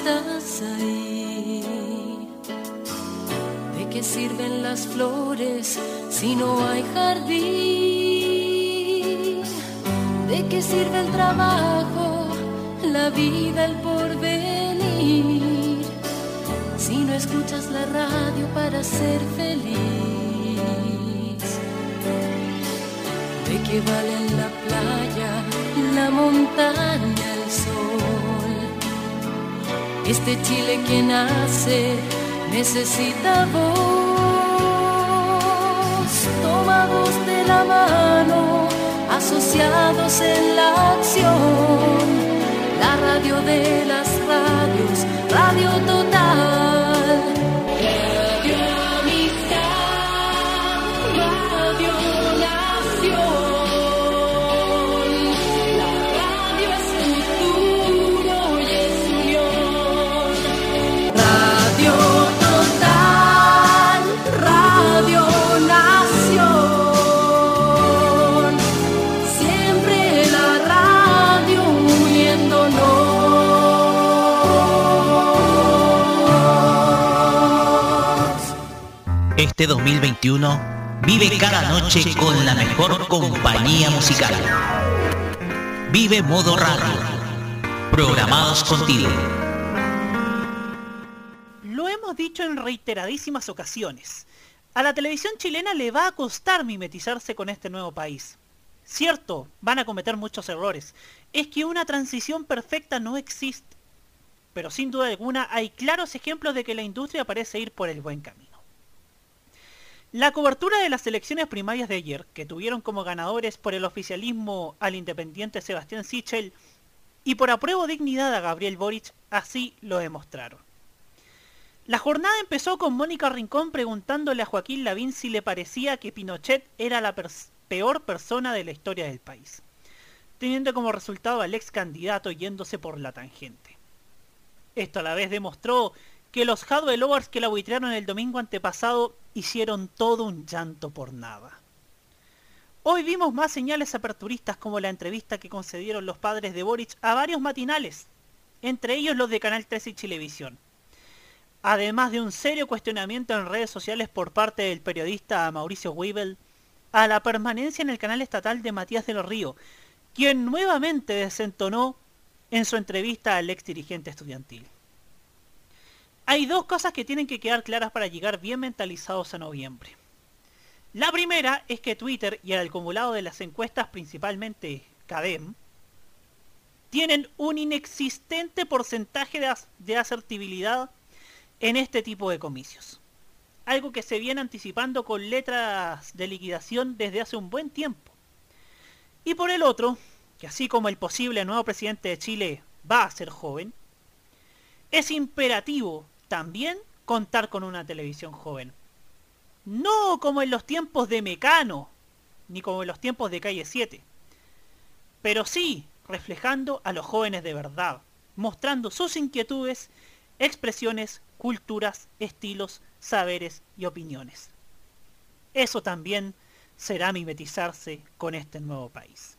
Estás ahí? ¿De qué sirven las flores si no hay jardín? ¿De qué sirve el trabajo, la vida, el porvenir? Si no escuchas la radio para ser feliz. ¿De qué valen la playa, la montaña, el sol? Este Chile que nace necesita voz, tomados de la mano, asociados en la acción. La radio de las radios, Radio Total. Este 2021 vive cada noche con la mejor compañía musical. Vive Modo Radio. Programados contigo. Lo hemos dicho en reiteradísimas ocasiones. A la televisión chilena le va a costar mimetizarse con este nuevo país. Cierto, van a cometer muchos errores. Es que una transición perfecta no existe. Pero sin duda alguna hay claros ejemplos de que la industria parece ir por el buen camino. La cobertura de las elecciones primarias de ayer, que tuvieron como ganadores por el oficialismo al independiente Sebastián Sichel y por apruebo dignidad a Gabriel Boric, así lo demostraron. La jornada empezó con Mónica Rincón preguntándole a Joaquín Lavín si le parecía que Pinochet era la peor persona de la historia del país, teniendo como resultado al ex candidato yéndose por la tangente. Esto a la vez demostró que los Hadwe Lovers que la buitrearon el domingo antepasado hicieron todo un llanto por nada. Hoy vimos más señales aperturistas como la entrevista que concedieron los padres de Boric a varios matinales, entre ellos los de Canal 13 y Chilevisión. Además de un serio cuestionamiento en redes sociales por parte del periodista Mauricio Weibel a la permanencia en el canal estatal de Matías de los Ríos, quien nuevamente desentonó en su entrevista al ex dirigente estudiantil. Hay dos cosas que tienen que quedar claras para llegar bien mentalizados a noviembre. La primera es que Twitter y el acumulado de las encuestas, principalmente CADEM, tienen un inexistente porcentaje de, de asertibilidad en este tipo de comicios. Algo que se viene anticipando con letras de liquidación desde hace un buen tiempo. Y por el otro, que así como el posible nuevo presidente de Chile va a ser joven, es imperativo también contar con una televisión joven. No como en los tiempos de Mecano, ni como en los tiempos de Calle 7, pero sí reflejando a los jóvenes de verdad, mostrando sus inquietudes, expresiones, culturas, estilos, saberes y opiniones. Eso también será mimetizarse con este nuevo país.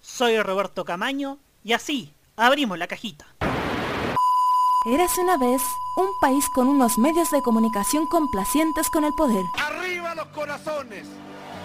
Soy Roberto Camaño y así abrimos la cajita. Érase una vez un país con unos medios de comunicación complacientes con el poder, Arriba los corazones,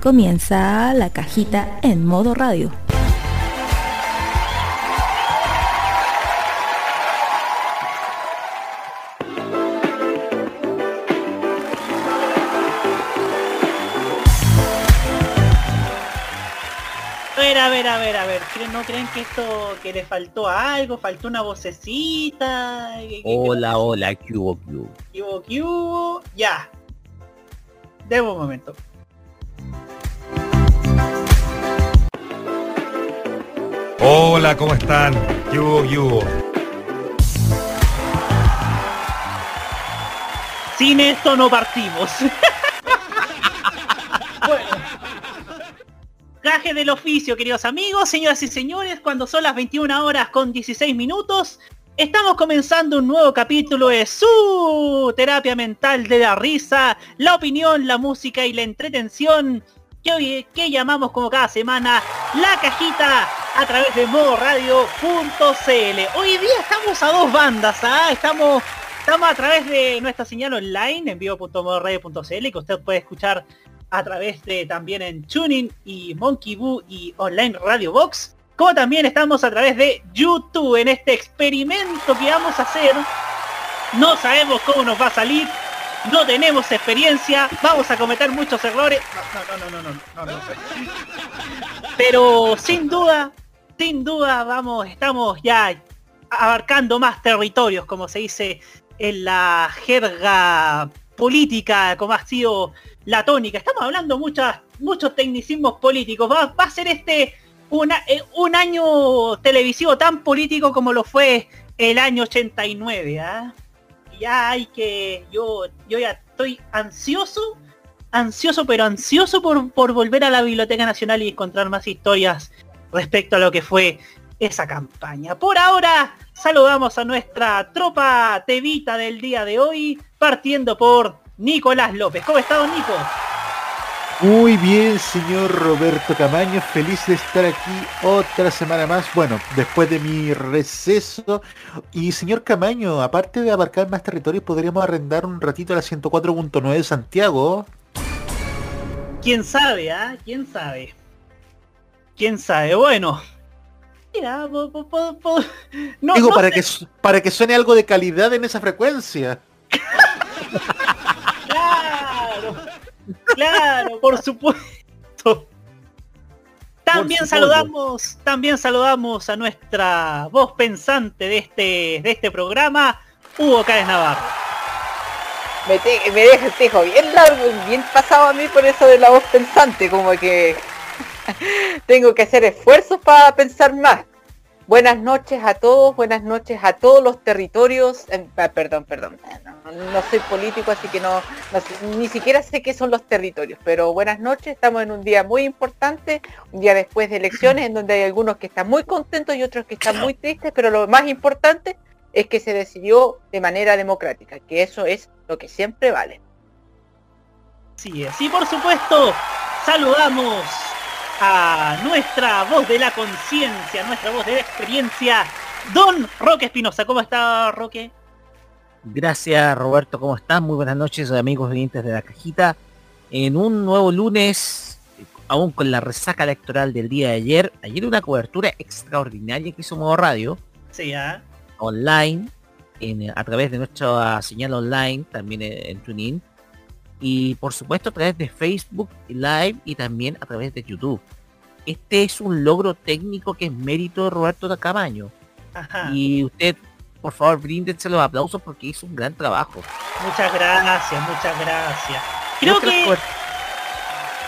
Comienza la cajita en modo radio. A ver, a ver, a ver, a ver. ¿Creen- ¿No creen que esto, que le faltó algo? ¿Faltó una vocecita? ¿Qué- qué- Hola, hola, ¿qué hubo, qué hubo? qué hubo, qué hubo? Ya. Debo un momento. Hola, ¿cómo están? ¿Qué hubo, qué hubo? Sin esto no partimos. bueno. Gaje del oficio, queridos amigos, señoras y señores, cuando son las 21 horas con 16 minutos, estamos comenzando un nuevo capítulo de su terapia mental de la risa, la opinión, la música y la entretención que hoy que llamamos como cada semana la cajita a través de modoradio.cl. Hoy día estamos a dos bandas, ¿ah? Estamos Estamos a través de nuestra señal online en vivo.modoradio.cl que usted puede escuchar a través de también en Tuning y Monkey Boo y Online Radio Box. Como también estamos a través de YouTube en este experimento que vamos a hacer. No sabemos cómo nos va a salir. No tenemos experiencia. Vamos a cometer muchos errores. No, no, no, no, no, no. Pero sin duda, sin duda, vamos, estamos ya abarcando más territorios, como se dice en la jerga política, como ha sido la tónica. Estamos hablando muchas, muchos tecnicismos políticos. Va, a ser este eh, un año televisivo tan político como lo fue el año 89. ¿ah? Ya hay que. Yo, yo ya estoy ansioso, ansioso, pero ansioso por, por volver a la Biblioteca Nacional y encontrar más historias respecto a lo que fue esa campaña. Por ahora, saludamos a nuestra tropa tevita del día de hoy, partiendo por Nicolás López. ¿Cómo está, don Nico? Muy bien, señor Roberto Camaño, feliz de estar aquí otra semana más. Bueno, después de mi receso. Y señor Camaño, aparte de abarcar más territorios, podríamos arrendar un ratito a la 104.9 de Santiago. ¿Quién sabe, ah? ¿Quién sabe? ¿Quién sabe? Bueno. Mira, po, po, po, po. No, Digo, no para, sé. que, para que suene algo de calidad en esa frecuencia. Claro, por supuesto. También Por supuesto. saludamos, también saludamos a nuestra voz pensante de este, de este programa, Hugo Cáez Navarro. Me, te- me deja el tejo bien largo bien pasado a mí por eso de la voz pensante, como que tengo que hacer esfuerzos para pensar más. Buenas noches a todos, buenas noches a todos los territorios. eh, ah, perdón, perdón, no, no soy político, así que no, ni siquiera sé qué son los territorios. Pero buenas noches, estamos en un día muy importante, un día después de elecciones, en donde hay algunos que están muy contentos y otros que están muy tristes, pero lo más importante es que se decidió de manera democrática, que eso es lo que siempre vale. Sí. Y por supuesto, saludamos a nuestra voz de la conciencia, nuestra voz de la experiencia, Don Roque Espinosa. ¿Cómo está, Roque? Gracias Roberto, ¿cómo estás? Muy buenas noches amigos oyentes de la cajita. En un nuevo lunes, aún con la resaca electoral del día de ayer, ayer una cobertura extraordinaria que hizo Modo Radio, Sí, ¿ah? online, en- a través de nuestra señal online, también en, en TuneIn, y por supuesto a través de Facebook Live y también a través de YouTube. Este es un logro técnico que es mérito de Roberto Camaño. Ajá. Y usted, por favor, bríndense los aplausos porque hizo un gran trabajo. Muchas gracias, muchas gracias. Creo Creo que que...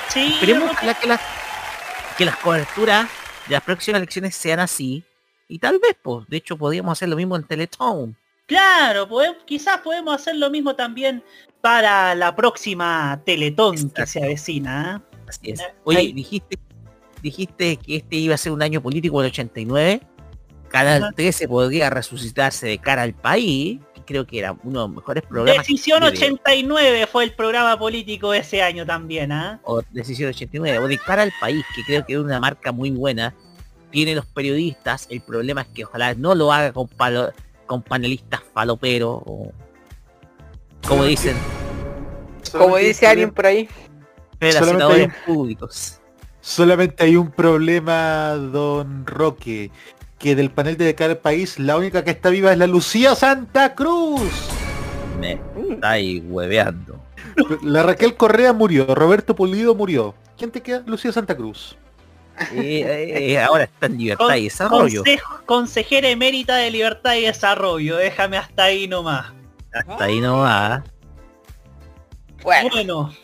Sí, Esperemos que las, que las coberturas de las próximas elecciones sean así. Y tal vez, pues, de hecho, podríamos hacer lo mismo en Teletón. Claro, podem- quizás podemos hacer lo mismo también para la próxima Teletón que se avecina. ¿ah? Así es. Oye, Ahí- dijiste, dijiste que este iba a ser un año político del 89. Canal Ajá. 13 podría resucitarse de cara al país. Creo que era uno de los mejores programas. Decisión de- 89 fue el programa político ese año también, ¿ah? o Decisión 89, o de cara al país, que creo que es una marca muy buena. Tiene los periodistas, el problema es que ojalá no lo haga con, palo- con panelistas faloperos, o como dicen, Como dice alguien por ahí. felacitadores hay- públicos. Solamente hay un problema, don Roque, que del panel de cara al país, la única que está viva es la Lucía Santa Cruz. Me está ahí hueveando. La Raquel Correa murió, Roberto Pulido murió. ¿Quién te queda? Lucía Santa Cruz. Eh, eh, ahora está en libertad y desarrollo. Consejo- consejera emérita de Libertad y Desarrollo, déjame hasta ahí nomás. Hasta ahí no va. Bueno.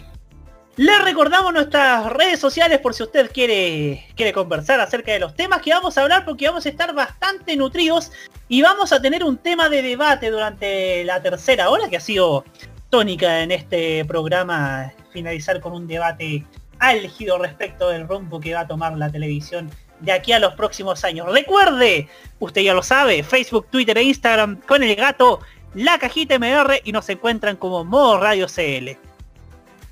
Le recordamos nuestras redes sociales por si usted quiere, quiere conversar acerca de los temas que vamos a hablar porque vamos a estar bastante nutridos y vamos a tener un tema de debate durante la tercera hora que ha sido tónica en este programa finalizar con un debate álgido respecto del rumbo que va a tomar la televisión de aquí a los próximos años. Recuerde, usted ya lo sabe, Facebook, Twitter e Instagram con el gato, la cajita MR y nos encuentran como Modo Radio CL.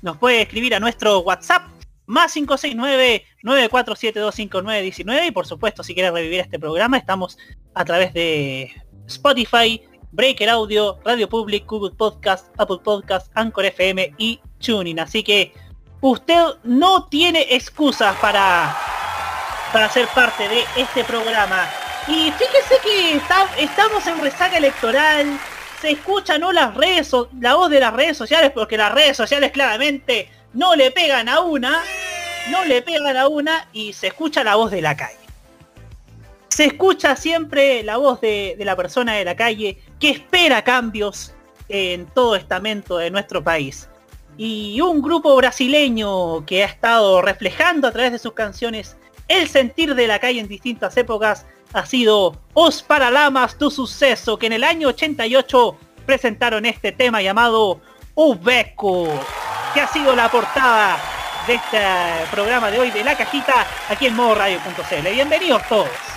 Nos puede escribir a nuestro WhatsApp más 569-94725919 y por supuesto si quiere revivir este programa estamos a través de Spotify, Breaker Audio, Radio Public, Google Podcast, Apple Podcast, Anchor FM y Tuning. Así que usted no tiene excusas para, para ser parte de este programa. Y fíjese que estamos en resaca electoral, se escucha no las redes la voz de las redes sociales porque las redes sociales claramente no le pegan a una, no le pegan a una y se escucha la voz de la calle. Se escucha siempre la voz de, de la persona de la calle que espera cambios en todo estamento de nuestro país. Y un grupo brasileño que ha estado reflejando a través de sus canciones el sentir de la calle en distintas épocas ha sido Os Paralamas do Suceso, que en el año 88 presentaron este tema llamado Ubeco, que ha sido la portada de este programa de hoy de la cajita aquí en modo radio.cl. Bienvenidos todos.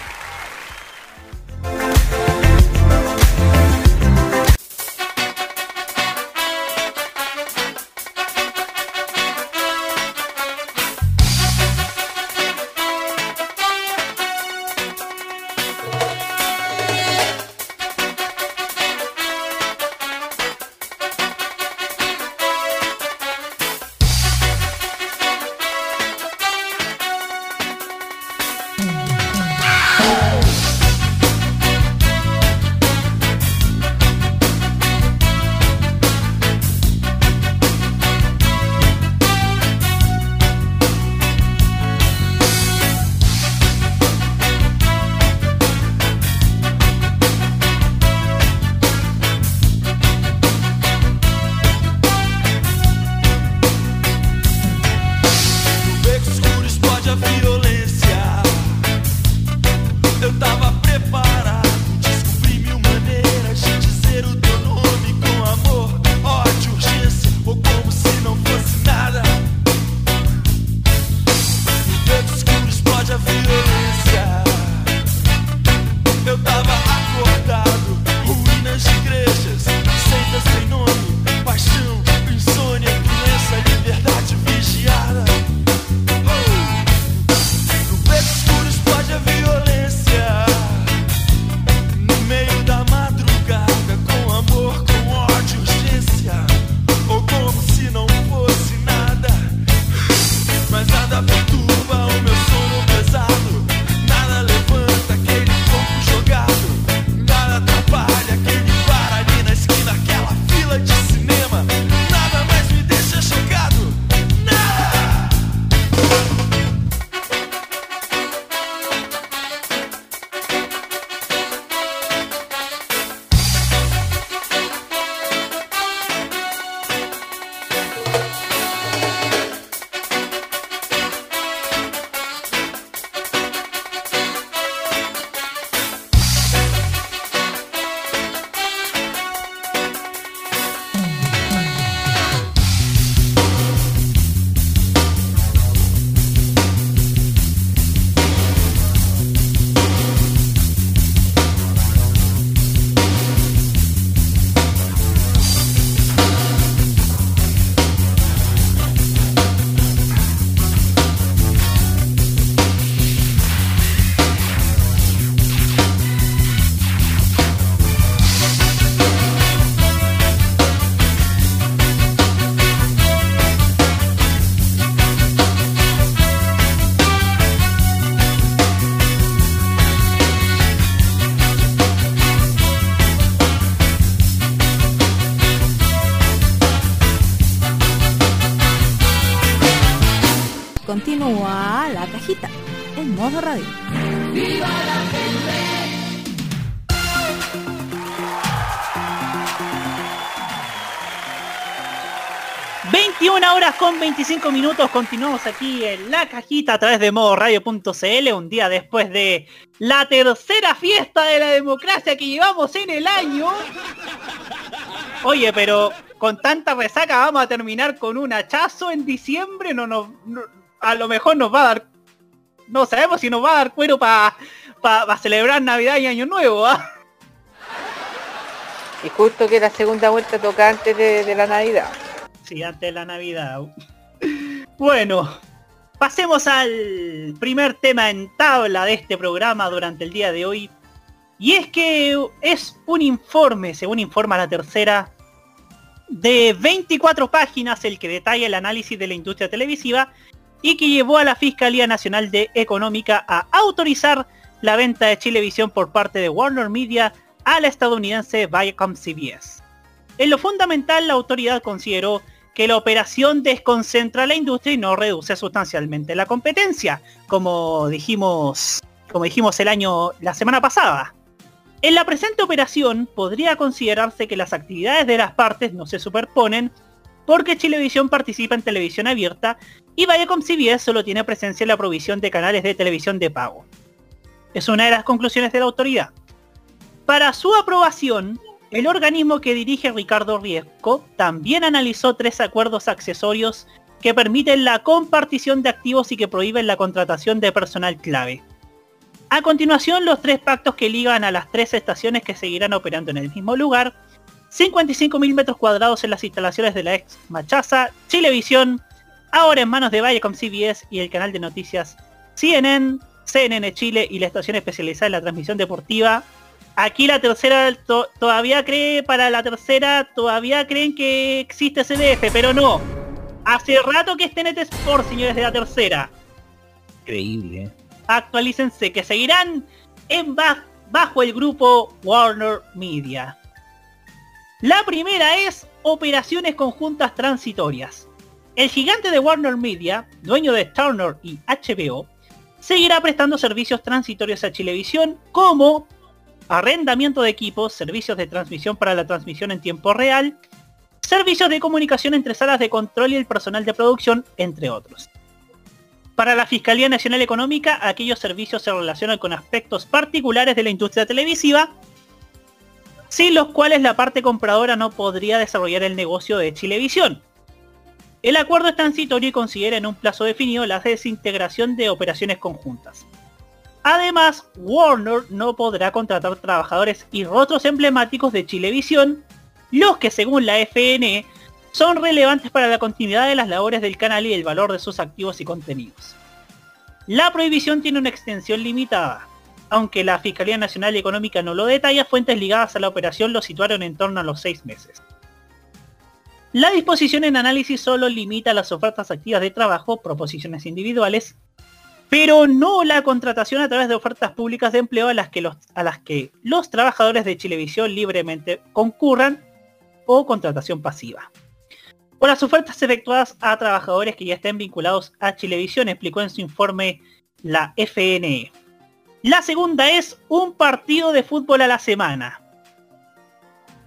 En modo radio. 21 horas con 25 minutos, continuamos aquí en la cajita a través de modo radio.cl, un día después de la tercera fiesta de la democracia que llevamos en el año. Oye, pero con tanta resaca vamos a terminar con un hachazo en diciembre, no, no, a lo mejor nos va a dar, no sabemos si nos va a dar cuero para celebrar Navidad y Año Nuevo. ¿ah? Y justo que la segunda vuelta toca antes de la Navidad antes de la Navidad. Bueno, pasemos al primer tema en tabla de este programa durante el día de hoy. Y es que es un informe, según informa la tercera, de 24 páginas el que detalla el análisis de la industria televisiva y que llevó a la Fiscalía Nacional de Económica a autorizar la venta de Chilevisión por parte de Warner Media a la estadounidense Viacom CBS. En lo fundamental, la autoridad consideró que la operación desconcentra la industria y no reduce sustancialmente la competencia, como dijimos, como dijimos el año, la semana pasada. En la presente operación podría considerarse que las actividades de las partes no se superponen porque Chilevisión participa en televisión abierta y Viacom CBS solo tiene presencia en la provisión de canales de televisión de pago. Es una de las conclusiones de la autoridad. Para su aprobación, el organismo que dirige Ricardo Riesco también analizó tres acuerdos accesorios que permiten la compartición de activos y que prohíben la contratación de personal clave. A continuación, los tres pactos que ligan a las tres estaciones que seguirán operando en el mismo lugar, 55.000 metros cuadrados en las instalaciones de la ex Machaza, Chilevisión, ahora en manos de Viacom CBS y el canal de noticias CNN, CNN Chile y la estación especializada en la transmisión deportiva Aquí la tercera todavía cree, para la tercera todavía creen que existe CDF, pero no. Hace rato que es TNT Sport, señores de la tercera. Increíble. ¿eh? Actualícense, que seguirán en bajo el grupo Warner Media. La primera es operaciones conjuntas transitorias. El gigante de Warner Media, dueño de Turner y HBO, seguirá prestando servicios transitorios a Chilevisión como arrendamiento de equipos, servicios de transmisión para la transmisión en tiempo real, servicios de comunicación entre salas de control y el personal de producción, entre otros. Para la Fiscalía Nacional Económica, aquellos servicios se relacionan con aspectos particulares de la industria televisiva, sin los cuales la parte compradora no podría desarrollar el negocio de Chilevisión. El acuerdo es transitorio y considera en un plazo definido la desintegración de operaciones conjuntas. Además, Warner no podrá contratar trabajadores y rostros emblemáticos de Chilevisión, los que según la FNE son relevantes para la continuidad de las labores del canal y el valor de sus activos y contenidos. La prohibición tiene una extensión limitada, aunque la Fiscalía Nacional Económica no lo detalla, fuentes ligadas a la operación lo situaron en torno a los seis meses. La disposición en análisis solo limita las ofertas activas de trabajo, proposiciones individuales, pero no la contratación a través de ofertas públicas de empleo a las que los, trabajadores de Chilevisión libremente concurran o contratación pasiva. O las ofertas efectuadas a trabajadores que ya estén vinculados a Chilevisión, explicó en su informe la FNE. La segunda es un partido de fútbol a la semana.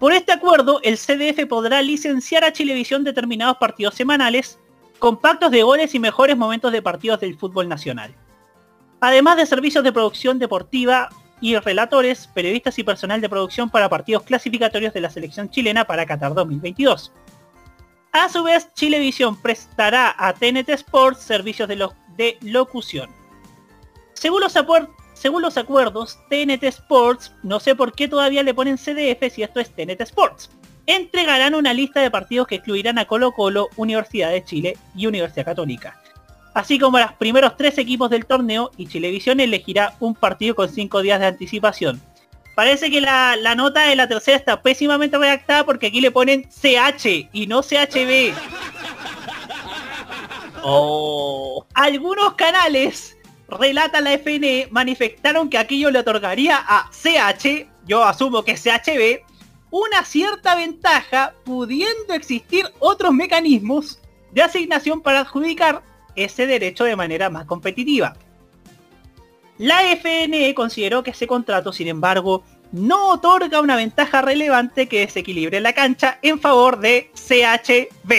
Por este acuerdo, el CDF podrá licenciar a Chilevisión determinados partidos semanales compactos de goles y mejores momentos de partidos del fútbol nacional. Además de servicios de producción deportiva y relatores, periodistas y personal de producción para partidos clasificatorios de la selección chilena para Qatar 2022. A su vez, Chilevisión prestará a TNT Sports servicios de, de locución. Según los, según los acuerdos, TNT Sports, no sé por qué todavía le ponen CDF si esto es TNT Sports entregarán una lista de partidos que excluirán a Colo Colo, Universidad de Chile y Universidad Católica. Así como a los primeros tres equipos del torneo y Chilevisión elegirá un partido con cinco días de anticipación. Parece que la, nota de la tercera está pésimamente redactada porque aquí le ponen CH y no CHB. Oh. Algunos canales, relata la FNE, manifestaron que aquello le otorgaría a CH, yo asumo que CHB, una cierta ventaja pudiendo existir otros mecanismos de asignación para adjudicar ese derecho de manera más competitiva. La FNE consideró que ese contrato, sin embargo, no otorga una ventaja relevante que desequilibre la cancha en favor de CHB.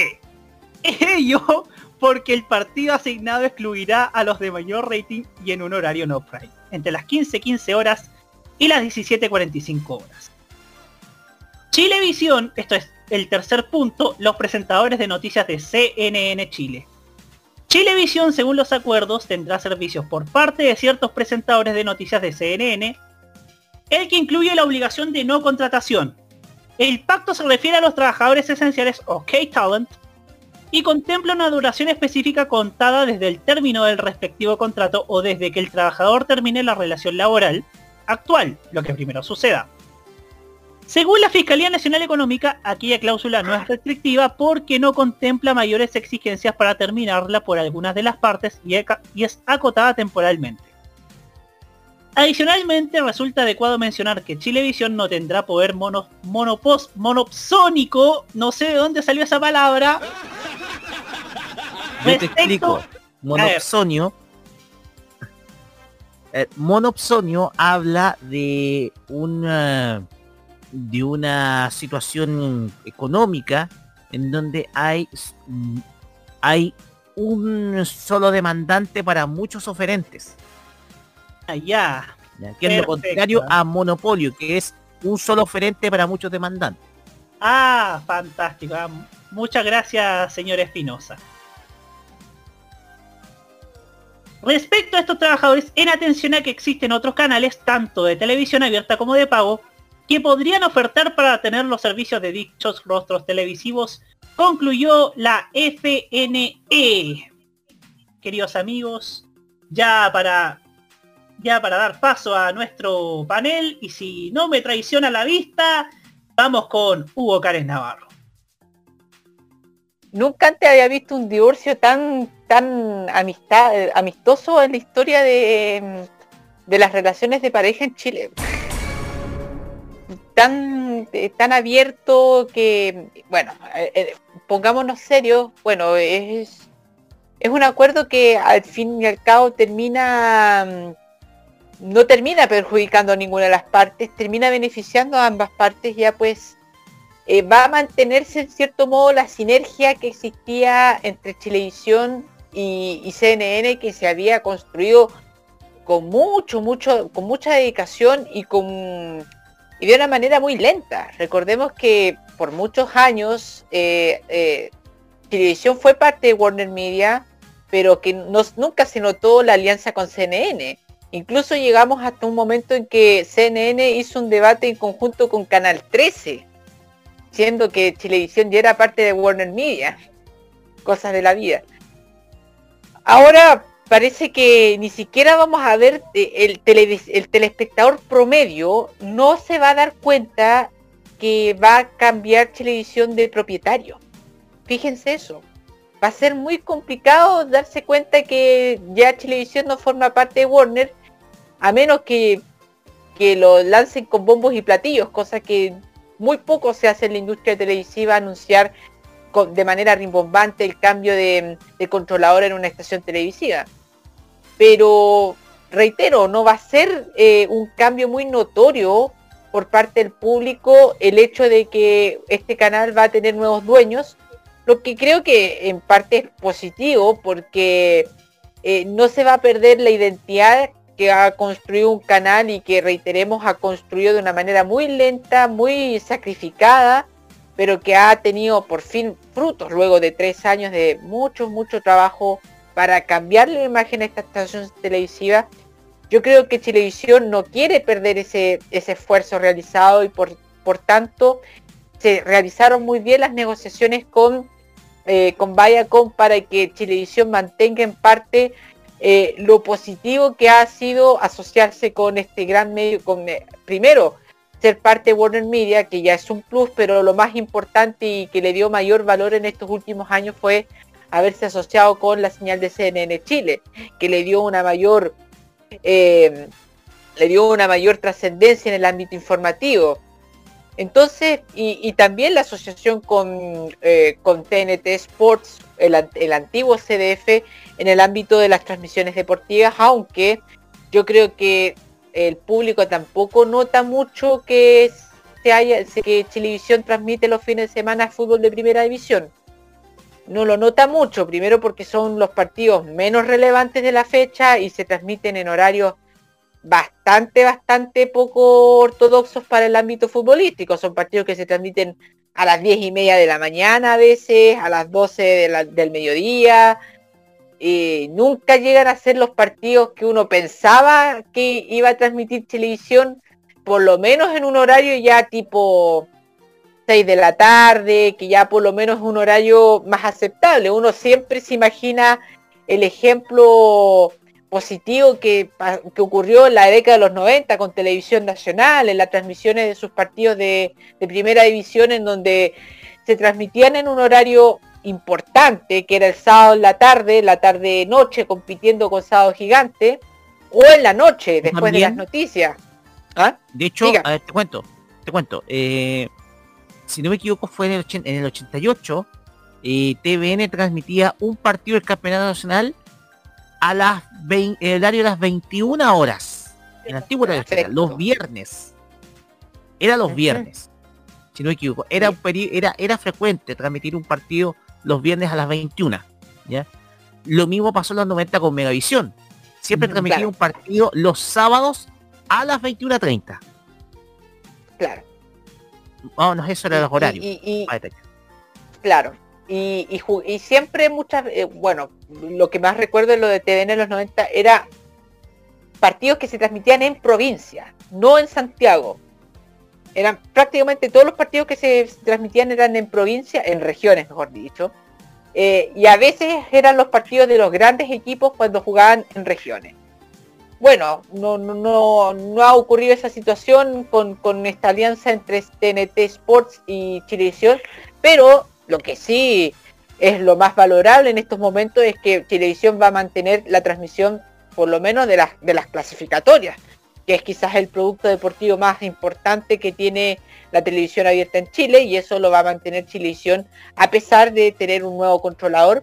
Ello porque el partido asignado excluirá a los de mayor rating y en un horario no prime, entre las 15.15 horas y las 17.45 horas. Chilevisión, esto es el tercer punto, los presentadores de noticias de CNN Chile. Chilevisión, según los acuerdos, tendrá servicios por parte de ciertos presentadores de noticias de CNN, el que incluye la obligación de no contratación. El pacto se refiere a los trabajadores esenciales o K-Talent y contempla una duración específica contada desde el término del respectivo contrato o desde que el trabajador termine la relación laboral actual, lo que primero suceda. Según la Fiscalía Nacional Económica, aquella cláusula no es restrictiva porque no contempla mayores exigencias para terminarla por algunas de las partes y es acotada temporalmente. Adicionalmente, resulta adecuado mencionar que Chilevisión no tendrá poder mono, monopos, monopsónico, no sé de dónde salió esa palabra. Yo te explico. Monopsonio. Eh, monopsonio habla de una de una situación económica en donde hay, hay un solo demandante para muchos oferentes. Allá. Ah, que es lo contrario a monopolio, que es un solo oferente para muchos demandantes. Ah, fantástico. Ah, muchas gracias, señor Espinosa. Respecto a estos trabajadores, en atención a que existen otros canales, tanto de televisión abierta como de pago, que podrían ofertar para tener los servicios de dichos rostros televisivos, concluyó la FNE. Queridos amigos, ya para ya para dar paso a nuestro panel y si no me traiciona la vista, vamos con Hugo Cárez Navarro. Nunca antes había visto un divorcio tan tan amistad, amistoso en la historia de, de las relaciones de pareja en Chile tan, eh, tan abierto que, bueno, eh, eh, pongámonos serios, bueno, es, es un acuerdo que al fin y al cabo termina, mm, no termina perjudicando a ninguna de las partes, termina beneficiando a ambas partes, ya pues va a mantenerse en cierto modo la sinergia que existía entre Chilevisión y, y CNN que se había construido con mucho, mucho, con mucha dedicación y con y de una manera muy lenta. Recordemos que por muchos años eh, eh, Televisión fue parte de Warner Media, pero que nunca se notó la alianza con CNN. Incluso llegamos hasta un momento en que CNN hizo un debate en conjunto con Canal 13, siendo que Televisión ya era parte de Warner Media. Cosas de la vida. Ahora parece que ni siquiera vamos a ver eh, el, el telespectador promedio no se va a dar cuenta que va a cambiar televisión de propietario. Fíjense eso. Va a ser muy complicado darse cuenta que ya televisión no forma parte de Warner, a menos que, que lo lancen con bombos y platillos, cosa que muy poco se hace en la industria televisiva anunciar de manera rimbombante el cambio de, controlador en una estación televisiva. Pero, reitero, no va a ser eh, un cambio muy notorio por parte del público el hecho de que este canal va a tener nuevos dueños, lo que creo que en parte es positivo porque eh, no se va a perder la identidad que ha construido un canal y que reiteremos ha construido de una manera muy lenta, muy sacrificada pero que ha tenido por fin frutos luego de tres años de mucho, mucho trabajo para cambiar la imagen a esta estación televisiva. Yo creo que Televisión no quiere perder ese, ese esfuerzo realizado y por, por tanto se realizaron muy bien las negociaciones con, eh, con Viacom para que Televisión mantenga en parte eh, lo positivo que ha sido asociarse con este gran medio, con, eh, primero, ser parte de Warner Media, que ya es un plus, pero lo más importante y que le dio mayor valor en estos últimos años fue haberse asociado con la señal de CNN Chile, que le dio una mayor eh, le dio una mayor trascendencia en el ámbito informativo. Entonces, y, también la asociación con, eh, TNT Sports, el, an- el antiguo CDF, en el ámbito de las transmisiones deportivas, aunque yo creo que el público tampoco nota mucho que se haya, que Chilevisión transmite los fines de semana fútbol de primera división. No lo nota mucho, primero porque son los partidos menos relevantes de la fecha y se transmiten en horarios bastante, bastante poco ortodoxos para el ámbito futbolístico. Son partidos que se transmiten a las 10 y media de la mañana a veces, a las 12 de la- del mediodía. Y nunca llegan a ser los partidos que uno pensaba que iba a transmitir televisión, por lo menos en un horario ya tipo 6 de la tarde, que ya por lo menos es un horario más aceptable. Uno siempre se imagina el ejemplo positivo que, que ocurrió en la década de los 90 con Televisión Nacional, en las transmisiones de sus partidos de, de primera división, en donde se transmitían en un horario importante, que era el sábado en la tarde, la tarde-noche, compitiendo con Sábado Gigante, o en la noche, después de las noticias. ¿Ah? De hecho, a ver, te cuento, te cuento. eh, si no me equivoco, fue en el, en el 88. eh, TVN transmitía un partido del Campeonato Nacional a las 20, en el horario de las 21 horas. En el antiguo horario los viernes. Era los viernes. Si no me equivoco. Era, un era, era frecuente transmitir un partido los viernes a las 21. ¿ya? Lo mismo pasó en los 90 con Megavisión. Siempre transmitía claro. un partido los sábados a las 21.30. Claro. Vámonos, eso era los Y- horarios. y- y- está. Claro. Y, y y siempre muchas, eh, bueno, lo que más recuerdo de lo de TVN en los 90 era partidos que se transmitían en provincia, no en Santiago. Eran prácticamente todos los partidos que se transmitían eran en provincia, en regiones, mejor dicho. Eh, y a veces eran los partidos de los grandes equipos cuando jugaban en regiones. Bueno, no, no, no, ha ocurrido esa situación con, con esta alianza entre TNT Sports y Chilevisión, pero lo que sí es lo más valorable en estos momentos es que Chilevisión va a mantener la transmisión por lo menos de las, de las clasificatorias, que es quizás el producto deportivo más importante que tiene la televisión abierta en Chile y eso lo va a mantener Chilevisión a pesar de tener un nuevo controlador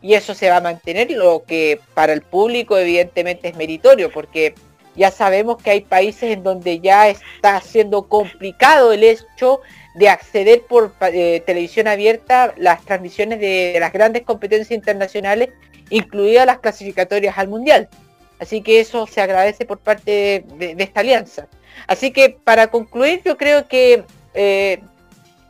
y eso se va a mantener, lo que para el público evidentemente es meritorio porque ya sabemos que hay países en donde ya está siendo complicado el hecho de acceder por eh, televisión abierta las transmisiones de, las grandes competencias internacionales, incluidas las clasificatorias al mundial. Así que eso se agradece por parte de esta alianza. Así que para concluir, yo creo que eh,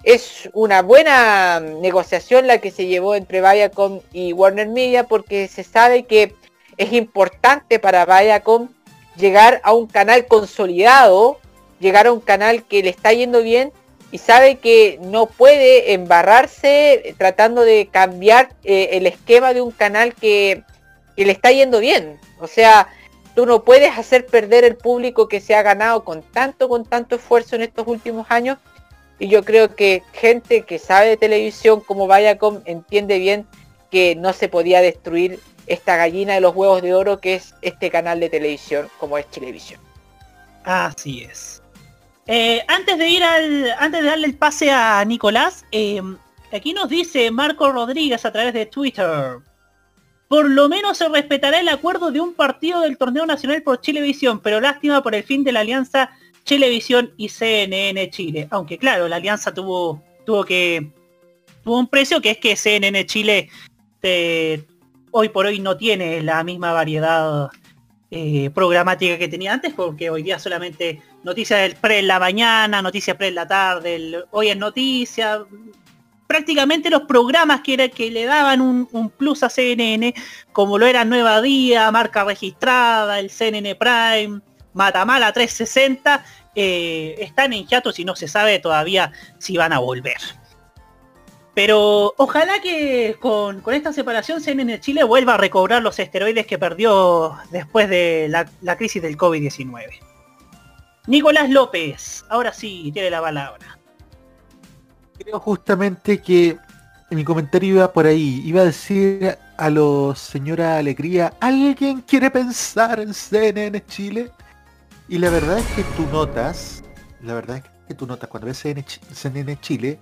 es una buena negociación la que se llevó entre Viacom y Warner Media porque se sabe que es importante para Viacom llegar a un canal consolidado, llegar a un canal que le está yendo bien y sabe que no puede embarrarse tratando de cambiar eh, el esquema de un canal que, que le está yendo bien. O sea, tú no puedes hacer perder el público que se ha ganado con tanto, con tanto esfuerzo en estos últimos años. Y yo creo que gente que sabe de televisión como Viacom entiende bien que no se podía destruir esta gallina de los huevos de oro que es este canal de televisión como es Televisión. Así es. Eh, antes de ir al. Antes de darle el pase a Nicolás, eh, aquí nos dice Marco Rodríguez a través de Twitter. Por lo menos se respetará el acuerdo de un partido del torneo nacional por Chilevisión, pero lástima por el fin de la alianza Chilevisión y CNN Chile. Aunque claro, la alianza tuvo, tuvo que. tuvo un precio que es que CNN Chile eh, hoy por hoy no tiene la misma variedad eh, programática que tenía antes, porque hoy día solamente noticias del pre en la mañana, noticias pre en la tarde, hoy es noticias. Prácticamente los programas que, le daban un, plus a CNN, como lo era Nueva Día, Marca Registrada, el CNN Prime, Matamala 360, eh, están en hiatus y no se sabe todavía si van a volver. Pero ojalá que con, con esta separación CNN Chile vuelva a recobrar los esteroides que perdió después de la, la crisis del COVID-19. Nicolás López, ahora sí, tiene la palabra. Creo justamente que mi comentario iba por ahí. Iba a decir a los señora Alegría, ¿alguien quiere pensar en CNN Chile? Y la verdad es que tú notas, la verdad es que tú notas cuando ves CNN Chile,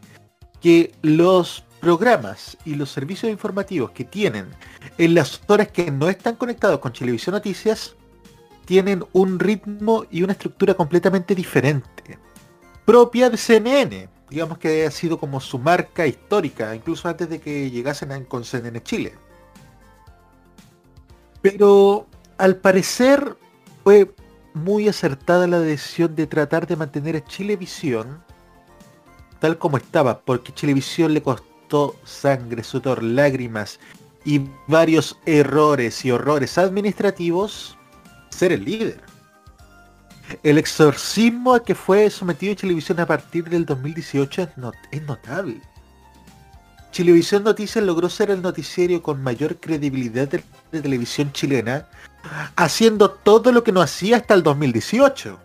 que los programas y los servicios informativos que tienen en las horas que no están conectados con Televisión Noticias tienen un ritmo y una estructura completamente diferente, propia de CNN, digamos que ha sido como su marca histórica, incluso antes de que llegasen a- con CNN Chile. Pero al parecer fue muy acertada la decisión de tratar de mantener a Chilevisión tal como estaba, porque Chilevisión le costó sangre, sudor, lágrimas y varios errores y horrores administrativos ser el líder. El exorcismo a que fue sometido Chilevisión a partir del 2018 es, not- es notable. Chilevisión Noticias logró ser el noticiero con mayor credibilidad de, televisión chilena, haciendo todo lo que no hacía hasta el 2018.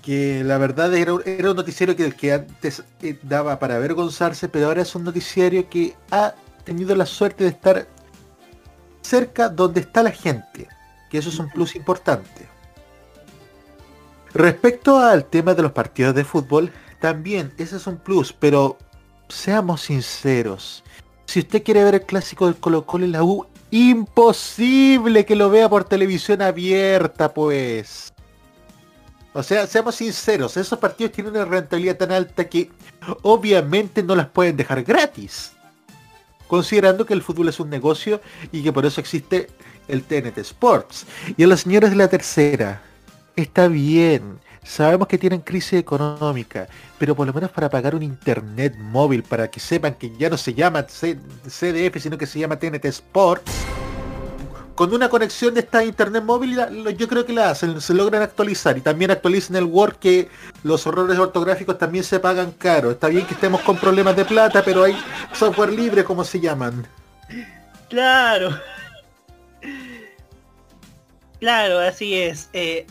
Que la verdad era, un- noticiero que que antes eh, daba para avergonzarse, pero ahora es un noticiario que ha tenido la suerte de estar cerca donde está la gente, que eso es un plus importante. Respecto al tema de los partidos de fútbol, también ese es un plus, pero seamos sinceros. Si usted quiere ver el clásico del Colo Colo y la U, imposible que lo vea por televisión abierta, pues. O sea, seamos sinceros, esos partidos tienen una rentabilidad tan alta que obviamente no las pueden dejar gratis. Considerando que el fútbol es un negocio y que por eso existe el TNT Sports. Y a las señoras de la tercera, está bien, sabemos que tienen crisis económica, pero por lo menos para pagar un internet móvil, para que sepan que ya no se llama C- CDF, sino que se llama TNT Sports, con una conexión de esta internet móvil, yo creo que la hacen, se logran actualizar y también actualicen el Word que los errores ortográficos también se pagan caro. Está bien que estemos con problemas de plata, pero hay software libre, como se llaman. Claro. Claro, así es. Eh,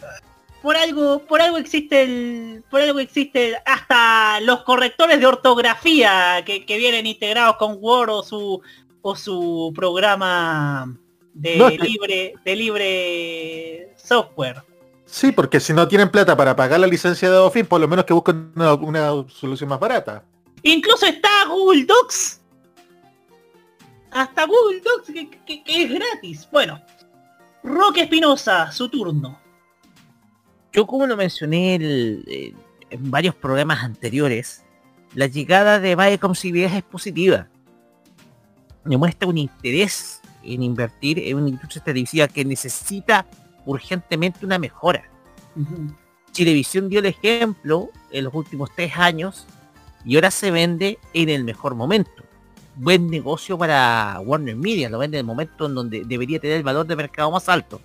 por algo, por algo existe el, por algo existe hasta los correctores de ortografía que, que vienen integrados con Word o su o su programa de No, es que- libre de libre software. Sí, porque si no tienen plata para pagar la licencia de Office, por lo menos que busquen una, una solución más barata. Incluso está Google Docs. Hasta Google Docs que, que- que es gratis. Bueno, Roque Espinosa, su turno. Yo como lo mencioné el- en varios programas anteriores, la llegada de Viacom CBS es positiva. Demuestra un interés en invertir en una industria televisiva que necesita urgentemente una mejora. Chilevisión dio el ejemplo en los últimos tres años y ahora se vende en el mejor momento. Buen negocio para Warner Media, lo vende en el momento en donde debería tener el valor de mercado más alto.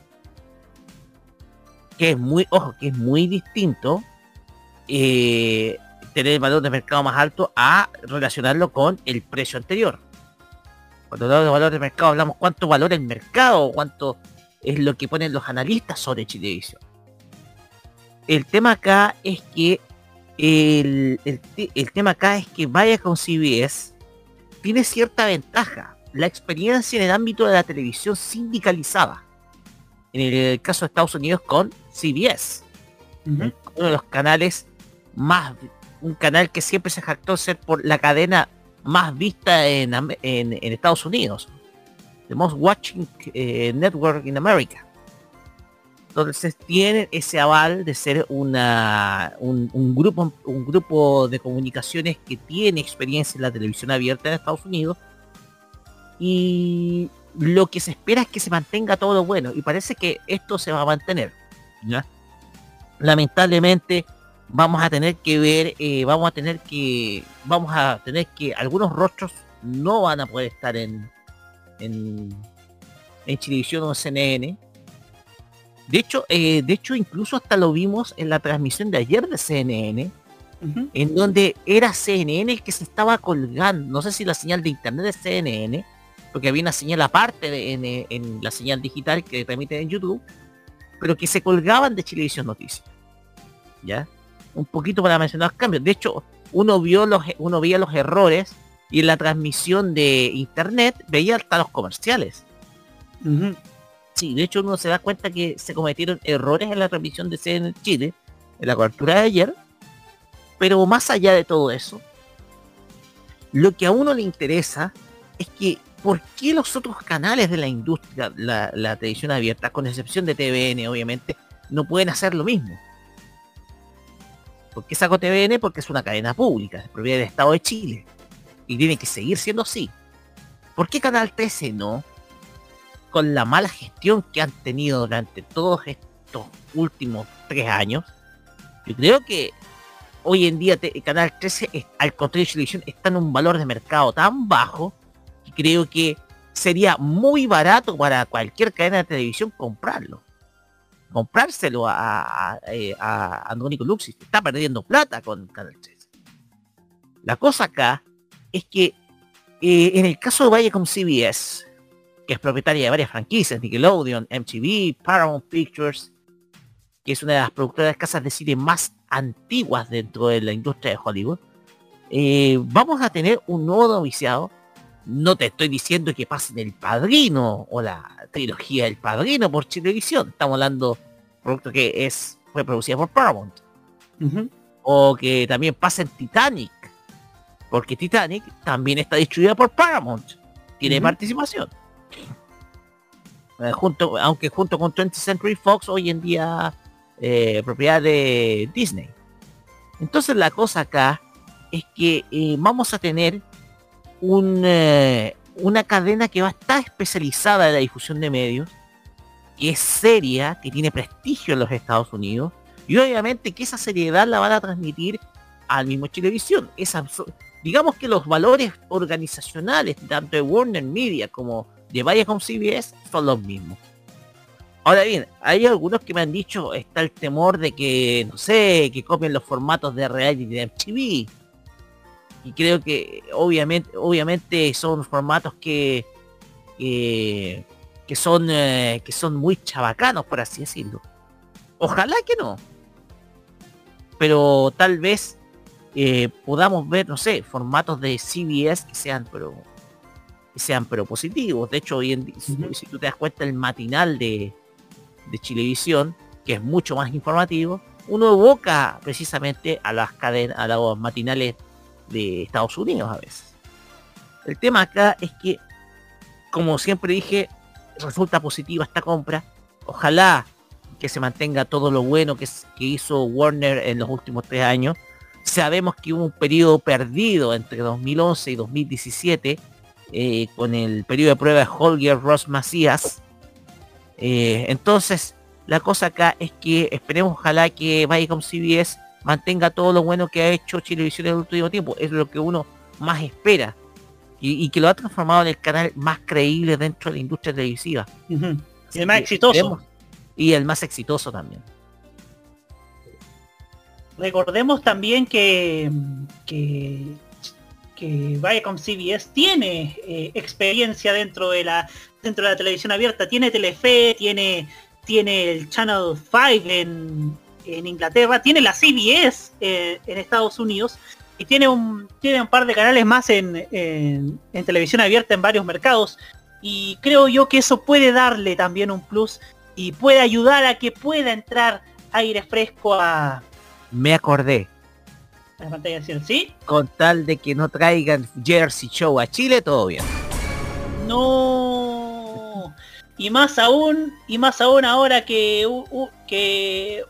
Que es muy, ojo, que es muy distinto eh, tener el valor de mercado más alto a relacionarlo con el precio anterior. Cuando hablamos de valor de mercado hablamos cuánto valora el mercado, cuánto es lo que ponen los analistas sobre Chilevisión. El tema acá es que el, el te- el tema acá es que vaya con CBS tiene cierta ventaja. La experiencia en el ámbito de la televisión sindicalizada. En el caso de Estados Unidos con CBS. Uno de los canales más, un canal que siempre se jactó ser por la cadena más vista en, en- Estados Unidos. The most watching eh, network in America. Entonces tienen ese aval de ser una, un, grupo, un grupo de comunicaciones que tiene experiencia en la televisión abierta en Estados Unidos. Y lo que se espera es que se mantenga todo bueno. Y parece que esto se va a mantener. Lamentablemente vamos a tener que ver, eh, vamos a tener que, vamos a tener que, algunos rostros no van a poder estar en, en, en Chilevisión o CNN. De hecho, eh, de hecho, incluso hasta lo vimos en la transmisión de ayer de CNN, en donde era CNN el que se estaba colgando, no sé si la señal de internet de CNN, porque había una señal aparte de- en, en la señal digital que transmiten en YouTube, pero que se colgaban de Chilevisión Noticias. ¿Ya? Un poquito para mencionar cambios. De hecho, uno vio los uno veía los errores y en la transmisión de internet veía hasta los comerciales. Sí, de hecho uno se da cuenta que se cometieron errores en la transmisión de CNN Chile en la cobertura de ayer. Pero más allá de todo eso, lo que a uno le interesa es que ¿por qué los otros canales de la industria, la, la televisión abierta, con excepción de TVN obviamente, no pueden hacer lo mismo? ¿Por qué saco TVN? Porque es una cadena pública, es propiedad del Estado de Chile. Y tiene que seguir siendo así. ¿Por qué Canal 13 no? Con la mala gestión que han tenido durante todos estos últimos tres años, yo creo que hoy en día Canal 13, es- al contrario de televisión, está en un valor de mercado tan bajo que creo que sería muy barato para cualquier cadena de televisión comprarlo. Comprárselo a, a, eh, a Andrónico Luxis. Está perdiendo plata con Canal 13. La cosa acá es que eh, en el caso de Viacom CBS, que es propietaria de varias franquicias, Nickelodeon, MTV, Paramount Pictures, que es una de las productoras casas de cine más antiguas dentro de la industria de Hollywood, eh, vamos a tener un nuevo noviciado. No te estoy diciendo que pasen el padrino o la trilogía del padrino por televisión. Estamos hablando de un producto que es fue producida por Paramount. O que también pasen Titanic. Porque Titanic también está distribuida por Paramount. Tiene participación. Eh, junto, aunque junto con 20th Century Fox hoy en día eh, propiedad de Disney. Entonces la cosa acá es que eh, vamos a tener eh, una cadena que va a estar especializada en la difusión de medios, que es seria, que tiene prestigio en los Estados Unidos, y obviamente que esa seriedad la van a transmitir al mismo Televisión. Es digamos que los valores organizacionales, tanto de Warner Media como de Viacom CBS, son los mismos. Ahora bien, hay algunos que me han dicho, está el temor de que, no sé, que copien los formatos de reality de MTV. Y creo que obviamente, obviamente son formatos que, que, que son eh, que son muy chabacanos, por así decirlo. Ojalá que no. Pero tal vez eh, podamos ver, no sé, formatos de CBS que sean pero que sean pero positivos. De hecho, hoy en día, si- si tú te das cuenta, el matinal de, de Chilevisión, que es mucho más informativo, uno evoca precisamente a las cadenas, a los matinales de Estados Unidos a veces. El tema acá es que, como siempre dije, resulta positiva esta compra. Ojalá que se mantenga todo lo bueno que, hizo Warner en los últimos tres años. Sabemos que hubo un periodo perdido entre 2011 y 2017 eh, con el periodo de prueba de Holger Ross Macías. Eh, entonces, la cosa acá es que esperemos ojalá que Viacom CBS mantenga todo lo bueno que ha hecho Chilevisión en el último tiempo. Es lo que uno más espera. Y, y que lo ha transformado en el canal más creíble dentro de la industria televisiva. Y el más exitoso. esperemos- Y el más exitoso también. Recordemos también que, que, que Viacom CBS tiene eh, experiencia dentro de la dentro de la televisión abierta. Tiene Telefe, tiene, tiene el Channel 5 en, en Inglaterra, tiene la CBS eh, en Estados Unidos y tiene un, tiene un par de canales más en, en- en televisión abierta en varios mercados. Y creo yo que eso puede darle también un plus y puede ayudar a que pueda entrar aire fresco a, Me acordé. a la pantalla cielo. ¿Sí? Con tal de que no traigan Jersey Show a Chile, todo bien. No. Y más aún, y más aún ahora que, que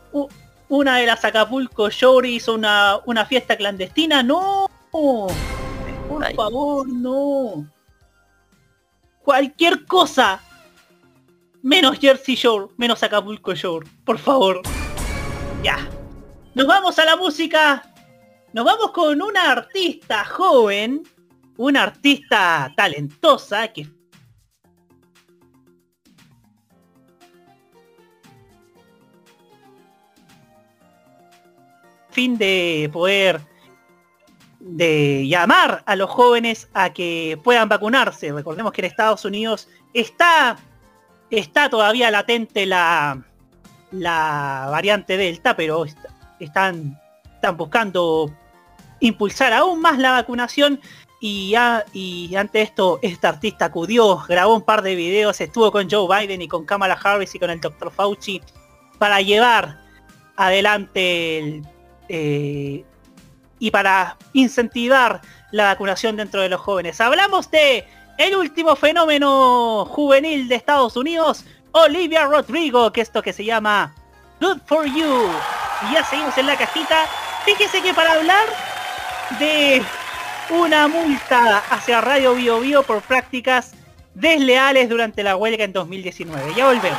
una de las Acapulco Shore hizo una, una fiesta clandestina. No. Por favor, no. Cualquier cosa. Menos Jersey Shore, menos Acapulco Shore. Por favor. Ya. Nos vamos a la música. Nos vamos con una artista joven. Una artista talentosa que de poder de llamar a los jóvenes a que puedan vacunarse. Recordemos que en Estados Unidos está, está todavía latente la, la variante Delta, pero est- están, están buscando impulsar aún más la vacunación y, ya, y ante esto esta artista acudió, grabó un par de videos, estuvo con Joe Biden y con Kamala Harris y con el Dr. Fauci para llevar adelante el, eh, y para incentivar la vacunación dentro de los jóvenes. Hablamos de el último fenómeno juvenil de Estados Unidos, Olivia Rodrigo, que esto que se llama Good for You. Y ya seguimos en la cajita. Fíjese que para hablar de una multa hacia Radio Bio Bio por prácticas desleales durante la huelga en 2019. Ya volvemos.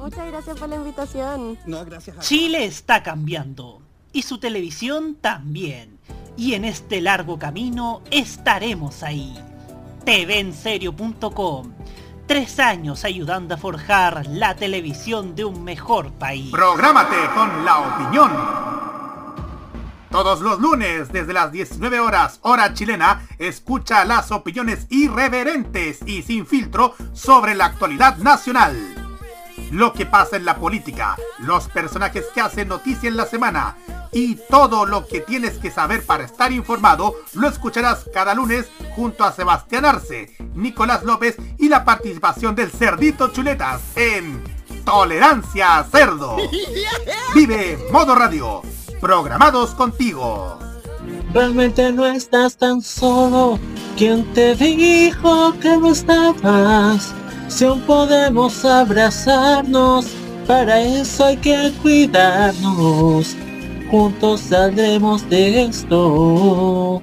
Muchas gracias por la invitación. No, gracias a Chile está cambiando y su televisión también. Y en este largo camino estaremos ahí. TVenserio.com Tres años ayudando a forjar la televisión de un mejor país. Prográmate con la opinión. Todos los lunes, desde las 19 horas, hora chilena, escucha las opiniones irreverentes y sin filtro sobre la actualidad nacional. Lo que pasa en la política, los personajes que hacen noticia en la semana y todo lo que tienes que saber para estar informado, lo escucharás cada lunes junto a Sebastián Arce, Nicolás López y la participación del Cerdito Chuletas en Tolerancia Cerdo. Vive Modo Radio. Programados contigo. Realmente no estás tan solo. ¿Quién te dijo que no estabas? Si aún podemos abrazarnos, para eso hay que cuidarnos. Juntos saldremos de esto.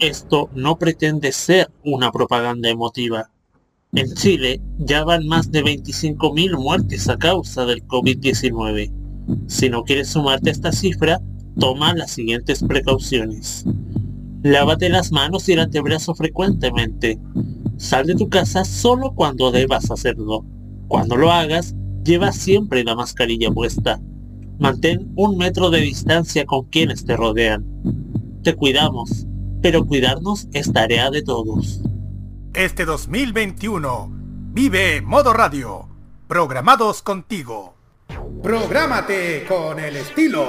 Esto no pretende ser una propaganda emotiva. En Chile ya van más de 25.000 muertes a causa del COVID-19. Si no quieres sumarte a esta cifra, toma las siguientes precauciones. Lávate las manos y el antebrazo frecuentemente. Sal de tu casa solo cuando debas hacerlo. Cuando lo hagas, lleva siempre la mascarilla puesta. Mantén un metro de distancia con quienes te rodean. Te cuidamos pero cuidarnos es tarea de todos. Este 2021, vive Modo Radio, programados contigo. Prográmate con el estilo.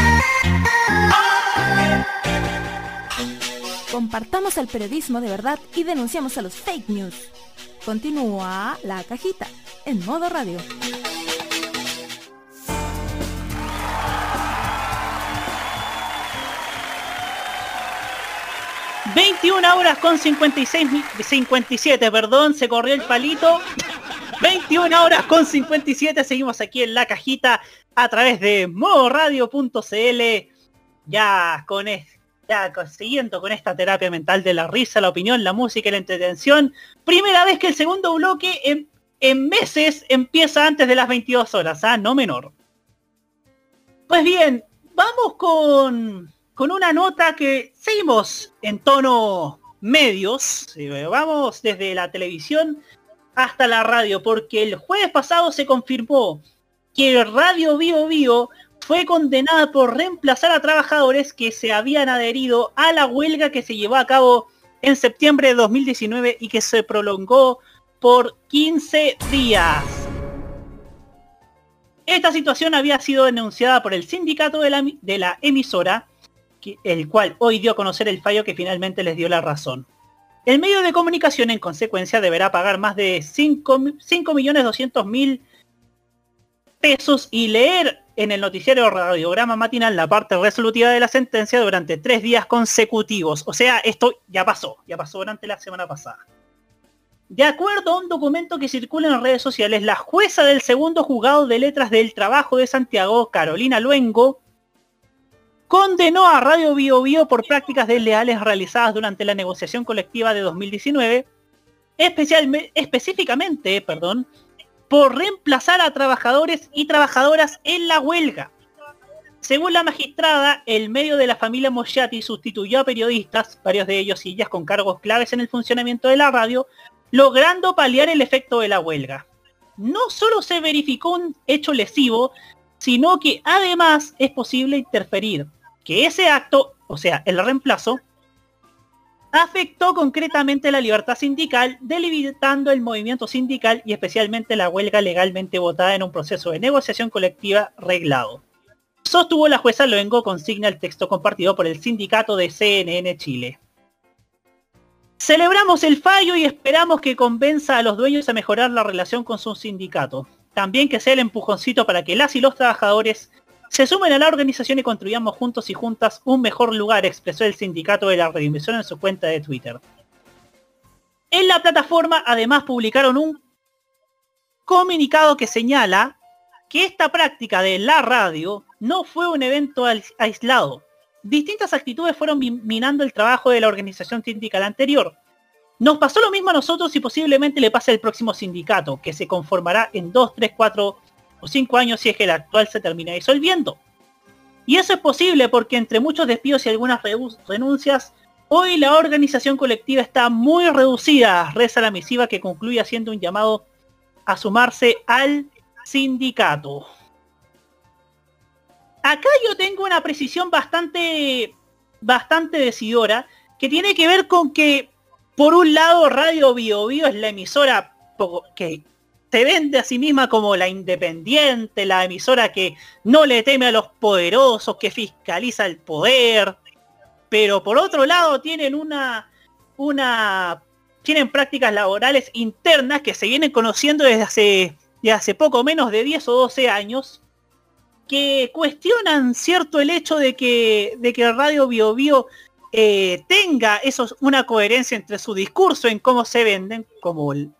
Compartamos el periodismo de verdad y denunciamos a los fake news. Continúa la cajita en modo radio. 21 horas con 56, 57, perdón, se corrió el palito. 21 horas con 57, seguimos aquí en la cajita a través de modoradio.cl. Ya con ya siguiendo con esta terapia mental de la risa, la opinión, la música y la entretención. Primera vez que el segundo bloque en, en meses empieza antes de las 22 horas, ¿ah? No menor. Pues bien, vamos con con una nota que seguimos en tono medios, vamos desde la televisión hasta la radio, porque el jueves pasado se confirmó que Radio Bio Bio fue condenada por reemplazar a trabajadores que se habían adherido a la huelga que se llevó a cabo en septiembre de 2019 y que se prolongó por 15 días. Esta situación había sido denunciada por el sindicato de la, de la emisora el cual hoy dio a conocer el fallo que finalmente les dio la razón. El medio de comunicación en consecuencia deberá pagar más de 5.200.000 pesos y leer en el noticiero radiograma matinal la parte resolutiva de la sentencia durante tres días consecutivos. O sea, esto ya pasó, ya pasó durante la semana pasada. De acuerdo a un documento que circula en redes sociales, la jueza del segundo juzgado de letras del trabajo de Santiago, Carolina Luengo, condenó a Radio Bio Bio por prácticas desleales realizadas durante la negociación colectiva de 2019, especialmente, específicamente perdón, por reemplazar a trabajadores y trabajadoras en la huelga. Según la magistrada, el medio de la familia Moschati sustituyó a periodistas, varios de ellos y ellas con cargos claves en el funcionamiento de la radio, logrando paliar el efecto de la huelga. No solo se verificó un hecho lesivo, sino que además es posible interferir que ese acto, o sea, el reemplazo, afectó concretamente la libertad sindical, delimitando el movimiento sindical y especialmente la huelga legalmente votada en un proceso de negociación colectiva reglado. Sostuvo la jueza Luengo consigna el texto compartido por el sindicato de CNN Chile. Celebramos el fallo y esperamos que convenza a los dueños a mejorar la relación con su sindicato. También que sea el empujoncito para que las y los trabajadores se sumen a la organización y construyamos juntos y juntas un mejor lugar, expresó el sindicato de la redimisión en su cuenta de Twitter. En la plataforma además publicaron un comunicado que señala que esta práctica de la radio no fue un evento aislado. Distintas actitudes fueron minando el trabajo de la organización sindical anterior. Nos pasó lo mismo a nosotros y posiblemente le pase al próximo sindicato, que se conformará en 2, 3, 4 o cinco años si es que el actual se termina disolviendo. Y eso es posible porque entre muchos despidos y algunas renuncias, hoy la organización colectiva está muy reducida, reza la misiva que concluye haciendo un llamado a sumarse al sindicato. Acá yo tengo una precisión bastante, bastante decidora que tiene que ver con que Por un lado, Radio Bio Bio es la emisora que se vende a sí misma como la independiente, la emisora que no le teme a los poderosos, que fiscaliza el poder. Pero por otro lado tienen una, una, tienen prácticas laborales internas que se vienen conociendo desde hace, desde hace poco menos de 10 o 12 años, que cuestionan cierto el hecho de que, de que Radio Bio Bio eh, tenga eso, una coherencia entre su discurso en cómo se venden, como el,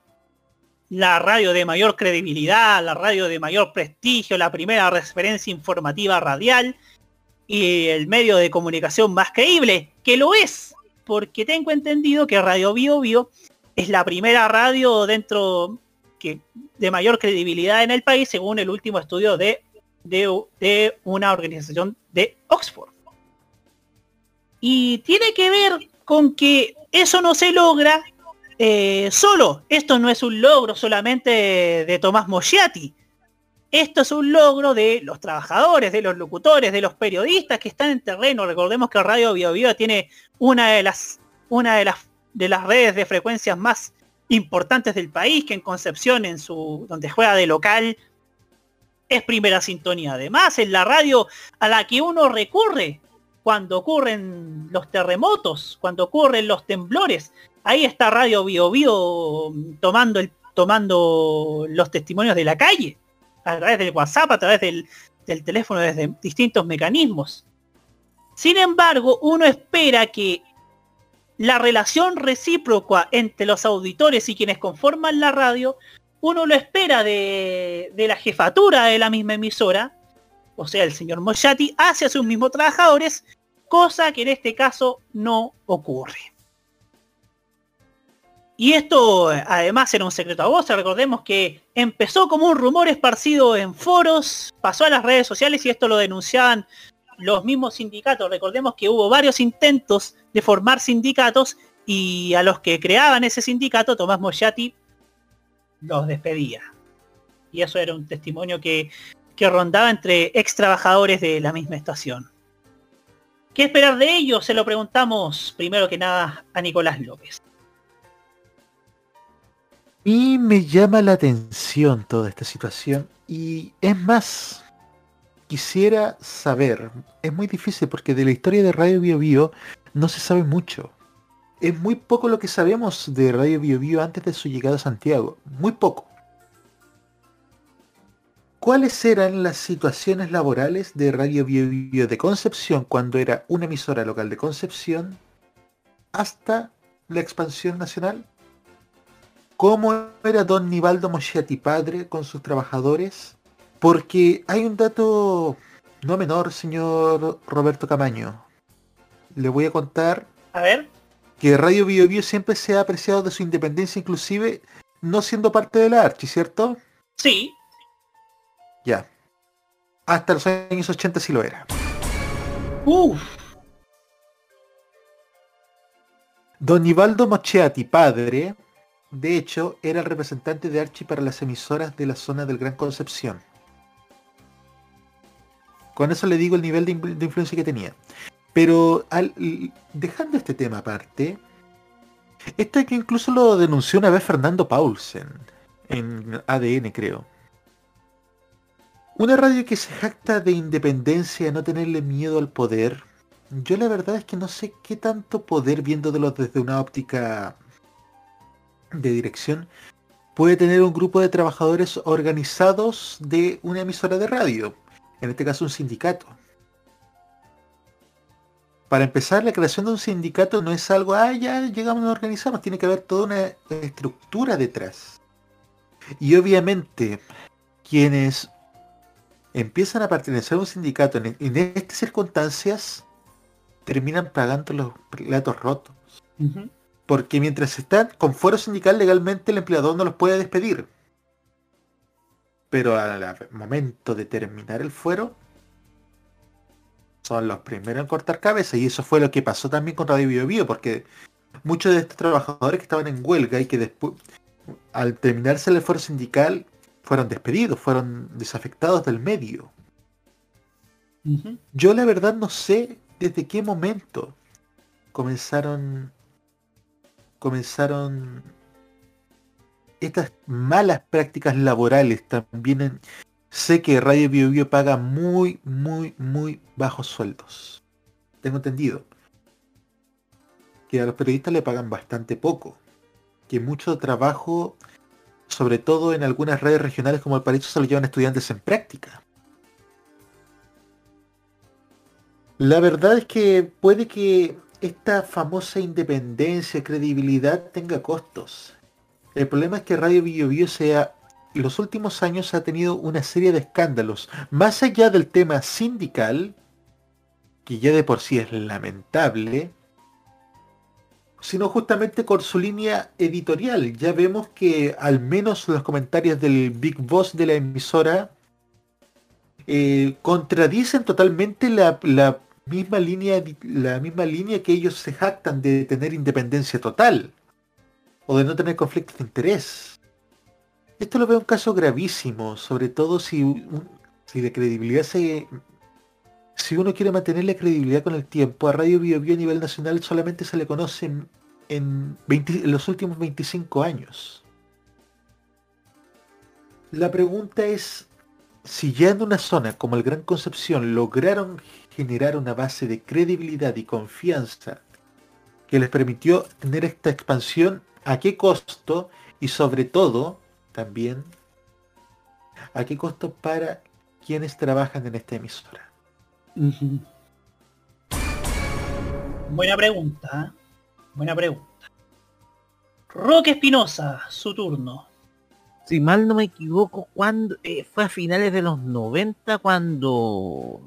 la radio de mayor credibilidad, la radio de mayor prestigio, la primera referencia informativa radial y el medio de comunicación más creíble, que lo es, porque tengo entendido que Radio Bio Bio es la primera radio dentro que, de mayor credibilidad en el país, según el último estudio de, de, de una organización de Oxford. Y tiene que ver con que eso no se logra eh, solo. Esto no es un logro solamente de, Tomás Mosciati. Esto es un logro de los trabajadores, de los locutores, de los periodistas que están en terreno. Recordemos que Radio Bio, Bio tiene una de las una de las de las redes de frecuencias más importantes del país, que en Concepción, en su donde juega de local, es primera sintonía. Además, es la radio a la que uno recurre cuando ocurren los terremotos, cuando ocurren los temblores, ahí está Radio Bio Bio tomando, tomando los testimonios de la calle, a través del WhatsApp, a través del, teléfono, desde distintos mecanismos. Sin embargo, uno espera que la relación recíproca entre los auditores y quienes conforman la radio, uno lo espera de, de la jefatura de la misma emisora, o sea, el señor Moshati, hacia sus mismos trabajadores, cosa que en este caso no ocurre. Y esto además era un secreto a voces, recordemos que empezó como un rumor esparcido en foros, pasó a las redes sociales y esto lo denunciaban los mismos sindicatos. Recordemos que hubo varios intentos de formar sindicatos y a los que creaban ese sindicato, Tomás Moyati los despedía. Y eso era un testimonio que, que rondaba entre ex trabajadores de la misma estación. ¿Qué esperar de ellos? Se lo preguntamos primero que nada a Nicolás López. Y me llama la atención toda esta situación. Y es más, quisiera saber, es muy difícil porque de la historia de Radio Bio Bio no se sabe mucho. Es muy poco lo que sabemos de Radio Bio Bio antes de su llegada a Santiago. Muy poco. ¿Cuáles eran las situaciones laborales de Radio Bio Bio de Concepción cuando era una emisora local de Concepción hasta la expansión nacional? Cómo era don Nivaldo Moschetti padre con sus trabajadores, porque hay un dato no menor, señor Roberto Camaño. Le voy a contar. A ver. Que Radio Bio, Bio siempre se ha apreciado de su independencia, inclusive no siendo parte de la Archi, ¿cierto? Sí. Ya. Hasta los años 80 sí lo era. Uf. Don Nivaldo Moschetti, padre, de hecho, era el representante de Archie para las emisoras de la zona del Gran Concepción. Con eso le digo el nivel de, influencia que tenía. Pero dejando este tema aparte, esto es que incluso lo denunció una vez Fernando Paulsen en ADN, creo. Una radio que se jacta de independencia, de no tenerle miedo al poder. Yo la verdad es que no sé qué tanto poder viéndolo desde una óptica de dirección puede tener un grupo de trabajadores organizados de una emisora de radio, en este caso un sindicato. Para empezar, la creación de un sindicato no es algo, ah, ya llegamos a organizarnos, tiene que haber toda una estructura detrás. Y obviamente, quienes empiezan a pertenecer a un sindicato en, estas circunstancias, terminan pagando los platos rotos. Porque mientras están con fuero sindical legalmente el empleador no los puede despedir. Pero al momento de terminar el fuero, son los primeros en cortar cabeza. Y eso fue lo que pasó también con Radio Bio, Bio porque muchos de estos trabajadores que estaban en huelga y que después, al terminarse el fuero sindical, fueron despedidos, fueron desafectados del medio. Yo la verdad no sé desde qué momento comenzaron comenzaron estas malas prácticas laborales también en- sé que Radio Bio Bio paga muy, muy, muy bajos sueldos. Tengo entendido. Que a los periodistas le pagan bastante poco. Que mucho trabajo, sobre todo en algunas redes regionales como el Paraíso, se lo llevan estudiantes en práctica. La verdad es que puede que esta famosa independencia, credibilidad tenga costos. El problema es que Radio Bio sea, en los últimos años ha tenido una serie de escándalos. Más allá del tema sindical, que ya de por sí es lamentable, sino justamente con su línea editorial. Ya vemos que al menos los comentarios del Big Boss de la emisora eh, contradicen totalmente la misma línea la misma línea que ellos se jactan de tener independencia total o de no tener conflictos de interés. Esto lo veo un caso gravísimo, sobre todo si, si la credibilidad se... Si uno quiere mantener la credibilidad con el tiempo, a Radio Bio Bio a nivel nacional solamente se le conoce en, en 20 en los últimos 25 años. La pregunta es, si ya en una zona como el Gran Concepción lograron generar una base de credibilidad y confianza que les permitió tener esta expansión, ¿a qué costo? Y sobre todo, también, ¿a qué costo para quienes trabajan en esta emisora? Buena pregunta. ¿eh? Buena pregunta. Roque Espinosa, su turno. Si mal no me equivoco, cuando eh, fue a finales de los 90 cuando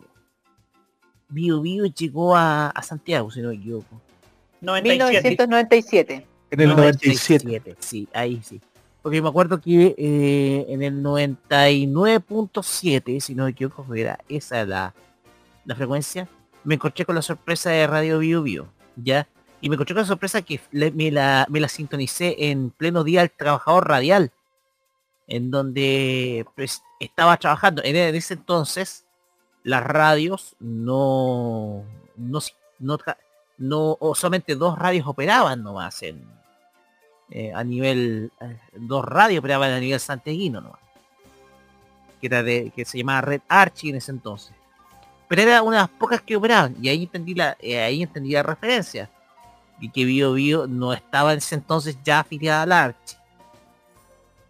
Bio Bio llegó a, a Santiago, si no me equivoco. 1997. En el 97. Sí, ahí sí. Porque me acuerdo que eh, en el 99.7, si no me equivoco, era esa la, la frecuencia, me encontré con la sorpresa de Radio Bio Bio, ¿ya? Y me encontré con la sorpresa que le- me, la, me la sintonicé en pleno día al trabajador radial, en donde pues, estaba trabajando. En, en ese entonces, las radios no, no, no, no solamente dos radios operaban nomás en, eh, a nivel eh, dos radios operaban a nivel santiaguino nomás que era de que se llamaba Red Archie en ese entonces. Pero era una de las pocas que operaban y ahí entendí la eh, ahí entendí la referencia y que Bio Bio no estaba en ese entonces ya afiliada al Archie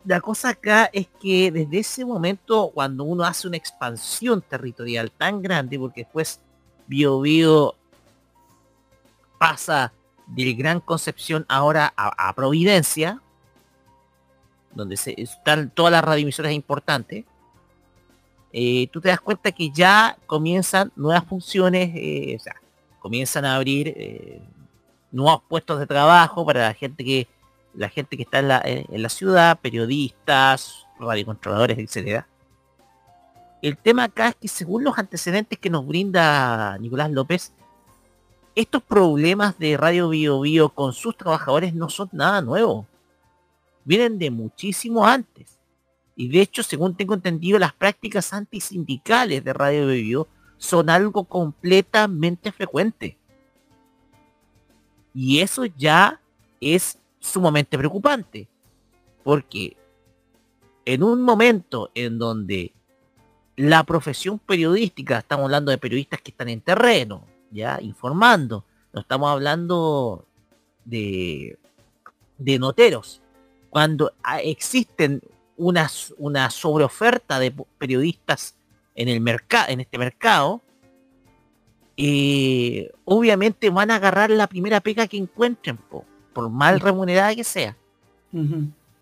la cosa acá es que desde ese momento cuando uno hace una expansión territorial tan grande porque después Bio Bio pasa del Gran Concepción ahora a, Providencia, donde se, están todas las radioemisoras importantes, eh, tú te das cuenta que ya comienzan nuevas funciones, eh, o sea, comienzan a abrir eh, nuevos puestos de trabajo para la gente que la gente que está en la, ciudad, periodistas, radiocontroladores, etcétera. El tema acá es que según los antecedentes que nos brinda Nicolás López, estos problemas de Radio Bio Bio con sus trabajadores no son nada nuevo. Vienen de muchísimo antes. Y de hecho, según tengo entendido, las prácticas antisindicales de Radio Bio Bio son algo completamente frecuente. Y eso ya es sumamente preocupante. Porque en un momento en donde la profesión periodística, estamos hablando de periodistas que están en terreno, ya informando, no estamos hablando de, de noteros. Cuando ah, existen unas, una sobreoferta de periodistas en el mercado, en este mercado, eh, obviamente van a agarrar la primera pega que encuentren, po, por mal remunerada que sea.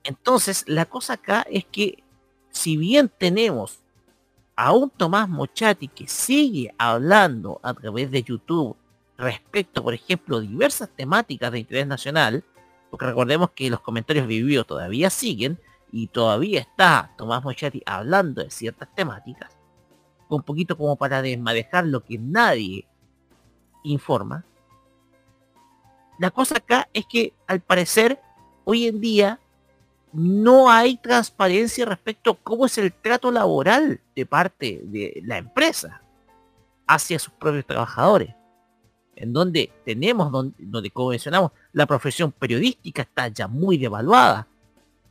Entonces, la cosa acá es que si bien tenemos a un Tomás Mochati que sigue hablando a través de YouTube respecto, por ejemplo, diversas temáticas de interés nacional, porque recordemos que los comentarios vividos todavía siguen y todavía está Tomás Mochati hablando de ciertas temáticas, un poquito como para desmadejar lo que nadie informa. La cosa acá es que al parecer hoy en día no hay transparencia respecto a cómo es el trato laboral de parte de la empresa hacia sus propios trabajadores. en donde tenemos, donde, donde como mencionamos, la profesión periodística está ya muy devaluada,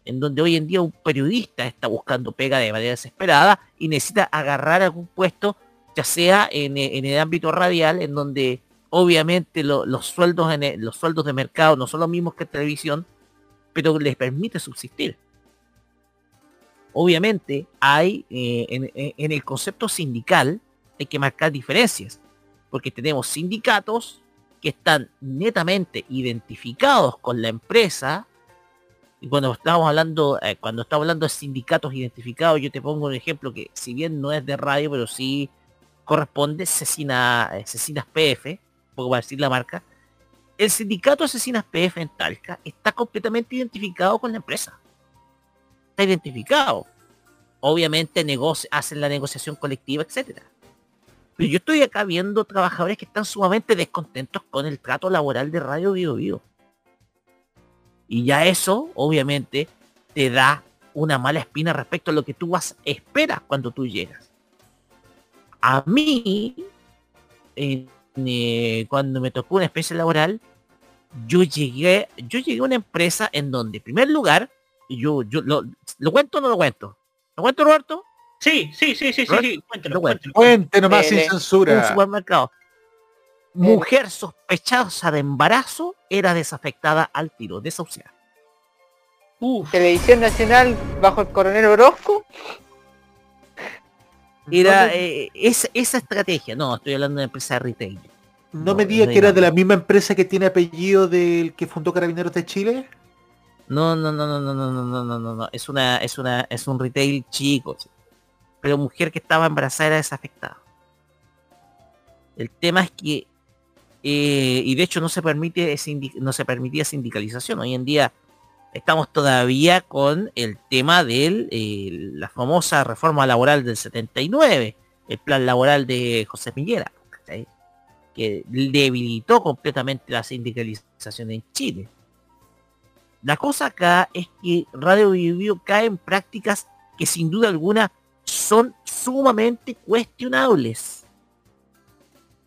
en donde hoy en día un periodista está buscando pega de manera desesperada y necesita agarrar algún puesto, ya sea en, en el ámbito radial, en donde obviamente lo- los sueldos el- los sueldos de mercado no son los mismos que televisión, pero les permite subsistir. Obviamente hay eh, en, el concepto sindical hay que marcar diferencias, porque tenemos sindicatos que están netamente identificados con la empresa y cuando estamos hablando eh, cuando estamos hablando de sindicatos identificados yo te pongo un ejemplo que si bien no es de radio pero sí corresponde eh, Cecinas PF poco para decir la marca el sindicato Asesinas PF en Talca está completamente identificado con la empresa está identificado obviamente negocia- hacen la negociación colectiva etcétera pero yo estoy acá viendo trabajadores que están sumamente descontentos con el trato laboral de Radio Bio Bio. Y ya eso, obviamente, te da una mala espina respecto a lo que tú vas, esperas cuando tú llegas. A mí, eh, cuando me tocó una especie laboral, yo llegué, yo llegué a una empresa en donde, en primer lugar, yo, yo lo, ¿lo cuento o no lo cuento? ¿Lo cuento, Roberto? Sí, sí, sí, sí, sí, Roberto, sí, cuéntelo, lo cuento. Cuente nomás sin Dele. censura. Un supermercado. Mujer sospechosa de embarazo era desafectada al tiro, desahuciada. Televisión Nacional bajo el coronel Orozco. Era eh, esa, esa estrategia. No, estoy hablando de empresa de retail. ¿No me diga no que era era. de la misma empresa que tiene apellido del que fundó Carabineros de Chile? No, no, no, no, no, no, no, no, no, no, no. Es una, es una, es un retail chico. Pero mujer que estaba embarazada era desafectada. El tema es que, eh, y de hecho no se permite, no se permitía sindicalización. Hoy en día estamos todavía con el tema de la famosa reforma laboral del 79, el plan laboral de José Piñera, que debilitó completamente la sindicalización en Chile. La cosa acá es que Radio Bio cae en prácticas que sin duda alguna son sumamente cuestionables.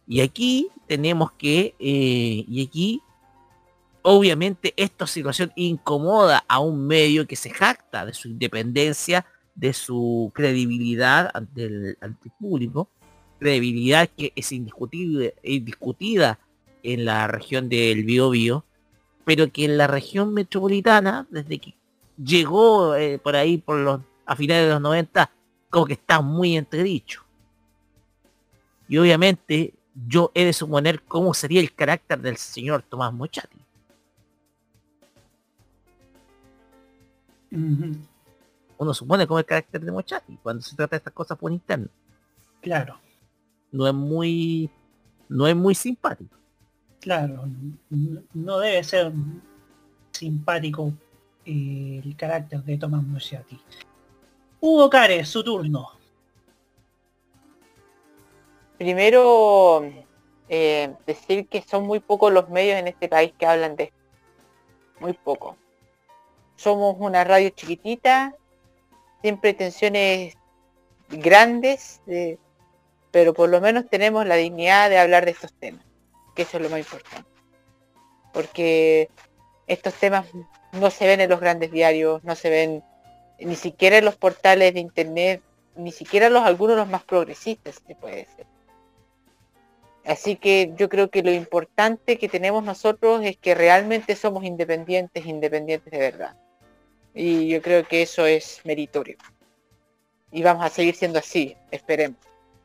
Y aquí tenemos que, eh, y aquí obviamente esta situación incomoda a un medio que se jacta de su independencia, de su credibilidad ante el, público, credibilidad que es indiscutible, indiscutida en la región del Biobío, pero que en la región metropolitana, desde que llegó eh, por ahí por los a finales de los 90, como que está muy entredicho. Y obviamente yo he de suponer cómo sería el carácter del señor Tomás Mochati. Uno supone cómo es el carácter de Mochati cuando se trata de estas cosas por interno. Claro, No es muy no es muy simpático. claro. No debe ser simpático eh, el carácter de Tomás Moschati. Hugo Cares, su turno. Primero, eh, decir que son muy pocos los medios en este país que hablan de esto. Muy pocos. Somos una radio chiquitita, siempre tensiones grandes, pero por lo menos tenemos la dignidad de hablar de estos temas, que eso es lo más importante. Porque estos temas no se ven en los grandes diarios, no se ven ni siquiera en los portales de internet, ni siquiera los algunos los más progresistas, se puede decir. Así que yo creo que lo importante que tenemos nosotros es que realmente somos independientes, independientes de verdad. Y yo creo que eso es meritorio. Y vamos a seguir siendo así, esperemos,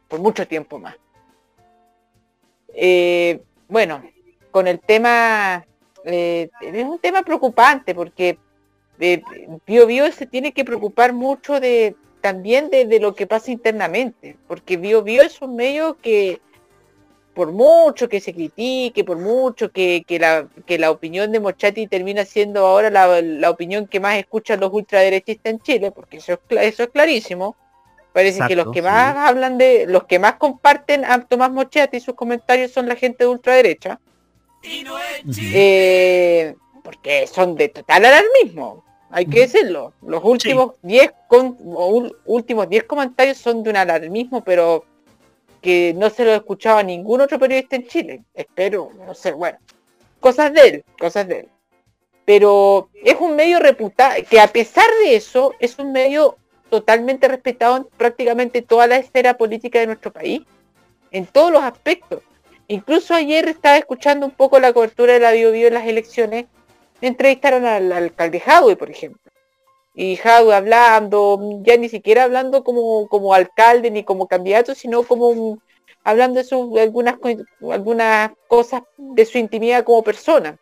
por mucho tiempo más. Eh, bueno, con el tema, eh, es un tema preocupante porque eh, Bio se tiene que preocupar mucho de también de, de lo que pasa internamente, porque Bio Bio es un medio que por mucho que se critique, por mucho que, que la, que la opinión de Mochati termina siendo ahora la, la opinión que más escuchan los ultraderechistas en Chile, porque eso es, cla- eso es clarísimo. Parece que los que sí. más hablan de, los que más comparten a Tomás Mochati y sus comentarios son la gente de ultraderecha. Eh, porque son de total alarmismo, hay que decirlo. Los últimos 10 con, últimos 10 comentarios son de un alarmismo, pero porque no se lo he escuchado a ningún otro periodista en Chile. Espero, no sé, bueno. Cosas de él, cosas de él. Pero es un medio reputado, que a pesar de eso, es un medio totalmente respetado en prácticamente toda la esfera política de nuestro país, en todos los aspectos. Incluso ayer estaba escuchando un poco la cobertura de la Bio, en las elecciones, entrevistaron al, alcalde Jadwe, por ejemplo. Y Jadwe hablando, ya ni siquiera hablando como, como alcalde ni como candidato, sino como hablando de, algunas, algunas cosas de su intimidad como persona.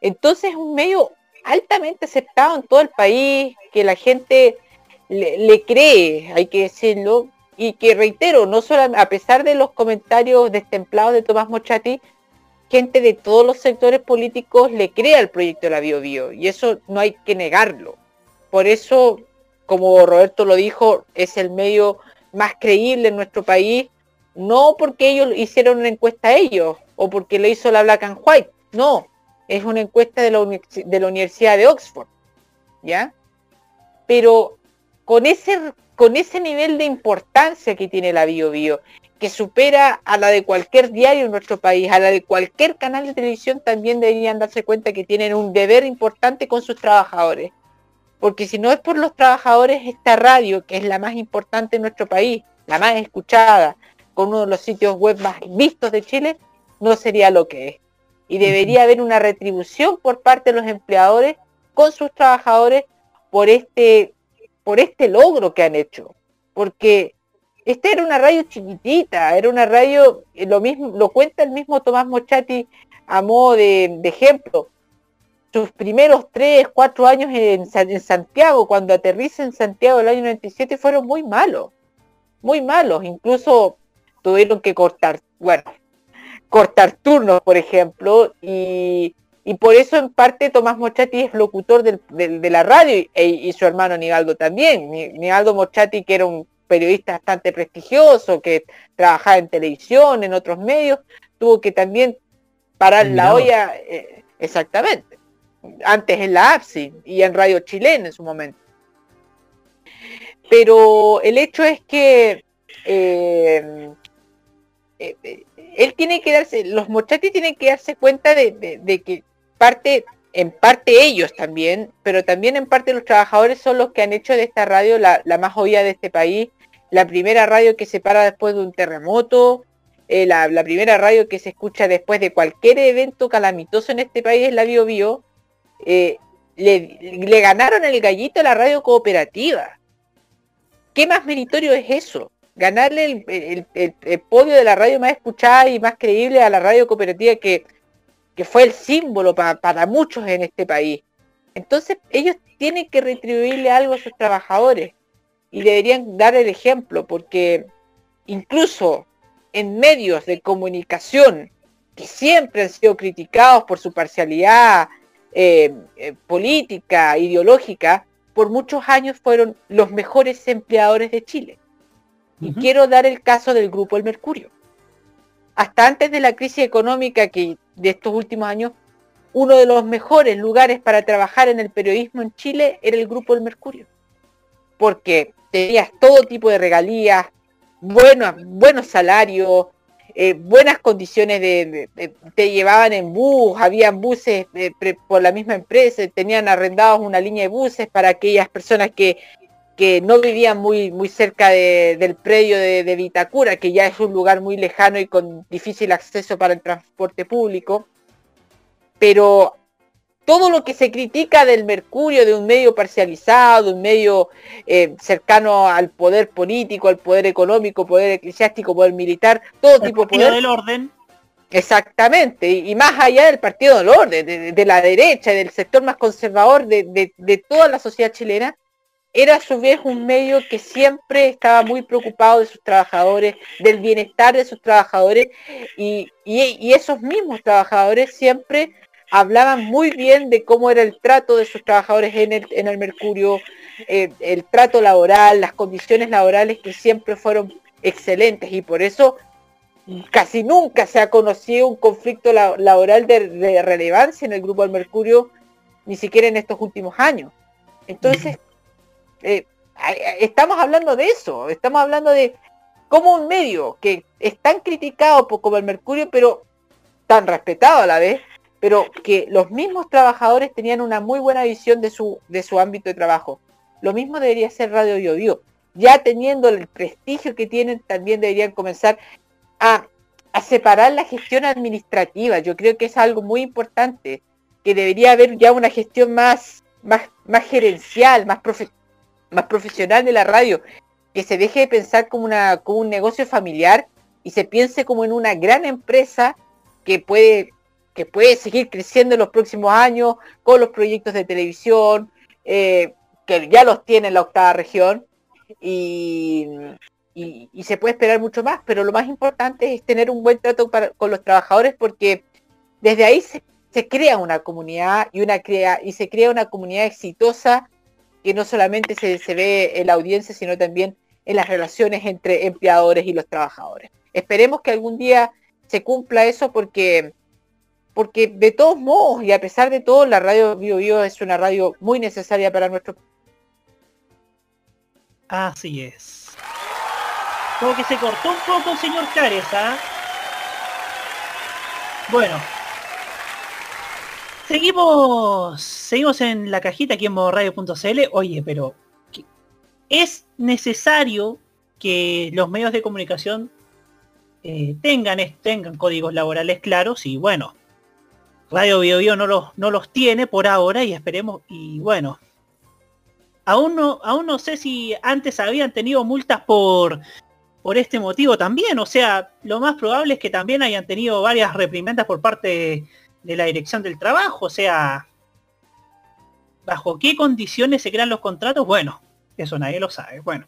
Entonces es un medio altamente aceptado en todo el país, que la gente le, cree, hay que decirlo, y que reitero, no solo a pesar de los comentarios destemplados de Tomás Mochati, gente de todos los sectores políticos le cree al proyecto de la BioBio, y eso no hay que negarlo. Por eso, como Roberto lo dijo, es el medio más creíble en nuestro país, no porque ellos hicieron una encuesta a ellos, o porque lo hizo la Black and White, no, es una encuesta de la, Universidad de Oxford, ¿ya? Pero con ese, con ese nivel de importancia que tiene la BioBio, que supera a la de cualquier diario en nuestro país, a la de cualquier canal de televisión, también deberían darse cuenta que tienen un deber importante con sus trabajadores. Porque si no es por los trabajadores, esta radio, que es la más importante en nuestro país, la más escuchada, con uno de los sitios web más vistos de Chile, no sería lo que es. Y debería haber una retribución por parte de los empleadores con sus trabajadores por este por este logro que han hecho. Porque esta era una radio chiquitita, era una radio, eh, lo mismo, lo cuenta el mismo Tomás Mochati a modo de, ejemplo. Sus primeros tres, cuatro años en, Santiago, cuando aterriza en Santiago el año 97, fueron muy malos. Muy malos. Incluso tuvieron que cortar, bueno, cortar turnos, por ejemplo, y, y por eso en parte Tomás Mochati es locutor de la radio y, su hermano Nigaldo también. Nigaldo Mochati, que era un periodista bastante prestigioso, que trabajaba en televisión, en otros medios, tuvo que también parar la olla, eh, exactamente, antes en la APSI y en Radio Chilena en su momento. Pero el hecho es que eh, eh, él tiene que darse, los Mochati tienen que darse cuenta de que parte, en parte ellos también, pero también en parte los trabajadores son los que han hecho de esta radio la, más oída de este país, la primera radio que se para después de un terremoto, eh, la, primera radio que se escucha después de cualquier evento calamitoso en este país es la Bio Bio. Eh, le, ganaron el gallito a la radio cooperativa. ¿Qué más meritorio es eso? Ganarle el podio de la radio más escuchada y más creíble a la radio cooperativa que que fue el símbolo para muchos en este país. Entonces ellos tienen que retribuirle algo a sus trabajadores y deberían dar el ejemplo porque incluso en medios de comunicación que siempre han sido criticados por su parcialidad eh, eh, política, ideológica, por muchos años fueron los mejores empleadores de Chile. Y quiero dar el caso del Grupo El Mercurio. Hasta antes de la crisis económica que de estos últimos años, uno de los mejores lugares para trabajar en el periodismo en Chile era el Grupo El Mercurio. Porque tenías todo tipo de regalías, buenos, buenos salarios, eh, buenas condiciones de, te llevaban en bus, habían buses eh, por la misma empresa, tenían arrendados una línea de buses para aquellas personas que, que no vivían muy, muy cerca del predio de, de, Vitacura, que ya es un lugar muy lejano y con difícil acceso para el transporte público. Pero todo lo que se critica del Mercurio, de un medio parcializado, de un medio eh, cercano al poder político, al poder económico, poder eclesiástico, poder militar, todo tipo de poder. del orden. Exactamente, y, más allá del partido del orden, de, la derecha, del sector más conservador de, de toda la sociedad chilena, era a su vez un medio que siempre estaba muy preocupado de sus trabajadores, del bienestar de sus trabajadores, y, esos mismos trabajadores siempre hablaban muy bien de cómo era el trato de sus trabajadores en el, en el Mercurio, eh, el trato laboral, las condiciones laborales que siempre fueron excelentes, y por eso casi nunca se ha conocido un conflicto laboral de, de relevancia en el Grupo del Mercurio, ni siquiera en estos últimos años. Entonces, eh, estamos hablando de eso, estamos hablando de, como un medio que es tan criticado por- como el Mercurio, pero tan respetado a la vez, pero que los mismos trabajadores tenían una muy buena visión de su, de su ámbito de trabajo. Lo mismo debería ser Radio Bio Bio. Ya teniendo el prestigio que tienen, también deberían comenzar a, a separar la gestión administrativa. Yo creo que es algo muy importante, que debería haber ya una gestión más, más, más gerencial, más, profe- más profesional de la radio, que se deje de pensar como, una, como un negocio familiar y se piense como en una gran empresa que puede, que puede seguir creciendo en los próximos años con los proyectos de televisión, eh, que ya los tiene en la octava región, y, se puede esperar mucho más, pero lo más importante es tener un buen trato con los trabajadores porque desde ahí se, se crea una comunidad y, una crea, y se crea una comunidad exitosa que no solamente se, se ve en la audiencia, sino también en las relaciones entre empleadores y los trabajadores. Esperemos que algún día se cumpla eso porque, porque de todos modos y a pesar de todo, la radio Bio Bio es una radio muy necesaria para nuestro Así es. Como que se cortó un poco, señor Cares, ¿ah? Bueno. Seguimos, seguimos en la cajita aquí en modoradio.cl. Oye, pero ¿qué- es necesario que los medios de comunicación eh, tengan, tengan códigos laborales claros y bueno, Radio Bio Bio no los, no los tiene por ahora y esperemos, y bueno, aún no, aún no sé si antes habían tenido multas por, por este motivo también. O sea, lo más probable es que también hayan tenido varias reprimendas por parte de la dirección del trabajo. O sea, bajo qué condiciones se crean los contratos, bueno, eso nadie lo sabe. Bueno.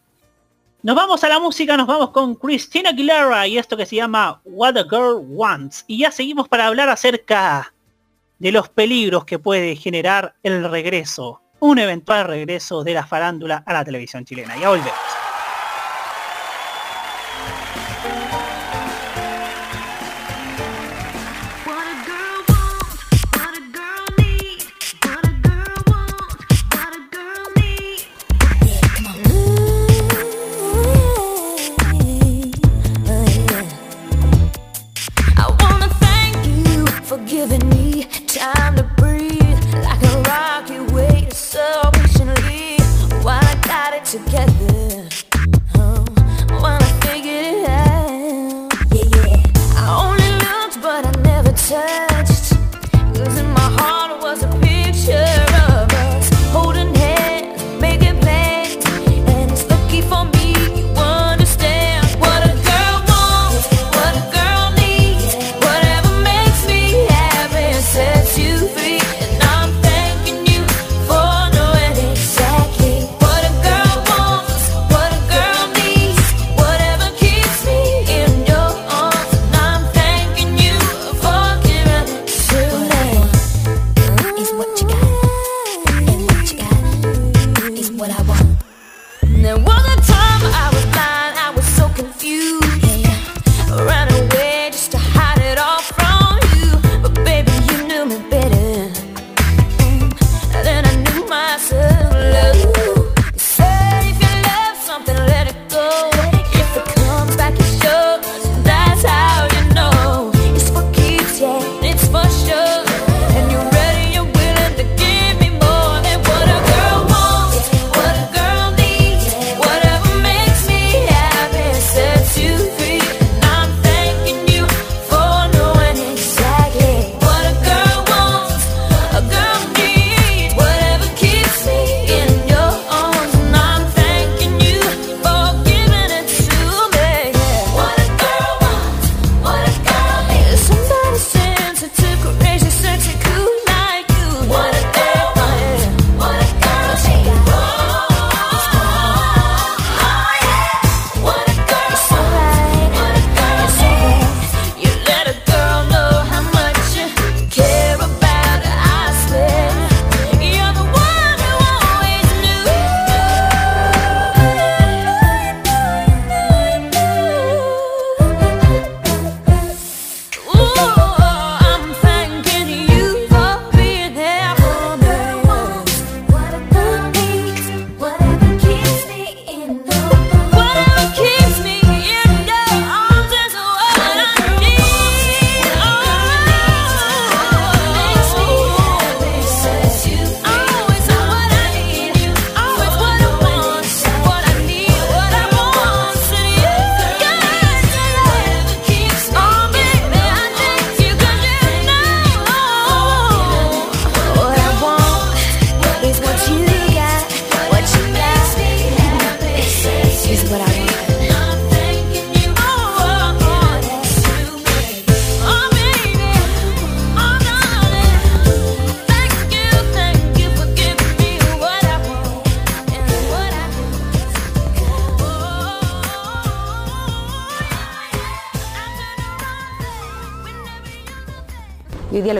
Nos vamos a la música, nos vamos con Christina Aguilera y esto que se llama What a Girl Wants. Y ya seguimos para hablar acerca de los peligros que puede generar el regreso, un eventual regreso de la farándula a la televisión chilena. Ya volvemos.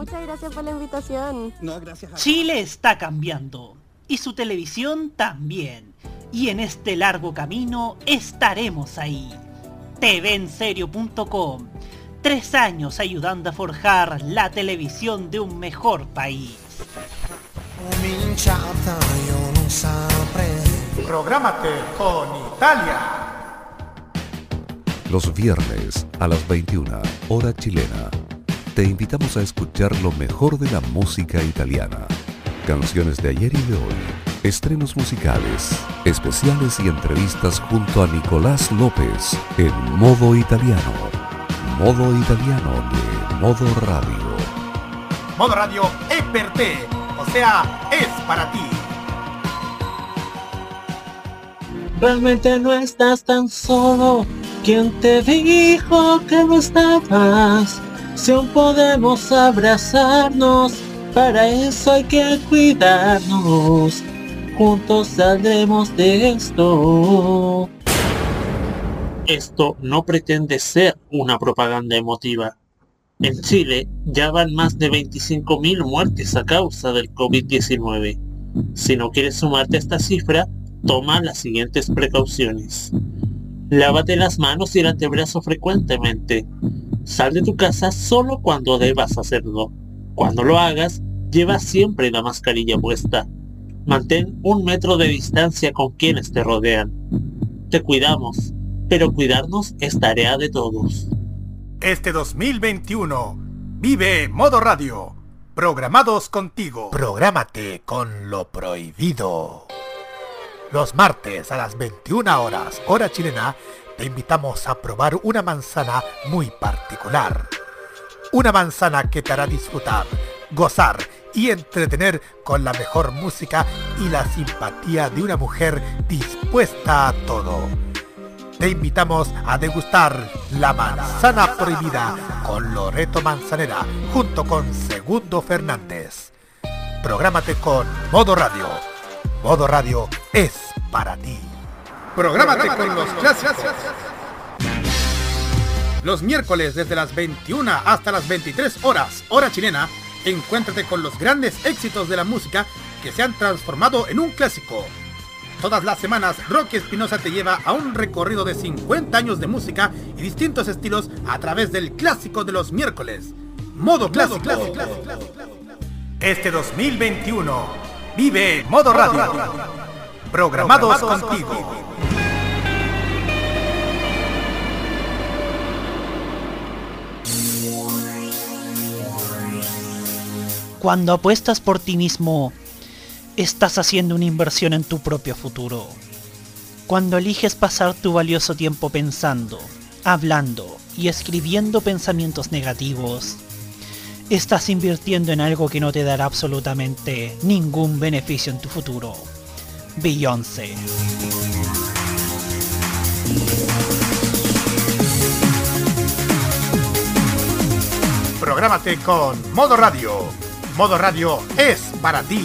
Muchas gracias por la invitación. No, gracias a Chile está cambiando y su televisión también. Y en este largo camino estaremos ahí. TVenserio.com. Tres años ayudando a forjar la televisión de un mejor país. Prográmate con Italia. Los viernes a las 21, hora chilena, te invitamos a escuchar lo mejor de la música italiana. Canciones de ayer y de hoy, estrenos musicales, especiales y entrevistas junto a Nicolás López en modo italiano. Modo italiano de Modo Radio. Modo Radio es per te, o sea, es para ti. Realmente no estás tan solo. ¿Quién te dijo que no estabas? Si aún podemos abrazarnos, para eso hay que cuidarnos. Juntos saldremos de esto. Esto no pretende ser una propaganda emotiva. En Chile ya van más de 25.000 muertes a causa del COVID-19. Si no quieres sumarte a esta cifra, toma las siguientes precauciones. Lávate las manos y el antebrazo frecuentemente. Sal de tu casa solo cuando debas hacerlo. Cuando lo hagas, lleva siempre la mascarilla puesta. Mantén un metro de distancia con quienes te rodean. Te cuidamos, pero cuidarnos es tarea de todos. Este 2021, vive Modo Radio. Programados contigo. Prográmate con lo prohibido. Los martes a las 21 horas, hora chilena, te invitamos a probar una manzana muy particular. Una manzana que te hará disfrutar, gozar y entretener con la mejor música y la simpatía de una mujer dispuesta a todo. Te invitamos a degustar la manzana prohibida con Loreto Manzanera junto con Segundo Fernández. Prográmate con Modo Radio. Modo Radio es para ti. Prográmate con los clásicos. Los miércoles desde las 21 hasta las 23 horas, hora chilena, encuéntrate con los grandes éxitos de la música que se han transformado en un clásico. Todas las semanas, Rocky Espinosa te lleva a un recorrido de 50 años de música y distintos estilos a través del clásico de los miércoles. Modo clásico. Este 2021, vive Modo Radio. Programados contigo. Cuando apuestas por ti mismo, estás haciendo una inversión en tu propio futuro. Cuando eliges pasar tu valioso tiempo pensando, hablando y escribiendo pensamientos negativos, estás invirtiendo en algo que no te dará absolutamente ningún beneficio en tu futuro. Beyoncé. Prográmate con Modo Radio. Modo Radio es para ti.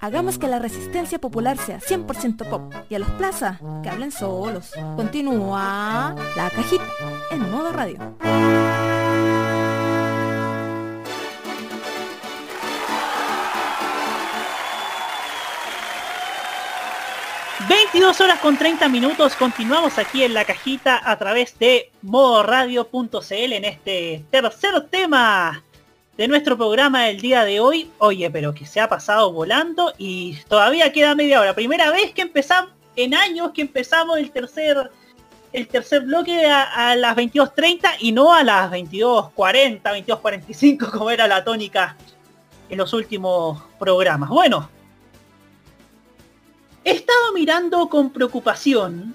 Hagamos que la resistencia popular sea 100% pop y a los plaza que hablen solos. Continúa la cajita en modo radio. 22 horas con 30 minutos, continuamos aquí en la cajita a través de modoradio.cl en este tercer tema de nuestro programa del día de hoy. Oye, pero que se ha pasado volando y todavía queda media hora. Primera vez que empezamos, en años que empezamos el tercer el tercer bloque a, a las 22.30 y no a las 22.40, 22.45 como era la tónica en los últimos programas. Bueno, he estado mirando con preocupación,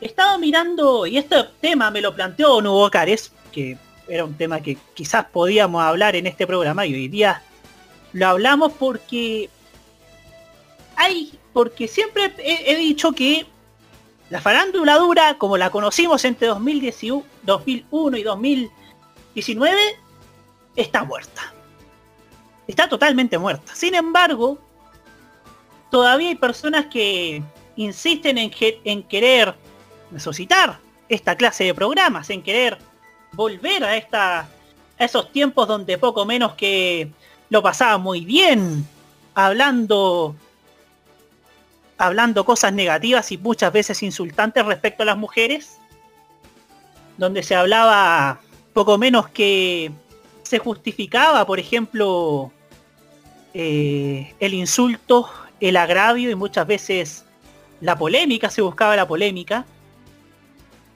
he estado mirando, y este tema me lo planteó Nuevo Cares, que era un tema que quizás podíamos hablar en este programa y hoy día lo hablamos porque hay, porque siempre he, he dicho que la farándula dura, como la conocimos entre 2010 2001 y 2019, está muerta. Está totalmente muerta. Sin embargo, todavía hay personas que insisten en, que- en querer resucitar esta clase de programas, en querer volver a esos tiempos donde poco menos que lo pasaba muy bien, hablando hablando cosas negativas y muchas veces insultantes respecto a las mujeres, donde se hablaba poco menos que se justificaba, por ejemplo, eh, el insulto, el agravio y muchas veces la polémica, se buscaba la polémica.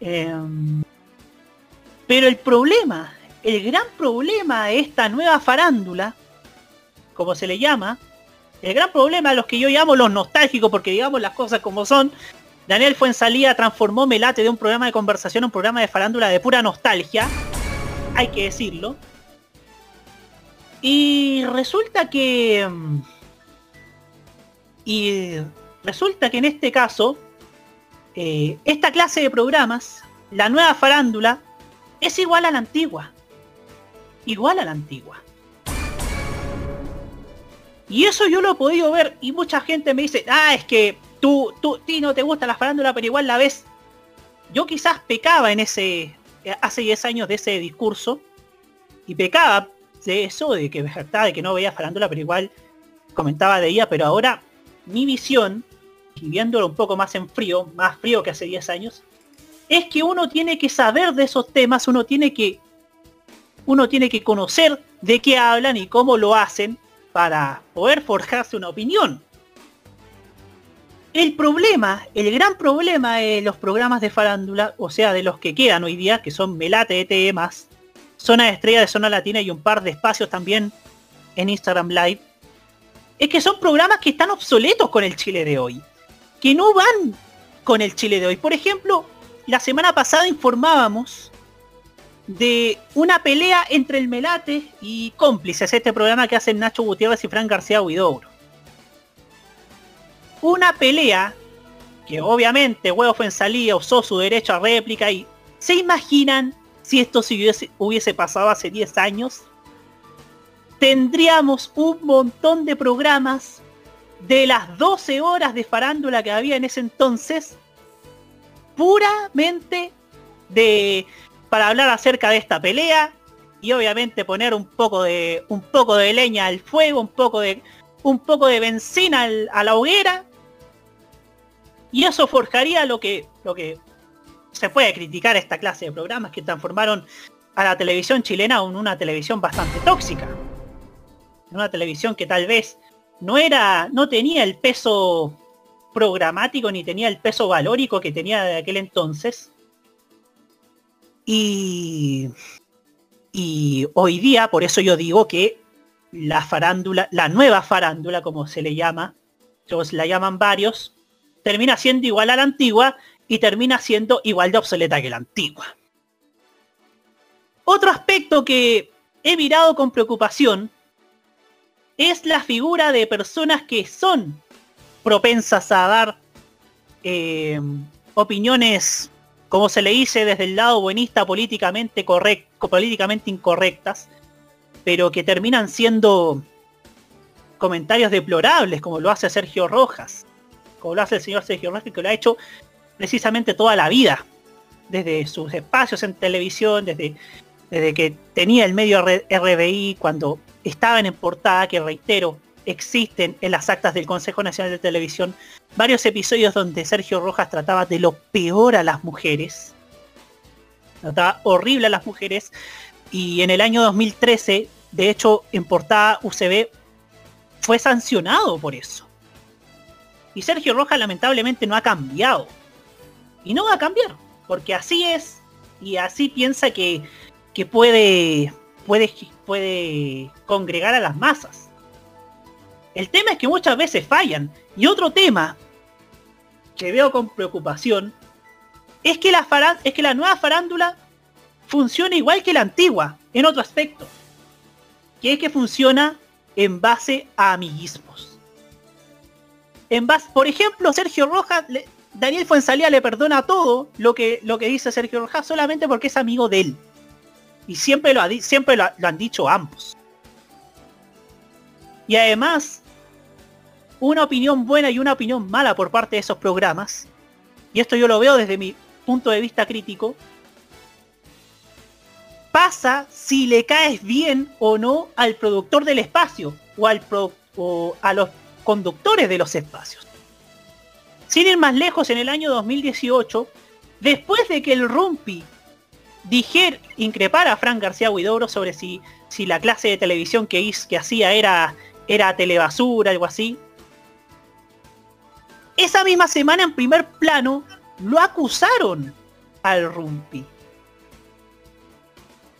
Em, pero el problema, el gran problema de esta nueva farándula, como se le llama, el gran problema de los que yo llamo los nostálgicos, porque digamos las cosas como son, Daniel Fuensalía transformó Melate de un programa de conversación a un programa de farándula de pura nostalgia, hay que decirlo. Y resulta que... Y resulta que en este caso, eh, esta clase de programas, la nueva farándula, es igual a la antigua. Igual a la antigua. Y eso yo lo he podido ver y mucha gente me dice, ah, es que tú, tú, ti no te gusta la farándula, pero igual la ves. Yo quizás pecaba en ese, eh, hace 10 años de ese discurso, y pecaba de eso, de que me de que no veía farándula, pero igual comentaba de ella, pero ahora mi visión, viéndolo un poco más en frío, más frío que hace 10 años, es que uno tiene que saber de esos temas, uno tiene que uno tiene que conocer de qué hablan y cómo lo hacen para poder forjarse una opinión. El problema, el gran problema de los programas de farándula, o sea, de los que quedan hoy día, que son Melate, ETE más, Zona de Estrella de Zona Latina y un par de espacios también en Instagram Live, es que son programas que están obsoletos con el Chile de hoy, que no van con el Chile de hoy. Por ejemplo, la semana pasada informábamos de una pelea entre el Melate y cómplices, este programa que hacen Nacho Gutiérrez y Fran García Huidobro. Una pelea que obviamente Huevo Fuensalía usó su derecho a réplica y ¿se imaginan si esto se hubiese, hubiese pasado hace 10 años? Tendríamos un montón de programas de las 12 horas de farándula que había en ese entonces puramente de para hablar acerca de esta pelea y obviamente poner un poco de un poco de leña al fuego, un poco de un poco de benzina a la hoguera y eso forjaría lo que lo que se puede criticar esta clase de programas que transformaron a la televisión chilena en una televisión bastante tóxica. Una televisión que tal vez no era no tenía el peso programático ni tenía el peso valórico que tenía de aquel entonces. Y, y hoy día, por eso yo digo que la farándula, la nueva farándula, como se le llama, ellos la llaman varios, termina siendo igual a la antigua y termina siendo igual de obsoleta que la antigua. Otro aspecto que he mirado con preocupación es la figura de personas que son propensas a dar eh, opiniones, como se le dice desde el lado buenista, políticamente, correcto, políticamente incorrectas, pero que terminan siendo comentarios deplorables, como lo hace Sergio Rojas, como lo hace el señor Sergio Rojas, que lo ha hecho precisamente toda la vida, desde sus espacios en televisión, desde, desde que tenía el medio RBI, cuando estaban en portada, que reitero, existen en las actas del Consejo Nacional de Televisión varios episodios donde Sergio Rojas trataba de lo peor a las mujeres. Trataba horrible a las mujeres. Y en el año 2013, de hecho, en portada UCB fue sancionado por eso. Y Sergio Rojas lamentablemente no ha cambiado. Y no va a cambiar, porque así es. Y así piensa que, que puede, puede, puede congregar a las masas. El tema es que muchas veces fallan. Y otro tema que veo con preocupación es que la, es que la nueva farándula funciona igual que la antigua, en otro aspecto. Que es que funciona en base a amiguismos. En base, por ejemplo, Sergio Rojas, Daniel Fuensalía le perdona todo lo que, lo que dice Sergio Rojas solamente porque es amigo de él. Y siempre lo, ha siempre lo, ha- lo han dicho ambos. Y además, una opinión buena y una opinión mala por parte de esos programas, y esto yo lo veo desde mi punto de vista crítico, pasa si le caes bien o no al productor del espacio o, al o a los conductores de los espacios. Sin ir más lejos, en el año 2018, después de que el Rumpi dijera, increpara a Fran García Huidobro sobre si, si la clase de televisión que, hiz- que hacía era, era telebasura, algo así, esa misma semana en primer plano lo acusaron al Rumpi.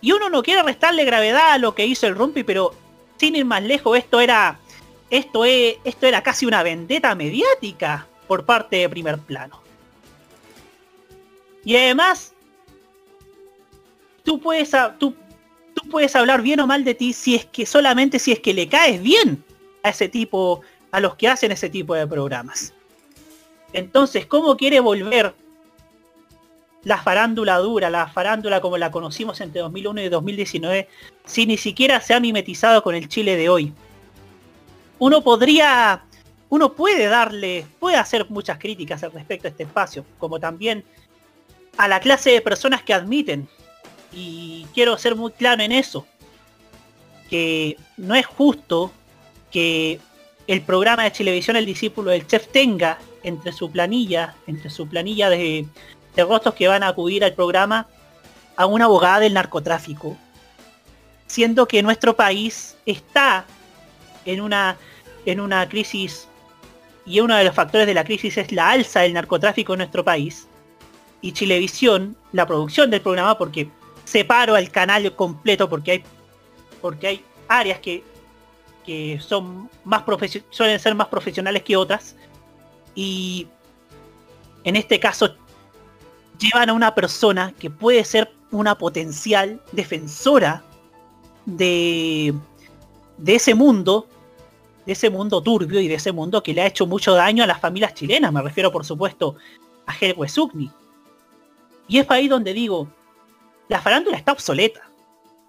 Y uno no quiere restarle gravedad a lo que hizo el Rumpi, pero sin ir más lejos, esto era. Esto, es, esto era casi una vendetta mediática por parte de primer plano. Y además, tú puedes, hablar bien o mal de ti si es que solamente si es que le caes bien a ese tipo, a los que hacen ese tipo de programas. Entonces, ¿cómo quiere volver la farándula dura, la farándula como la conocimos entre 2001 y 2019, si ni siquiera se ha mimetizado con el Chile de hoy? Uno podría, uno puede darle, puede hacer muchas críticas al respecto a este espacio, como también a la clase de personas que admiten, y quiero ser muy claro en eso, que no es justo que el programa de televisión El Discípulo del Chef tenga entre su planilla, entre su planilla de, de rostros que van a acudir al programa a una abogada del narcotráfico, siendo que nuestro país está en una, en una crisis y uno de los factores de la crisis es la alza del narcotráfico en nuestro país y Chilevisión, la producción del programa, porque separo el canal completo porque hay porque hay áreas que, que son más suelen ser más profesionales que otras y en este caso llevan a una persona que puede ser una potencial defensora de, de ese mundo, de ese mundo turbio y de ese mundo que le ha hecho mucho daño a las familias chilenas. Me refiero, por supuesto, a Helwe Sugni. Y es ahí donde digo, la farándula está obsoleta.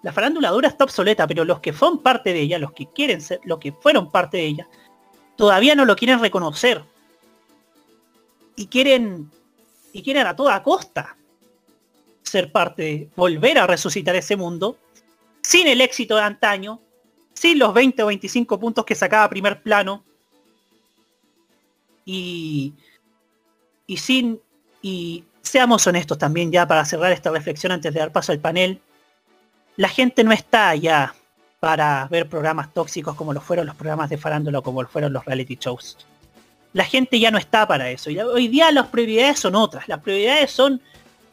La farándula dura está obsoleta, pero los que son parte de ella, los que quieren ser, los que fueron parte de ella, todavía no lo quieren reconocer. Y quieren, y quieren a toda costa ser parte, volver a resucitar ese mundo, sin el éxito de antaño, sin los 20 o 25 puntos que sacaba primer plano, y, y sin, y seamos honestos también ya para cerrar esta reflexión antes de dar paso al panel, la gente no está ya para ver programas tóxicos como lo fueron los programas de farándula como lo fueron los reality shows. La gente ya no está para eso. Y hoy día las prioridades son otras. Las prioridades son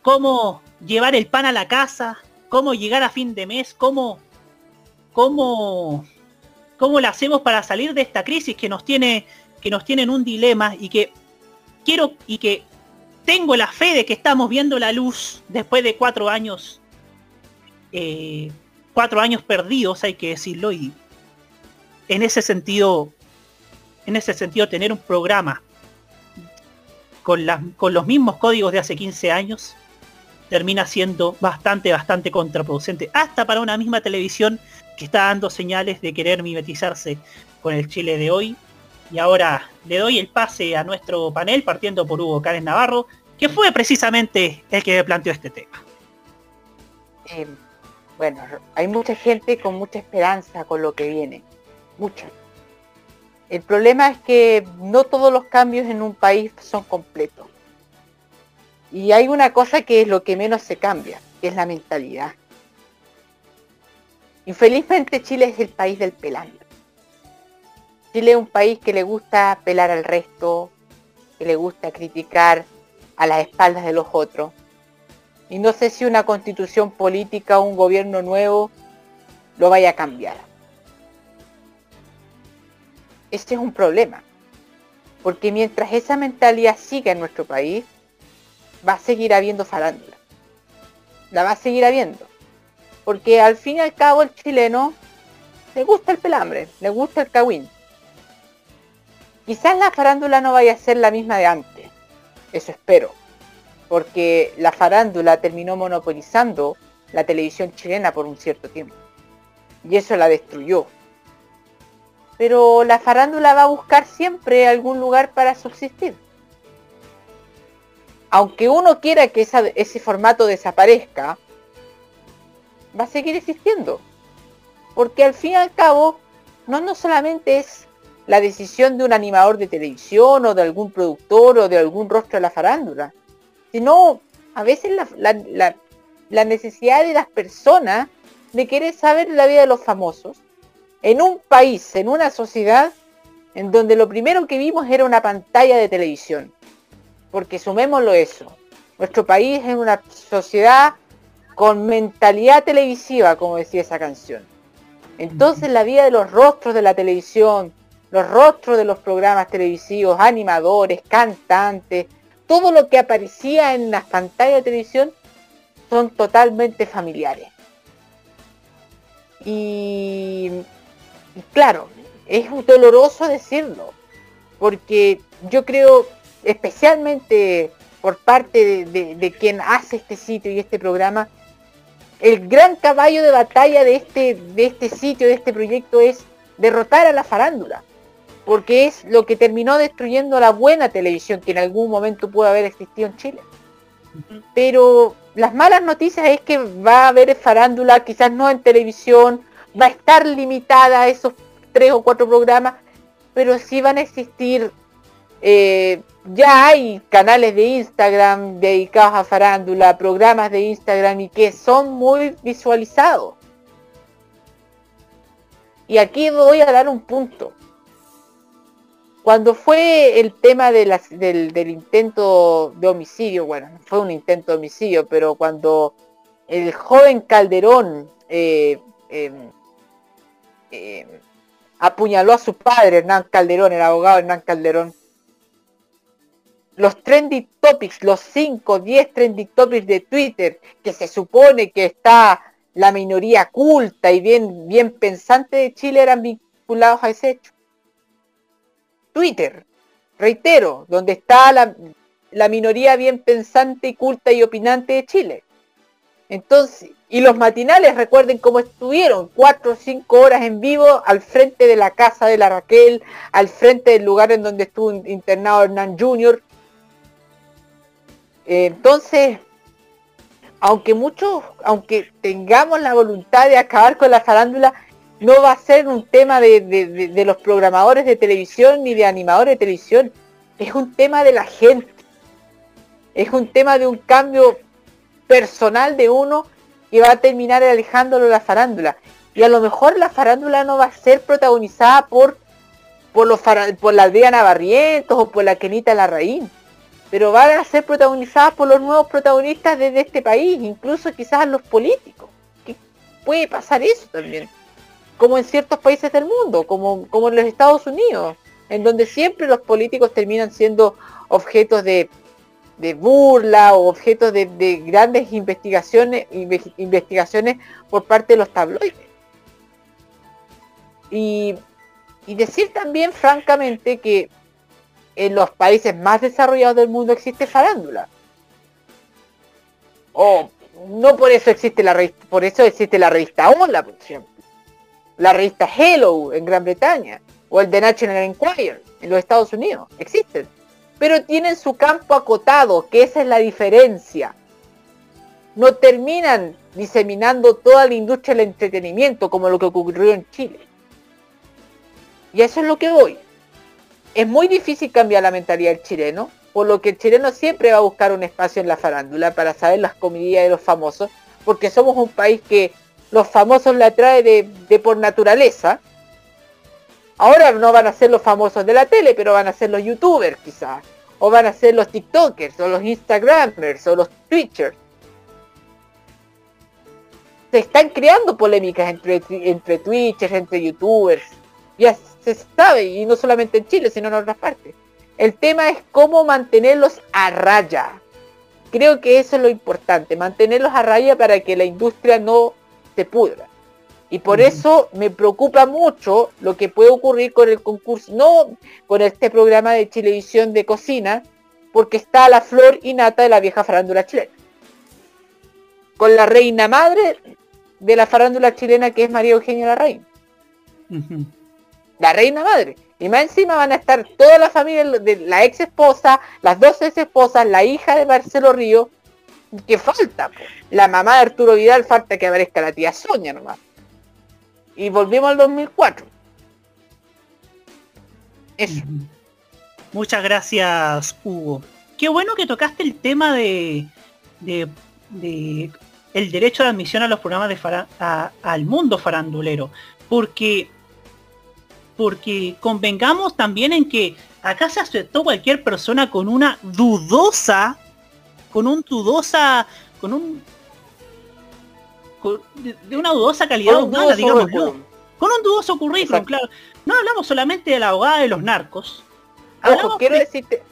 cómo llevar el pan a la casa, cómo llegar a fin de mes, cómo, cómo, cómo lo hacemos para salir de esta crisis que nos tiene, que nos tiene en un dilema y que quiero y que tengo la fe de que estamos viendo la luz después de cuatro años eh, cuatro años perdidos, hay que decirlo, y en ese sentido, en ese sentido, tener un programa con, con los mismos códigos de hace 15 años termina siendo bastante, bastante contraproducente, hasta para una misma televisión que está dando señales de querer mimetizarse con el Chile de hoy. Y ahora le doy el pase a nuestro panel, partiendo por Hugo Cárez Navarro, que fue precisamente el que planteó este tema. Eh, bueno, hay mucha gente con mucha esperanza con lo que viene. Mucha. El problema es que no todos los cambios en un país son completos. Y hay una cosa que es lo que menos se cambia, que es la mentalidad. Infelizmente Chile es el país del pelando. Chile es un país que le gusta pelar al resto, que le gusta criticar a las espaldas de los otros. Y no sé si una constitución política o un gobierno nuevo lo vaya a cambiar. Este es un problema. Porque mientras esa mentalidad siga en nuestro país, va a seguir habiendo farándula. la va a seguir habiendo. Porque al fin y al cabo el chileno le gusta el pelambre, le gusta el cagüín. Quizás la farándula no vaya a ser la misma de antes, eso espero, porque la farándula terminó monopolizando la televisión chilena por un cierto tiempo, y eso la destruyó. Pero la farándula va a buscar siempre algún lugar para subsistir. Aunque uno quiera que ese formato desaparezca, va a seguir existiendo. Porque al fin y al cabo, no, no solamente es la decisión de un animador de televisión o de algún productor o de algún rostro de la farándula, sino a veces la, la necesidad de las personas de querer saber la vida de los famosos en un país, en una sociedad en donde lo primero que vimos era una pantalla de televisión. Porque sumémoslo eso. Nuestro país es una sociedad con mentalidad televisiva, como decía esa canción. Entonces la vida de los rostros de la televisión, los rostros de los programas televisivos, animadores, cantantes, todo lo que aparecía en las pantallas de televisión son totalmente familiares. Y, claro, es doloroso decirlo, porque yo creo, especialmente por parte de quien hace este sitio y este programa, el gran caballo de batalla de este, de este sitio, de este proyecto es derrotar a la farándula, porque es lo que terminó destruyendo la buena televisión que en algún momento pudo haber existido en Chile. Pero las malas noticias es que va a haber farándula, quizás no en televisión, va a estar limitada a esos tres o cuatro programas, pero sí van a existir eh, ya hay canales de Instagram dedicados a farándula, programas de Instagram y que son muy visualizados. Y aquí voy a dar un punto. Cuando fue el tema del, intento de homicidio, bueno, no fue un intento de homicidio, pero cuando el joven Calderón eh, em, em, apuñaló a su padre, Hernán Calderón, el abogado Hernán Calderón, los trending topics, los 5, 10 trending topics de Twitter, que se supone que está la minoría culta y bien pensante de Chile eran vinculados a ese hecho. Twitter, reitero, donde está la, minoría bien pensante y culta y opinante de Chile. Entonces, y los matinales, recuerden cómo estuvieron, cuatro o cinco horas en vivo al frente de la casa de la Raquel, al frente del lugar en donde estuvo internado Hernán Jr., entonces, aunque muchos, aunque tengamos la voluntad de acabar con la farándula, no va a ser un tema de, los programadores de televisión ni de animadores de televisión. Es un tema de la gente. Es un tema de un cambio personal de uno que va a terminar alejándolo de la farándula. Y a lo mejor la farándula no va a ser protagonizada por por, los, por la Adriana Barrientos o por la Kenita Larraín pero van a ser protagonizadas por los nuevos protagonistas desde este país, incluso quizás los políticos. Puede pasar eso también, como en ciertos países del mundo, como, en los Estados Unidos, en donde siempre los políticos terminan siendo objetos de, burla o objetos de, grandes investigaciones, investigaciones por parte de los tabloides. Y, y decir también francamente que en los países más desarrollados del mundo existe farándula. O no por eso existe la revista, por eso existe la revista Hola, por ejemplo. La revista Hello en Gran Bretaña. O el The National Enquirer en los Estados Unidos. Existen. Pero tienen su campo acotado, que esa es la diferencia. No terminan diseminando toda la industria del entretenimiento como lo que ocurrió en Chile. Y eso es lo que voy es muy difícil cambiar la mentalidad del chileno, por lo que el chileno siempre va a buscar un espacio en la farándula para saber las comidillas de los famosos, porque somos un país que los famosos le atrae de, por naturaleza. Ahora no van a ser los famosos de la tele, pero van a ser los youtubers quizás, o van a ser los tiktokers, o los instagramers, o los twitchers. Se están creando polémicas entre, entre twitchers, entre youtubers. Ya se sabe, y no solamente en Chile, sino en otras partes. El tema es cómo mantenerlos a raya. creo que eso es lo importante, mantenerlos a raya para que la industria no se pudra. Y por eso me preocupa mucho lo que puede ocurrir con el concurso, no con este programa de televisión de cocina, porque está la flor y nata de la vieja farándula chilena. Con la reina madre de la farándula chilena que es María Eugenia Larraín. La reina madre. Y más encima van a estar toda la familia de la ex esposa, las dos ex esposas, la hija de Marcelo Río. Que falta? La mamá de Arturo Vidal falta que aparezca la tía Sonia nomás. Y volvimos al 2004. Eso. Muchas gracias, Hugo. Qué bueno que tocaste el tema de, de, el derecho de admisión a los programas de fara, al mundo farandulero. Porque porque convengamos también en que acá se aceptó cualquier persona con una dudosa, con un dudosa, con un con, de, de, una dudosa calidad humana, digamos, con un dudoso currículum, Exacto. claro. No hablamos solamente de la abogada de los narcos. Ojo, quiero de... decirte,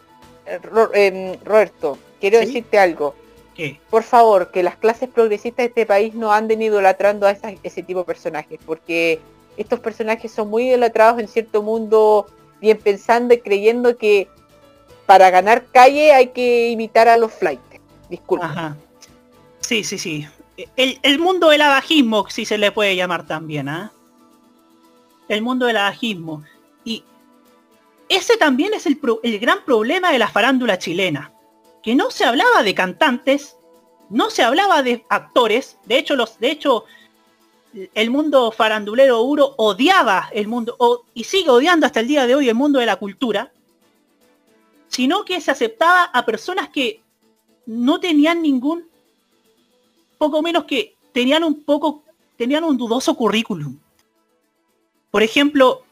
eh, Roberto, quiero ¿Sí? decirte algo. ¿Qué? Por favor, que las clases progresistas de este país no anden idolatrando a esa, ese tipo de personajes, porque estos personajes son muy idolatrados en cierto mundo, bien pensando y creyendo que para ganar calle hay que imitar a los flights. Disculpa. Sí, sí, sí. El, mundo del abajismo, si se le puede llamar también, ¿ah? ¿eh? El mundo del abajismo. Y ese también es el, gran problema de la farándula chilena. Que no se hablaba de cantantes, no se hablaba de actores. De hecho, los, de hecho, el mundo farandulero Uro odiaba el mundo, y sigue odiando hasta el día de hoy el mundo de la cultura, sino que se aceptaba a personas que no tenían ningún, poco menos que tenían un poco, tenían un dudoso currículum. Por ejemplo,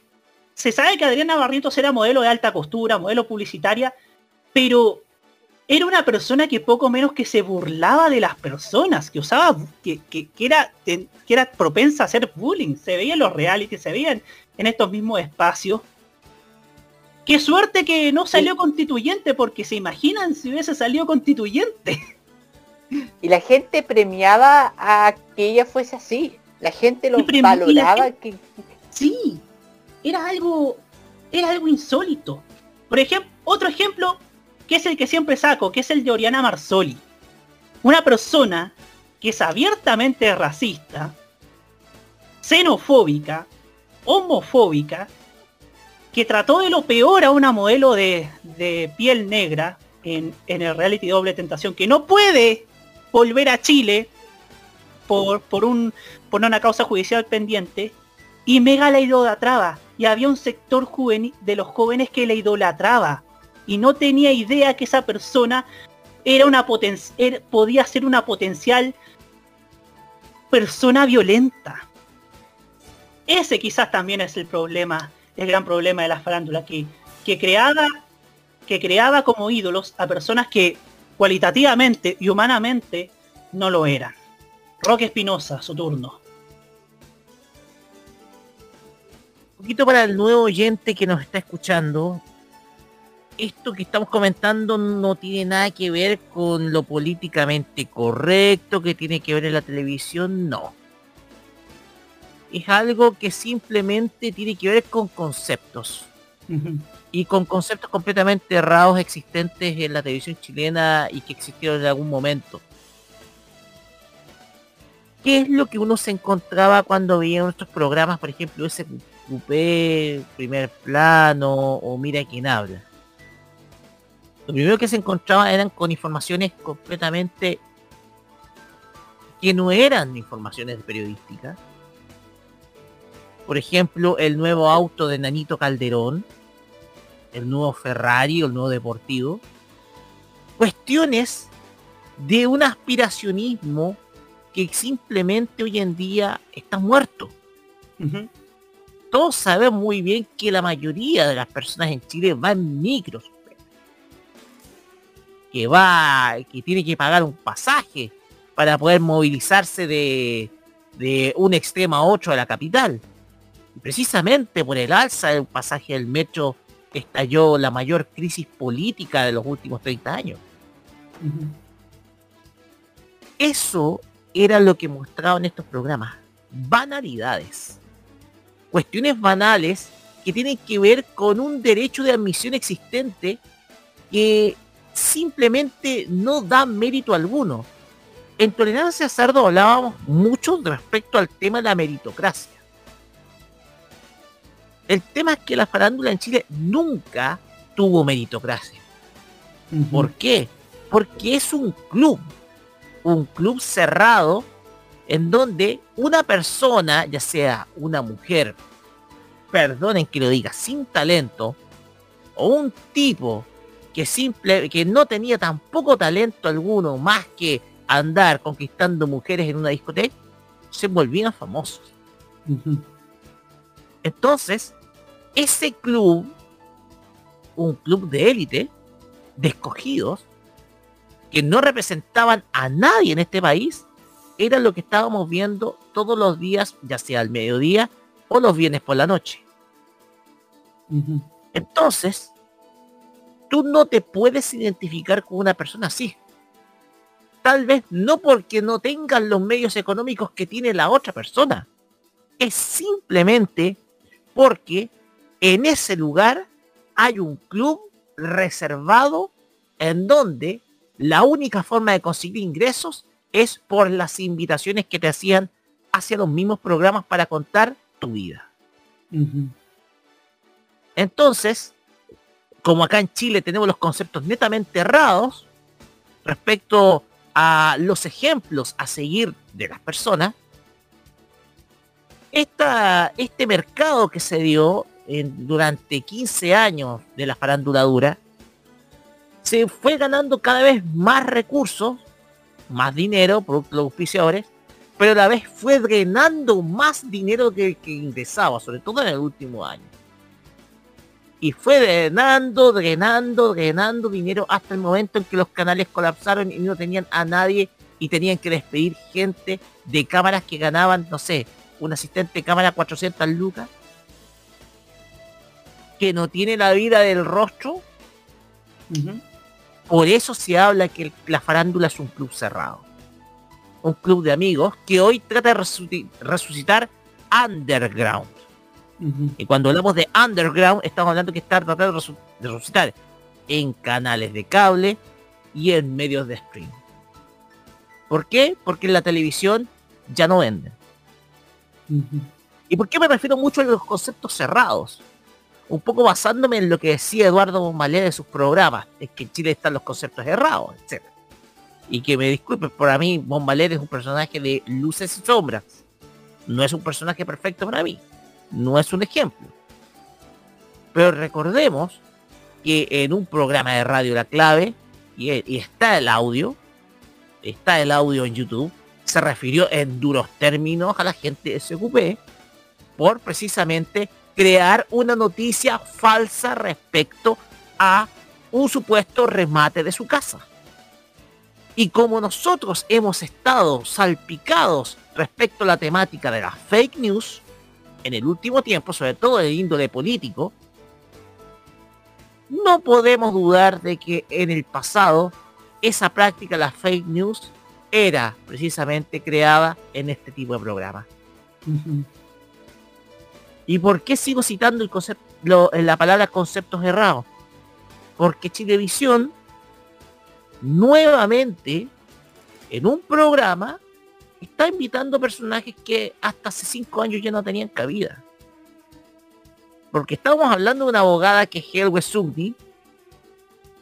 se sabe que Adriana Barrientos era modelo de alta costura, modelo publicitaria, pero era una persona que poco menos que se burlaba de las personas, que usaba, que, que, que era, que era propensa a hacer bullying. Se veía en los reality, se veía en, en estos mismos espacios. Qué suerte que no salió sí. constituyente, porque se imaginan si hubiese salido constituyente. Y la gente premiaba a que ella fuese así. La gente lo valoraba. Gente, que... Sí, era algo, era algo insólito. Por ejemplo, otro ejemplo que es el que siempre saco, que es el de Oriana Marsoli. Una persona que es abiertamente racista, xenofóbica, homofóbica, que trató de lo peor a una modelo de, de piel negra en, en, el reality Doble Tentación, que no puede volver a Chile por, por, un, por una causa judicial pendiente, y Mega la idolatraba. Y había un sector juvenil de los jóvenes que la idolatraba. Y no tenía idea que esa persona era una poten podía ser una potencial persona violenta. Ese quizás también es el problema, el gran problema de la farándula, que, que creaba, que creaba como ídolos a personas que cualitativamente y humanamente no lo eran. Roque Espinosa, su turno. Un poquito para el nuevo oyente que nos está escuchando, esto que estamos comentando no tiene nada que ver con lo políticamente correcto que tiene que ver en la televisión, no. Es algo que simplemente tiene que ver con conceptos. Uh -huh. Y con conceptos completamente errados existentes en la televisión chilena y que existieron en algún momento. ¿Qué es lo que uno se encontraba cuando veía nuestros programas, por ejemplo, ese Coupé, primer plano o Mira quién habla? Lo primero que se encontraba eran con informaciones completamente que no eran informaciones periodísticas. Por ejemplo, el nuevo auto de Nanito Calderón, el nuevo Ferrari o el nuevo Deportivo. Cuestiones de un aspiracionismo que simplemente hoy en día está muerto. Uh -huh. Todos sabemos muy bien que la mayoría de las personas en Chile van en micros. Que va, que tiene que pagar un pasaje para poder movilizarse de, de un extremo a otro de la capital. Precisamente por el alza del pasaje del metro estalló la mayor crisis política de los últimos 30 años. Uh -huh. eso era lo que mostraban estos programas. Banalidades. Cuestiones banales que tienen que ver con un derecho de admisión existente que simplemente no da mérito alguno. En Tolerancia Sardo hablábamos mucho respecto al tema de la meritocracia. El tema es que la farándula en Chile nunca tuvo meritocracia. ¿Por qué? Porque es un club, un club cerrado en donde una persona, ya sea una mujer, perdonen que lo diga, sin talento, o un tipo que simple, que no tenía tampoco talento alguno más que andar conquistando mujeres en una discoteca, se volvían famosos. Entonces, ese club, un club de élite, de escogidos, que no representaban a nadie en este país, era lo que estábamos viendo todos los días, ya sea al mediodía o los viernes por la noche. Entonces, tú no te puedes identificar con una persona así. Tal vez no porque no tengan los medios económicos que tiene la otra persona. Es simplemente porque en ese lugar hay un club reservado en donde la única forma de conseguir ingresos es por las invitaciones que te hacían hacia los mismos programas para contar tu vida. Entonces, como acá en Chile tenemos los conceptos netamente errados respecto a los ejemplos a seguir de las personas, este mercado que se dio durante 15 años de la farándula dura, se fue ganando cada vez más recursos, más dinero, por los auspiciadores, pero a la vez fue drenando más dinero que, que ingresaba, sobre todo en el último año. Y fue drenando, drenando, drenando dinero hasta el momento en que los canales colapsaron y no tenían a nadie y tenían que despedir gente de cámaras que ganaban, no sé, un asistente de cámara 400 lucas que no tiene la vida del rostro. Por eso se habla que la farándula es un club cerrado. Un club de amigos que hoy trata de resucitar underground. Y cuando hablamos de underground, estamos hablando que está tratando de resucitar en canales de cable y en medios de stream. ¿Por qué? Porque en la televisión ya no venden. ¿Y por qué me refiero mucho a los conceptos cerrados? Un poco basándome en lo que decía Eduardo Bombalé de sus programas, es que en Chile están los conceptos errados, etc. Y que me disculpen, para mí Bombaler es un personaje de luces y sombras. No es un personaje perfecto para mí. No es un ejemplo. Pero recordemos que en un programa de radio La Clave, y, y está el audio, está el audio en YouTube, se refirió en duros términos a la gente de SQP por precisamente crear una noticia falsa respecto a un supuesto remate de su casa. Y como nosotros hemos estado salpicados respecto a la temática de las fake news en el último tiempo, sobre todo de índole político, no podemos dudar de que en el pasado esa práctica, las fake news, era precisamente creada en este tipo de programa. ¿Y por qué sigo citando el concepto, la palabra conceptos errados? Porque Chilevisión nuevamente en un programa está invitando personajes que hasta hace cinco años ya no tenían cabida. Porque estamos hablando de una abogada que es Helwe Sugdi,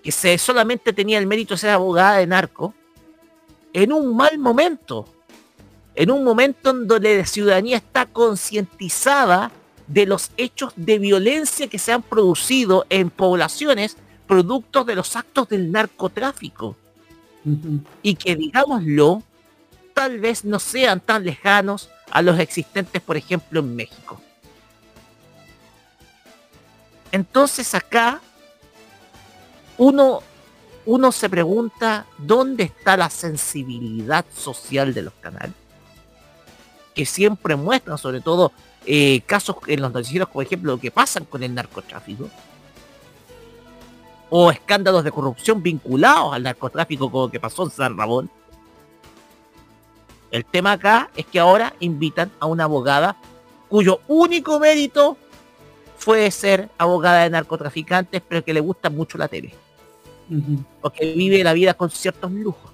que se solamente tenía el mérito de ser abogada de narco, en un mal momento. En un momento en donde la ciudadanía está concientizada de los hechos de violencia que se han producido en poblaciones productos de los actos del narcotráfico. Y que, digámoslo, tal vez no sean tan lejanos a los existentes, por ejemplo, en México. Entonces acá uno, uno se pregunta dónde está la sensibilidad social de los canales, que siempre muestran, sobre todo eh, casos en los noticieros, por ejemplo, lo que pasan con el narcotráfico, o escándalos de corrupción vinculados al narcotráfico como que pasó en San Ramón, El tema acá es que ahora invitan a una abogada cuyo único mérito fue ser abogada de narcotraficantes, pero que le gusta mucho la tele. Porque vive la vida con ciertos lujos.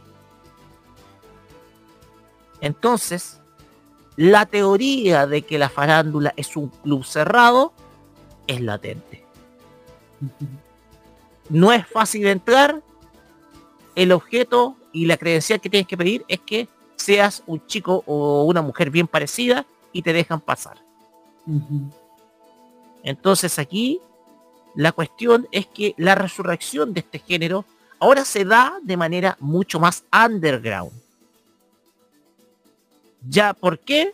Entonces, la teoría de que la farándula es un club cerrado es latente. No es fácil entrar. El objeto y la credencial que tienes que pedir es que seas un chico o una mujer bien parecida y te dejan pasar. Entonces aquí la cuestión es que la resurrección de este género ahora se da de manera mucho más underground. ¿Ya por qué?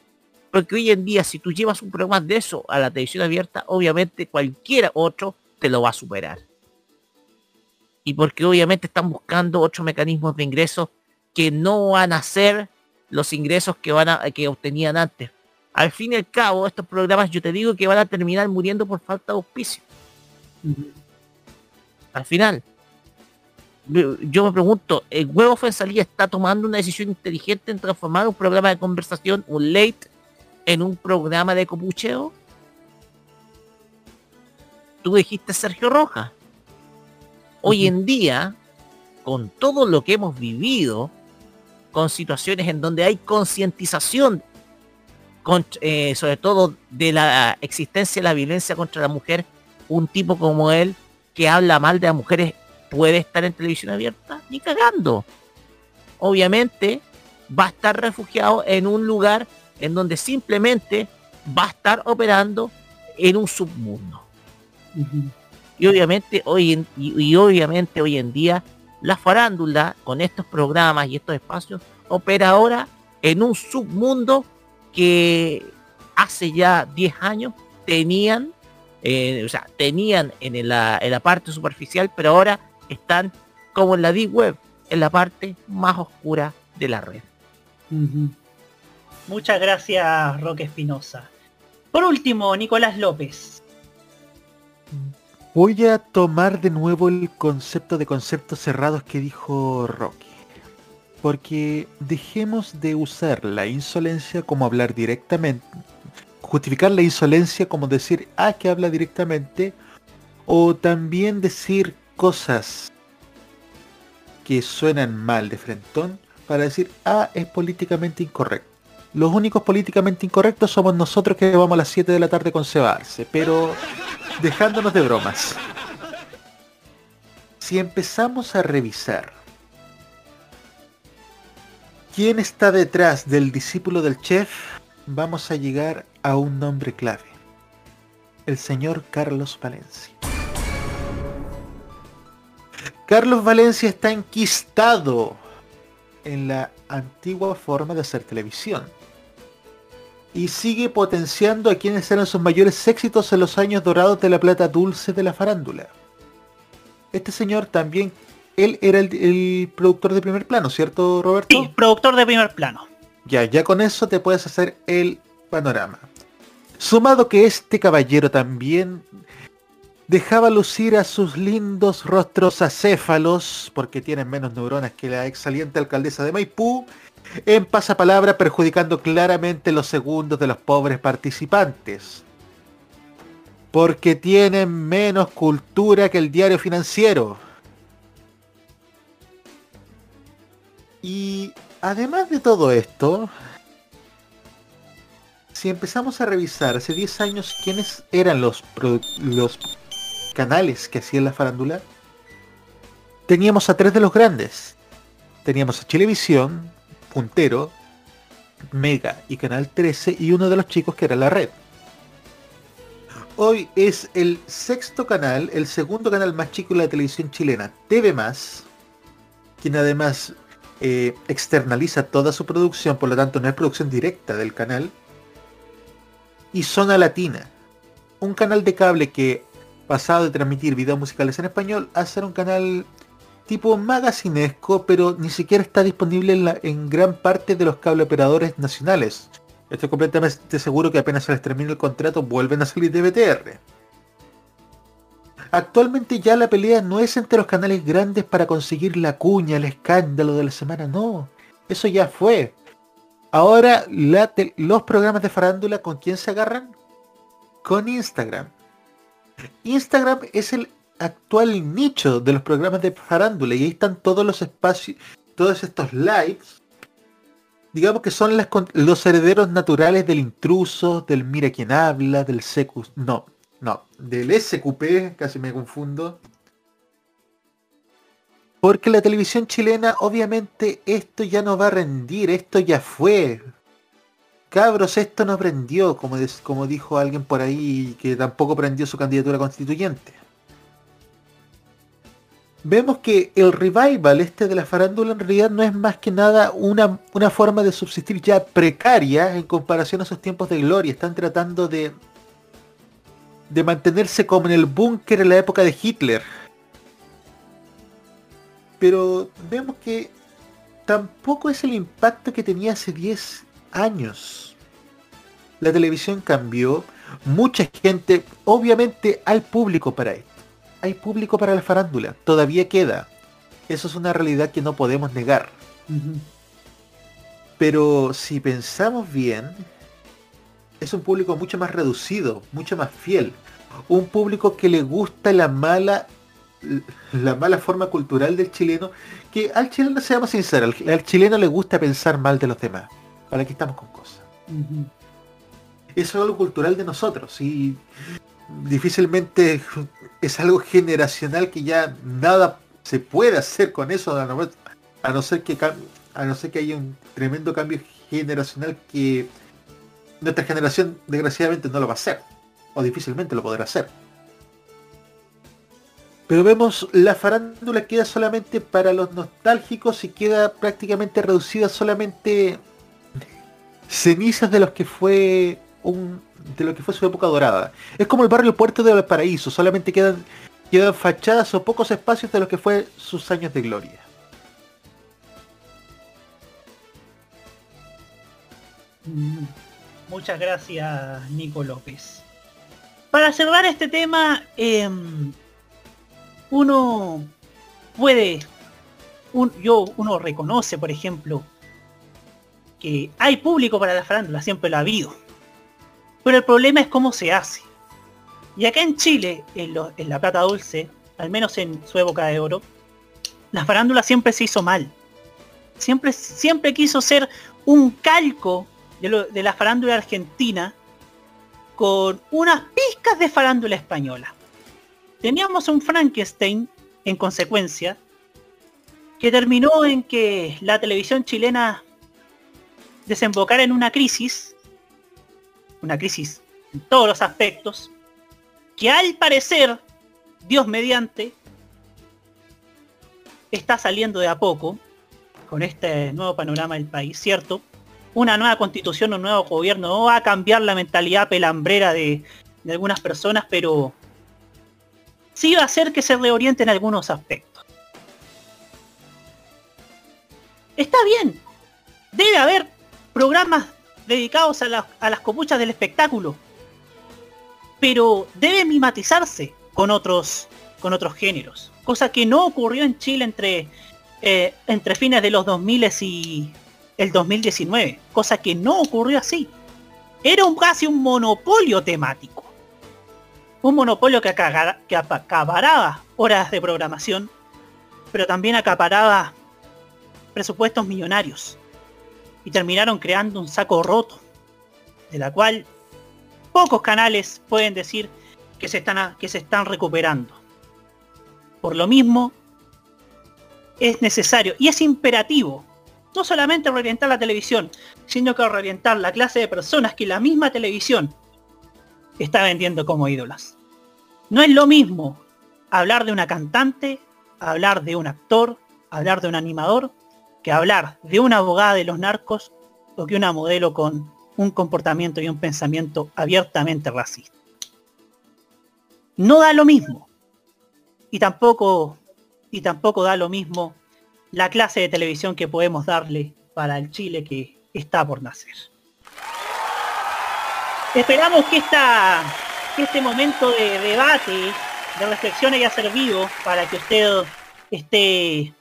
Porque hoy en día si tú llevas un programa de eso a la televisión abierta, obviamente cualquier otro te lo va a superar. Y porque obviamente están buscando otros mecanismos de ingresos que no van a ser los ingresos que van a, que obtenían antes. Al fin y al cabo, estos programas yo te digo que van a terminar muriendo por falta de auspicio. Al final. Yo me pregunto, ¿el huevo Fensalía está tomando una decisión inteligente en transformar un programa de conversación, un late, en un programa de copucheo? Tú dijiste Sergio Roja. Hoy en día, con todo lo que hemos vivido, con situaciones en donde hay concientización, eh, sobre todo de la existencia de la violencia contra la mujer, un tipo como él que habla mal de las mujeres puede estar en televisión abierta, ni cagando. Obviamente va a estar refugiado en un lugar en donde simplemente va a estar operando en un submundo. Y obviamente hoy en, y, obviamente hoy en día la farándula con estos programas y estos espacios opera ahora en un submundo que hace ya 10 años tenían eh, o sea, tenían en la, en la parte superficial, pero ahora están como en la Deep Web, en la parte más oscura de la red. Muchas gracias, Roque Espinosa. Por último, Nicolás López. Voy a tomar de nuevo el concepto de conceptos cerrados que dijo Roque. Porque dejemos de usar la insolencia como hablar directamente, justificar la insolencia como decir, ah, que habla directamente, o también decir cosas que suenan mal de frentón para decir, ah, es políticamente incorrecto. Los únicos políticamente incorrectos somos nosotros que vamos a las 7 de la tarde con cebarse, pero dejándonos de bromas. Si empezamos a revisar quién está detrás del discípulo del chef, vamos a llegar a un nombre clave. El señor Carlos Valencia. Carlos Valencia está enquistado en la antigua forma de hacer televisión. Y sigue potenciando a quienes eran sus mayores éxitos en los años dorados de la plata dulce de la farándula. Este señor también, él era el, el productor de primer plano, ¿cierto Roberto? Sí, productor de primer plano. Ya, ya con eso te puedes hacer el panorama. Sumado que este caballero también dejaba lucir a sus lindos rostros acéfalos, porque tienen menos neuronas que la ex saliente alcaldesa de Maipú, en pasapalabra perjudicando claramente los segundos de los pobres participantes. Porque tienen menos cultura que el diario financiero. Y además de todo esto, si empezamos a revisar hace 10 años quiénes eran los, los canales que hacían la farándula, teníamos a tres de los grandes. Teníamos a Chilevisión, Puntero, Mega y Canal 13 y uno de los chicos que era la red. Hoy es el sexto canal, el segundo canal más chico de la televisión chilena, TV Más, quien además eh, externaliza toda su producción, por lo tanto no es producción directa del canal, y Zona Latina, un canal de cable que, pasado de transmitir videos musicales en español, a ser un canal tipo magacinesco, pero ni siquiera está disponible en, gran parte de los cable operadores nacionales. Estoy completamente seguro que apenas se les termine el contrato vuelven a salir de BTR. Actualmente ya la pelea no es entre los canales grandes para conseguir la cuña, el escándalo de la semana, no. Eso ya fue. Ahora los programas de farándula, ¿con quién se agarran? Con Instagram. Instagram es el actual nicho de los programas de farándula y ahí están todos los espacios, todos estos lives. Digamos que son los herederos naturales del intruso, del mira quién habla, del secu... No, no, del SQP, casi me confundo. Porque la televisión chilena, obviamente, esto ya no va a rendir, esto ya fue. Cabros, esto no prendió, como, dijo alguien por ahí, que tampoco prendió su candidatura constituyente. Vemos que el revival este de la farándula en realidad no es más que nada una, una forma de subsistir ya precaria en comparación a sus tiempos de gloria. Están tratando de, de mantenerse como en el búnker en la época de Hitler. Pero vemos que tampoco es el impacto que tenía hace 10 años. La televisión cambió, mucha gente, obviamente hay público para esto. Hay público para la farándula, todavía queda. Eso es una realidad que no podemos negar. Pero si pensamos bien, es un público mucho más reducido, mucho más fiel. Un público que le gusta la mala la mala forma cultural del chileno, que al chileno, seamos sinceros, al, al chileno le gusta pensar mal de los demás. Para que estamos con cosas. Eso es algo cultural de nosotros y difícilmente es algo generacional que ya nada se puede hacer con eso a no, a no ser que a no ser que haya un tremendo cambio generacional que nuestra generación desgraciadamente no lo va a hacer o difícilmente lo podrá hacer. Pero vemos la farándula queda solamente para los nostálgicos y queda prácticamente reducida solamente cenizas de los que fue un de lo que fue su época dorada. Es como el barrio Puerto de Valparaíso, solamente quedan quedan fachadas o pocos espacios de lo que fue sus años de gloria. Mm, Muchas gracias, Nico López. Para cerrar este tema, em, uno puede, un- yo, uno reconoce, por ejemplo, que hay público para la farándula, siempre lo ha habido. Pero el problema es cómo se hace. Y acá en Chile, en, en la Plata Dulce, al menos en su época de oro, la farándula siempre se hizo mal. Siempre, siempre quiso ser un calco de, de la farándula argentina con unas pizcas de farándula española. Teníamos un Frankenstein, en consecuencia, que terminó en que la televisión chilena desembocara en una crisis, una crisis en todos los aspectos, que al parecer, Dios mediante, está saliendo de a poco con este nuevo panorama del país, ¿cierto? Una nueva constitución, un nuevo gobierno no va a cambiar la mentalidad pelambrera de, de algunas personas, pero sí va a hacer que se reorienten algunos aspectos. Está bien, debe haber programas dedicados a, la- a las copuchas del espectáculo, pero debe mimatizarse con otros, con otros géneros, cosa que no ocurrió en Chile entre, eh, entre fines de los 2000 y el 2019, cosa que no ocurrió así. Era un, casi un monopolio temático. Un monopolio que, acaga- que apa- acaparaba horas de programación, pero también acaparaba presupuestos millonarios. Y terminaron creando un saco roto, de la cual pocos canales pueden decir que se están, que se están recuperando. Por lo mismo, es necesario y es imperativo no solamente reorientar la televisión, sino que reorientar la clase de personas que la misma televisión está vendiendo como ídolas. No es lo mismo hablar de una cantante, hablar de un actor, hablar de un animador, que hablar de una abogada de los narcos o que una modelo con un comportamiento y un pensamiento abiertamente racista. No da lo mismo. Y tampoco, y tampoco da lo mismo la clase de televisión que podemos darle para el Chile que está por nacer. Esperamos que, esta, que este momento de debate, de reflexión haya servido para que usted esté,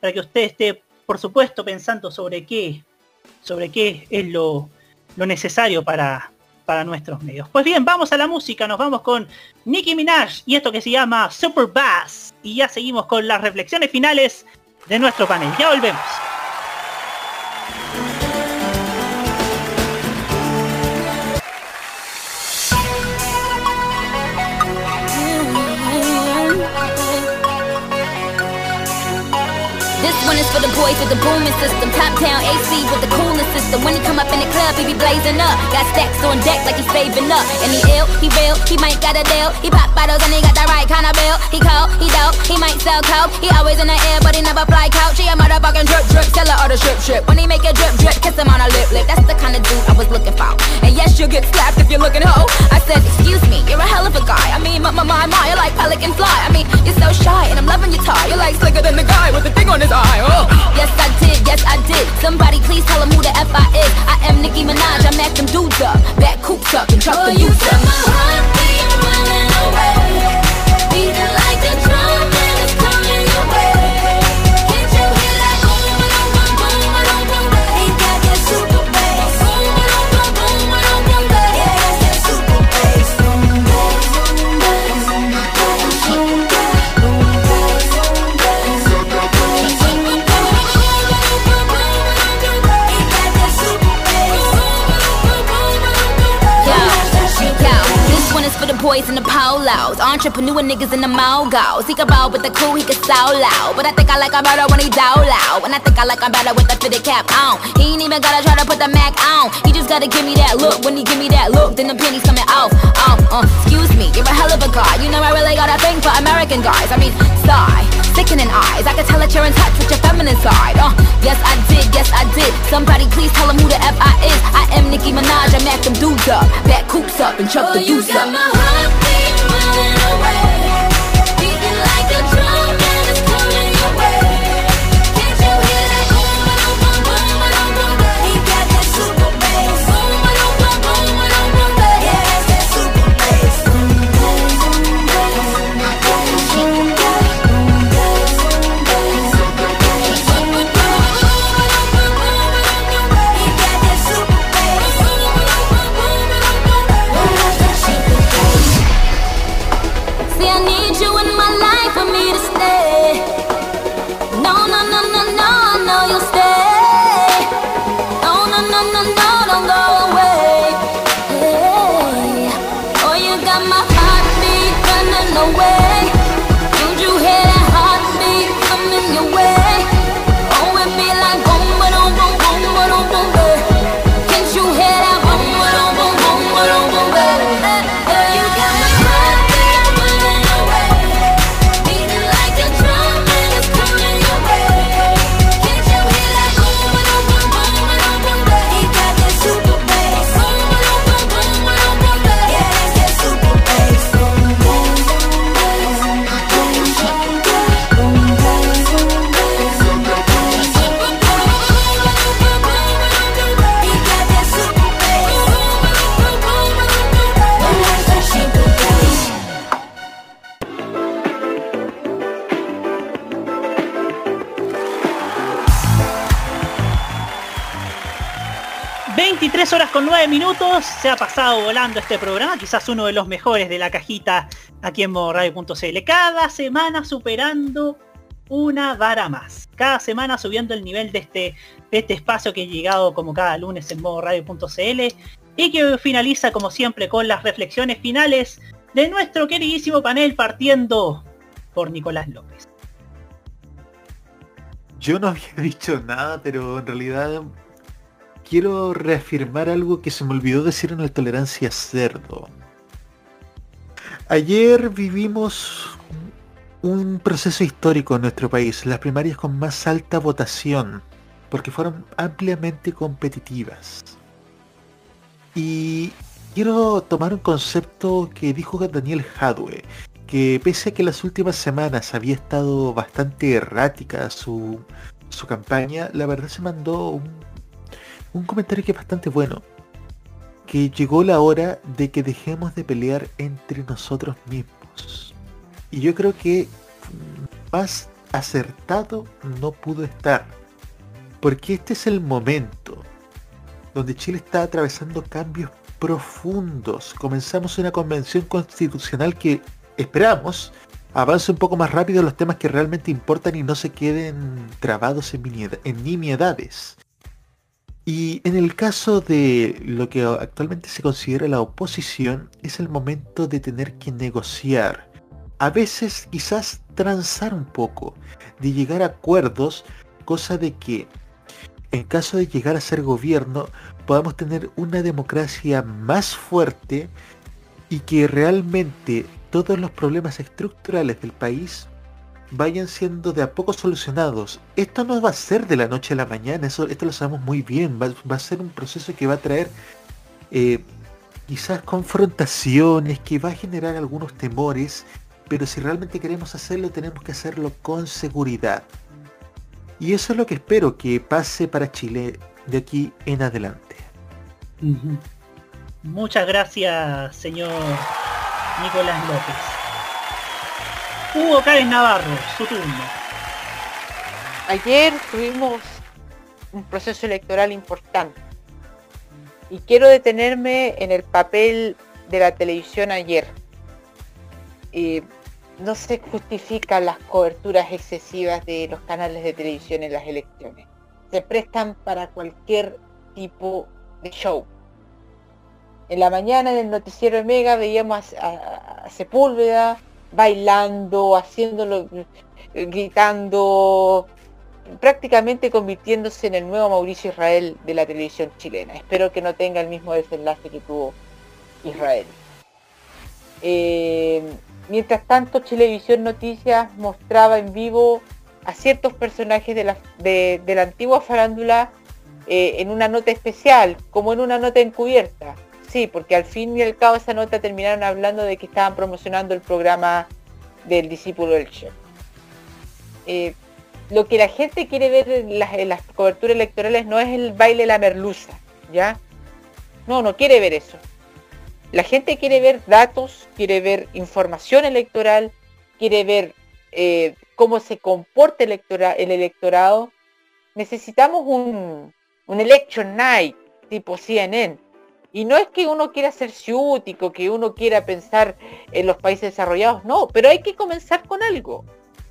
para que usted esté, por supuesto, pensando sobre qué, sobre qué es lo, necesario para, para nuestros medios. Pues bien, vamos a la música, nos vamos con Nicki Minaj y esto que se llama Super Bass. Y ya seguimos con las reflexiones finales de nuestro panel. Ya volvemos. Is for the boys with the booming system. Top down AC with the coolest system. When he come up in the club, he be blazing up. Got stacks on deck like he's saving up. And he ill, he real, he might got a deal. He pop bottles and he got the right kind of bill. He cold, he dope, he might sell coke. He always in the air, but he never fly couch. He a motherfucking drip drip, seller or the strip strip. When he make a drip drip, kiss him on a lip lip. That's the kind of dude I was looking for. And yes, you'll get slapped if you're looking hoe. I said, excuse me, you're a hell of a guy. I mean, my, my, my, my, you're like pelican fly. I mean, you're so shy, and I'm loving your tie. You're like slicker than the guy with the thing on his eye. Oh. Yes, I did, yes, I did. Somebody please tell him who the F I is. I am Nicki Minaj, I mack them dudes up. Back coops up and truck Oh, the you boots got up. my heart beating, running away. Boys in the polos, entrepreneur niggas in the mogos. He can roll with the cool, he can so loud. But I think I like him better when he down loud. And I think I like him better with the fitted cap on. He ain't even gotta try to put the Mac on. He just gotta give me that look. When he give me that look, then the pennies coming off. Um, uh, excuse me, you're a hell of a guy. You know I really got a thing for American guys. I mean, sigh, sickening eyes. I can tell that you're in touch with your feminine side. Uh, yes I did, yes I did. Somebody please tell him who the F I is. I am Nicki Minaj, I mack them dudes up. Back coops up and chuck the Oh, you deuce up. I've been 23 horas con 9 minutos, se ha pasado volando este programa, quizás uno de los mejores de la cajita aquí en modoradio.cl. Cada semana superando una vara más. Cada semana subiendo el nivel de este, de este espacio que ha llegado como cada lunes en modoradio.cl y que finaliza como siempre con las reflexiones finales de nuestro queridísimo panel partiendo por Nicolás López. Yo no había dicho nada, pero en realidad quiero reafirmar algo que se me olvidó decir en la tolerancia cerdo. Ayer vivimos un proceso histórico en nuestro país, las primarias con más alta votación, porque fueron ampliamente competitivas. Y quiero tomar un concepto que dijo Daniel Hadwe, que pese a que las últimas semanas había estado bastante errática su, su campaña, la verdad se mandó un, un comentario que es bastante bueno. Que llegó la hora de que dejemos de pelear entre nosotros mismos. Y yo creo que más acertado no pudo estar. Porque este es el momento donde Chile está atravesando cambios profundos. Comenzamos una convención constitucional que esperamos avance un poco más rápido en los temas que realmente importan y no se queden trabados en, nimiedad- en nimiedades. Y en el caso de lo que actualmente se considera la oposición, es el momento de tener que negociar. A veces quizás transar un poco, de llegar a acuerdos, cosa de que en caso de llegar a ser gobierno podamos tener una democracia más fuerte y que realmente todos los problemas estructurales del país vayan siendo de a poco solucionados. Esto no va a ser de la noche a la mañana, eso, esto lo sabemos muy bien, va, a ser un proceso que va a traer eh, quizás confrontaciones, que va a generar algunos temores, pero si realmente queremos hacerlo tenemos que hacerlo con seguridad. Y eso es lo que espero que pase para Chile de aquí en adelante. Muchas gracias, señor Nicolás López. Hugo Cárez Navarro, su turno. Ayer tuvimos un proceso electoral importante. Y quiero detenerme en el papel de la televisión ayer. No se justifican las coberturas excesivas de los canales de televisión en las elecciones. Se prestan para cualquier tipo de show. En la mañana en el noticiero de Mega veíamos a Sepúlveda bailando, haciéndolo, eh, gritando, prácticamente convirtiéndose en el nuevo Mauricio Israel de la televisión chilena. Espero que no tenga el mismo desenlace que tuvo Israel. Eh, mientras tanto, Chilevisión Noticias mostraba en vivo a ciertos personajes de la, de, antigua farándula eh, en una nota especial, como en una nota encubierta. Sí, porque al fin y al cabo esa nota terminaron hablando de que estaban promocionando el programa del discípulo del chef. Eh, lo que la gente quiere ver en las, coberturas electorales no es el baile de la merluza, ¿ya? No, no quiere ver eso. La gente quiere ver datos, quiere ver información electoral, quiere ver eh, cómo se comporta el electorado. Necesitamos un, un election night tipo CNN. Y no es que uno quiera ser ciútico, que uno quiera pensar en los países desarrollados, no, pero hay que comenzar con algo.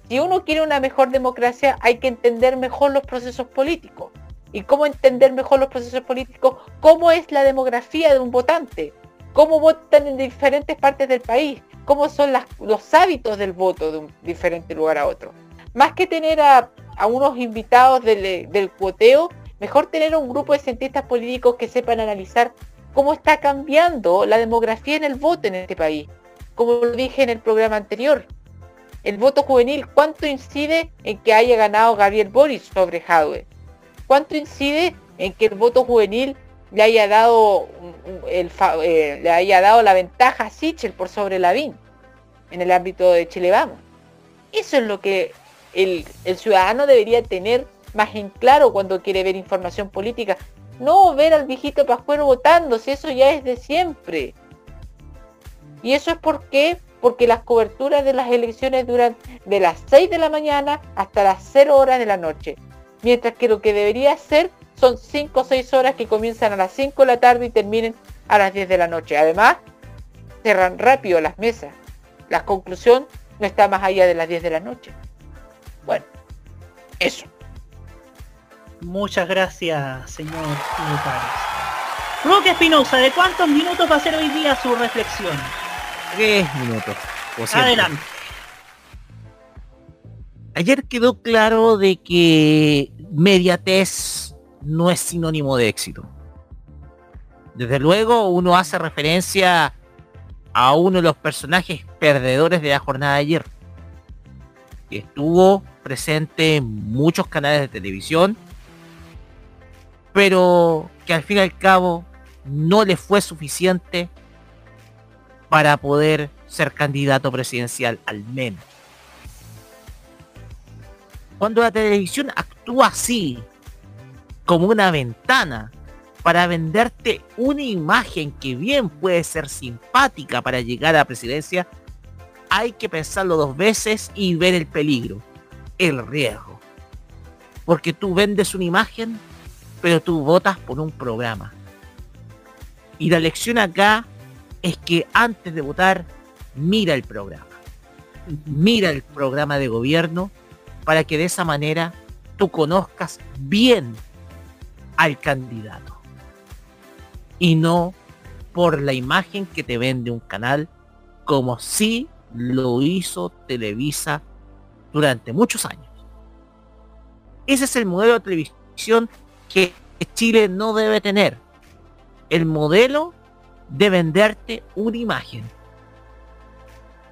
Si uno quiere una mejor democracia, hay que entender mejor los procesos políticos. ¿Y cómo entender mejor los procesos políticos? ¿Cómo es la demografía de un votante? ¿Cómo votan en diferentes partes del país? ¿Cómo son los hábitos del voto de un diferente lugar a otro? Más que tener a, a unos invitados del, del cuoteo, mejor tener un grupo de cientistas políticos que sepan analizar cómo está cambiando la demografía en el voto en este país. Como lo dije en el programa anterior, el voto juvenil, ¿cuánto incide en que haya ganado Gabriel Boris sobre Jadwe? ¿Cuánto incide en que el voto juvenil le haya dado eh, la ventaja a Sichel por sobre Lavín en el ámbito de Chile Vamos? Eso es lo que el ciudadano debería tener más en claro cuando quiere ver información política. No ver al viejito Pascuero votando, si eso ya es de siempre. Y eso es porque porque las coberturas de las elecciones duran de las 6 de la mañana hasta las 0 horas de la noche. Mientras que lo que debería ser son 5 o 6 horas que comienzan a las 5 de la tarde y terminen a las 10 de la noche. Además, cerran rápido las mesas. La conclusión no está más allá de las 10 de la noche. Bueno, eso. Muchas gracias, señor Hugo. Roque Espinosa, ¿de cuántos minutos va a ser hoy día su reflexión? Tres minutos. Adelante. Ayer quedó claro de que mediatez no es sinónimo de éxito. Desde luego uno hace referencia a uno de los personajes perdedores de la jornada de ayer. Que estuvo presente en muchos canales de televisión. Pero que al fin y al cabo no le fue suficiente para poder ser candidato presidencial al menos. Cuando la televisión actúa así, como una ventana, para venderte una imagen que bien puede ser simpática para llegar a la presidencia, hay que pensarlo dos veces y ver el peligro, el riesgo. Porque tú vendes una imagen pero tú votas por un programa. Y la lección acá es que antes de votar, mira el programa. Mira el programa de gobierno para que de esa manera tú conozcas bien al candidato. Y no por la imagen que te vende un canal, como si lo hizo Televisa durante muchos años. Ese es el modelo de televisión que Chile no debe tener. El modelo de venderte una imagen.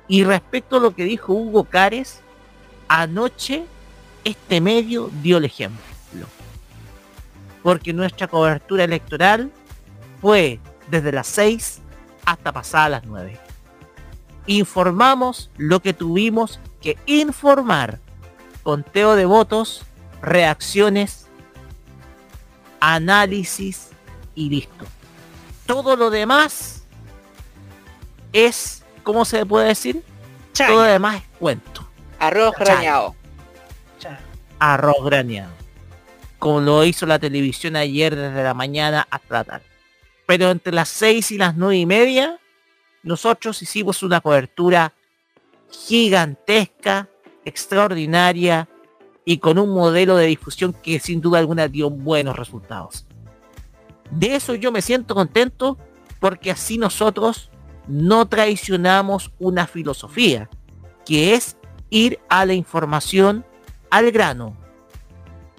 Y respecto a lo que dijo Hugo Cares, anoche este medio dio el ejemplo. Porque nuestra cobertura electoral fue desde las 6 hasta pasadas las 9. Informamos lo que tuvimos que informar. Conteo de votos, reacciones, análisis y listo. Todo lo demás es, ¿cómo se puede decir? Todo lo demás es cuento. Arroz grañado. Arroz graneado. Como lo hizo la televisión ayer desde la mañana hasta la tarde. Pero entre las seis y las nueve y media, nosotros hicimos una cobertura gigantesca, extraordinaria y con un modelo de difusión que sin duda alguna dio buenos resultados. De eso yo me siento contento porque así nosotros no traicionamos una filosofía, que es ir a la información al grano,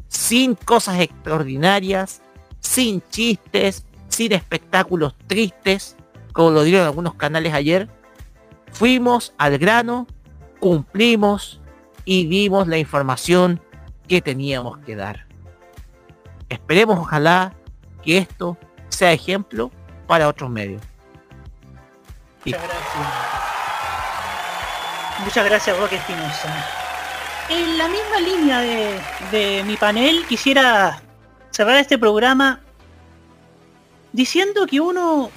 sin cosas extraordinarias, sin chistes, sin espectáculos tristes, como lo dieron algunos canales ayer. Fuimos al grano, cumplimos y dimos la información que teníamos que dar. Esperemos ojalá que esto sea ejemplo para otros medios. Muchas gracias. Muchas gracias, Roque Espinosa. En la misma línea de, de mi panel, quisiera cerrar este programa diciendo que uno,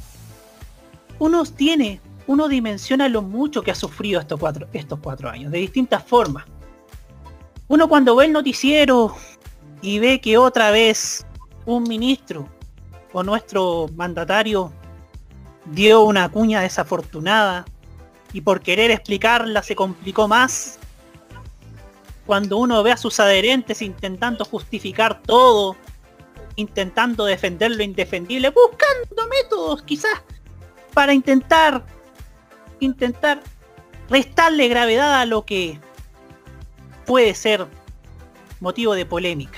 uno tiene, uno dimensiona lo mucho que ha sufrido estos cuatro, estos cuatro años, de distintas formas. Uno cuando ve el noticiero y ve que otra vez un ministro o nuestro mandatario dio una cuña desafortunada y por querer explicarla se complicó más. Cuando uno ve a sus adherentes intentando justificar todo, intentando defender lo indefendible, buscando métodos quizás para intentar intentar restarle gravedad a lo que puede ser motivo de polémica.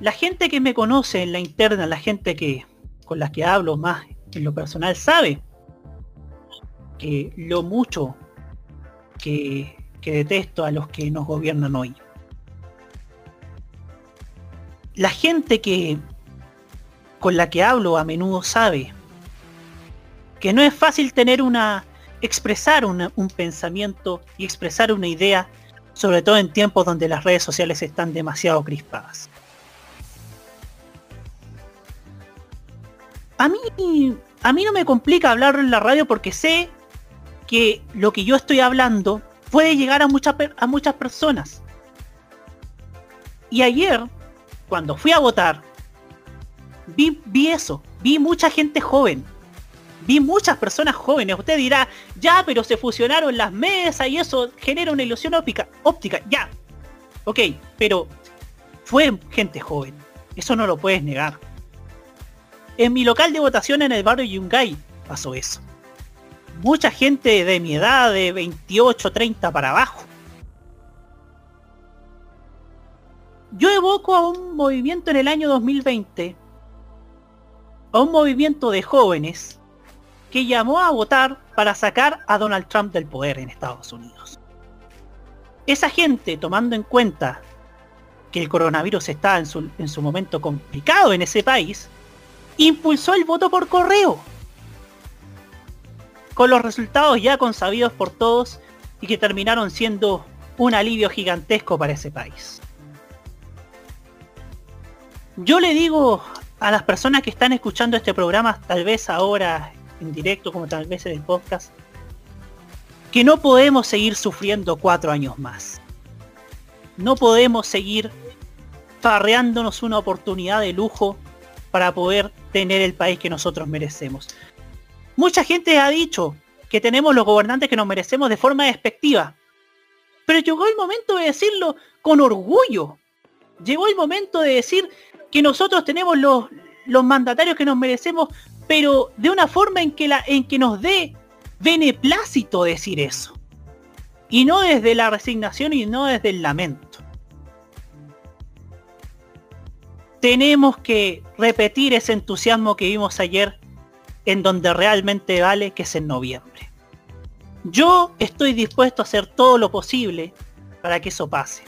La gente que me conoce en la interna, la gente que con la que hablo más en lo personal sabe que lo mucho que, que detesto a los que nos gobiernan hoy. La gente que con la que hablo a menudo sabe que no es fácil tener una expresar un pensamiento y expresar una idea, sobre todo en tiempos donde las redes sociales están demasiado crispadas. A mí, a mí no me complica hablar en la radio porque sé que lo que yo estoy hablando puede llegar a, muchas per- a muchas personas. Y ayer, cuando fui a votar, vi, vi eso, vi mucha gente joven, vi muchas personas jóvenes. Usted dirá, ya, pero se fusionaron las mesas y eso genera una ilusión óptica, óptica, ya. Ok, pero fue gente joven, eso no lo puedes negar. En mi local de votación en el barrio Yungay pasó eso. Mucha gente de mi edad, de 28, 30 para abajo. Yo evoco a un movimiento en el año 2020, a un movimiento de jóvenes que llamó a votar para sacar a Donald Trump del poder en Estados Unidos. Esa gente, tomando en cuenta que el coronavirus está en su, en su momento complicado en ese país, impulsó el voto por correo. Con los resultados ya consabidos por todos y que terminaron siendo un alivio gigantesco para ese país. Yo le digo a las personas que están escuchando este programa, tal vez ahora en directo como tal vez en el podcast, que no podemos seguir sufriendo cuatro años más. No podemos seguir farreándonos una oportunidad de lujo para poder tener el país que nosotros merecemos. Mucha gente ha dicho que tenemos los gobernantes que nos merecemos de forma despectiva. Pero llegó el momento de decirlo con orgullo. Llegó el momento de decir que nosotros tenemos los, los mandatarios que nos merecemos, pero de una forma en que, en que nos dé beneplácito decir eso. Y no desde la resignación y no desde el lamento. Tenemos que repetir ese entusiasmo que vimos ayer en donde realmente vale, que es en noviembre. Yo estoy dispuesto a hacer todo lo posible para que eso pase,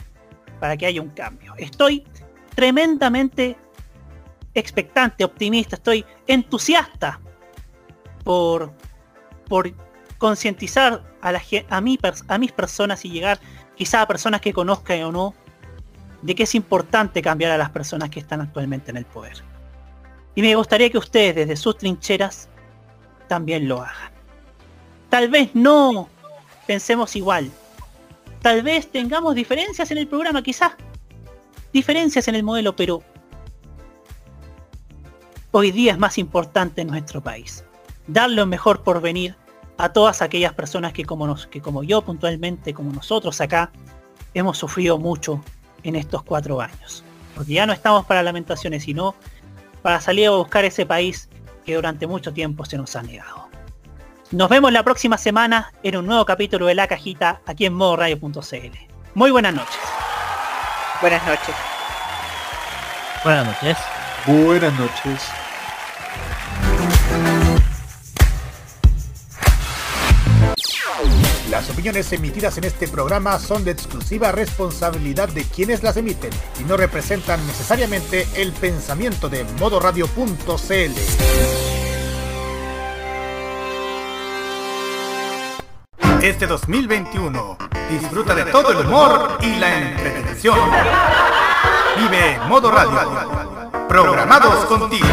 para que haya un cambio. Estoy tremendamente expectante, optimista, estoy entusiasta por, por concientizar a, la, a, mí, a mis personas y llegar quizá a personas que conozcan o no de que es importante cambiar a las personas que están actualmente en el poder. Y me gustaría que ustedes desde sus trincheras también lo hagan. Tal vez no pensemos igual. Tal vez tengamos diferencias en el programa, quizás. Diferencias en el modelo, pero hoy día es más importante en nuestro país. Dar lo mejor por venir a todas aquellas personas que como, nos, que como yo puntualmente, como nosotros acá, hemos sufrido mucho en estos cuatro años. Porque ya no estamos para lamentaciones, sino para salir a buscar ese país que durante mucho tiempo se nos ha negado. Nos vemos la próxima semana en un nuevo capítulo de La Cajita aquí en modoradio.cl. Muy buenas noches. Buenas noches. Buenas noches. Buenas noches. Las opiniones emitidas en este programa son de exclusiva responsabilidad de quienes las emiten y no representan necesariamente el pensamiento de modoradio.cl. Este 2021 disfruta de todo el humor y la entretención. Vive Modo Radio. Programados contigo.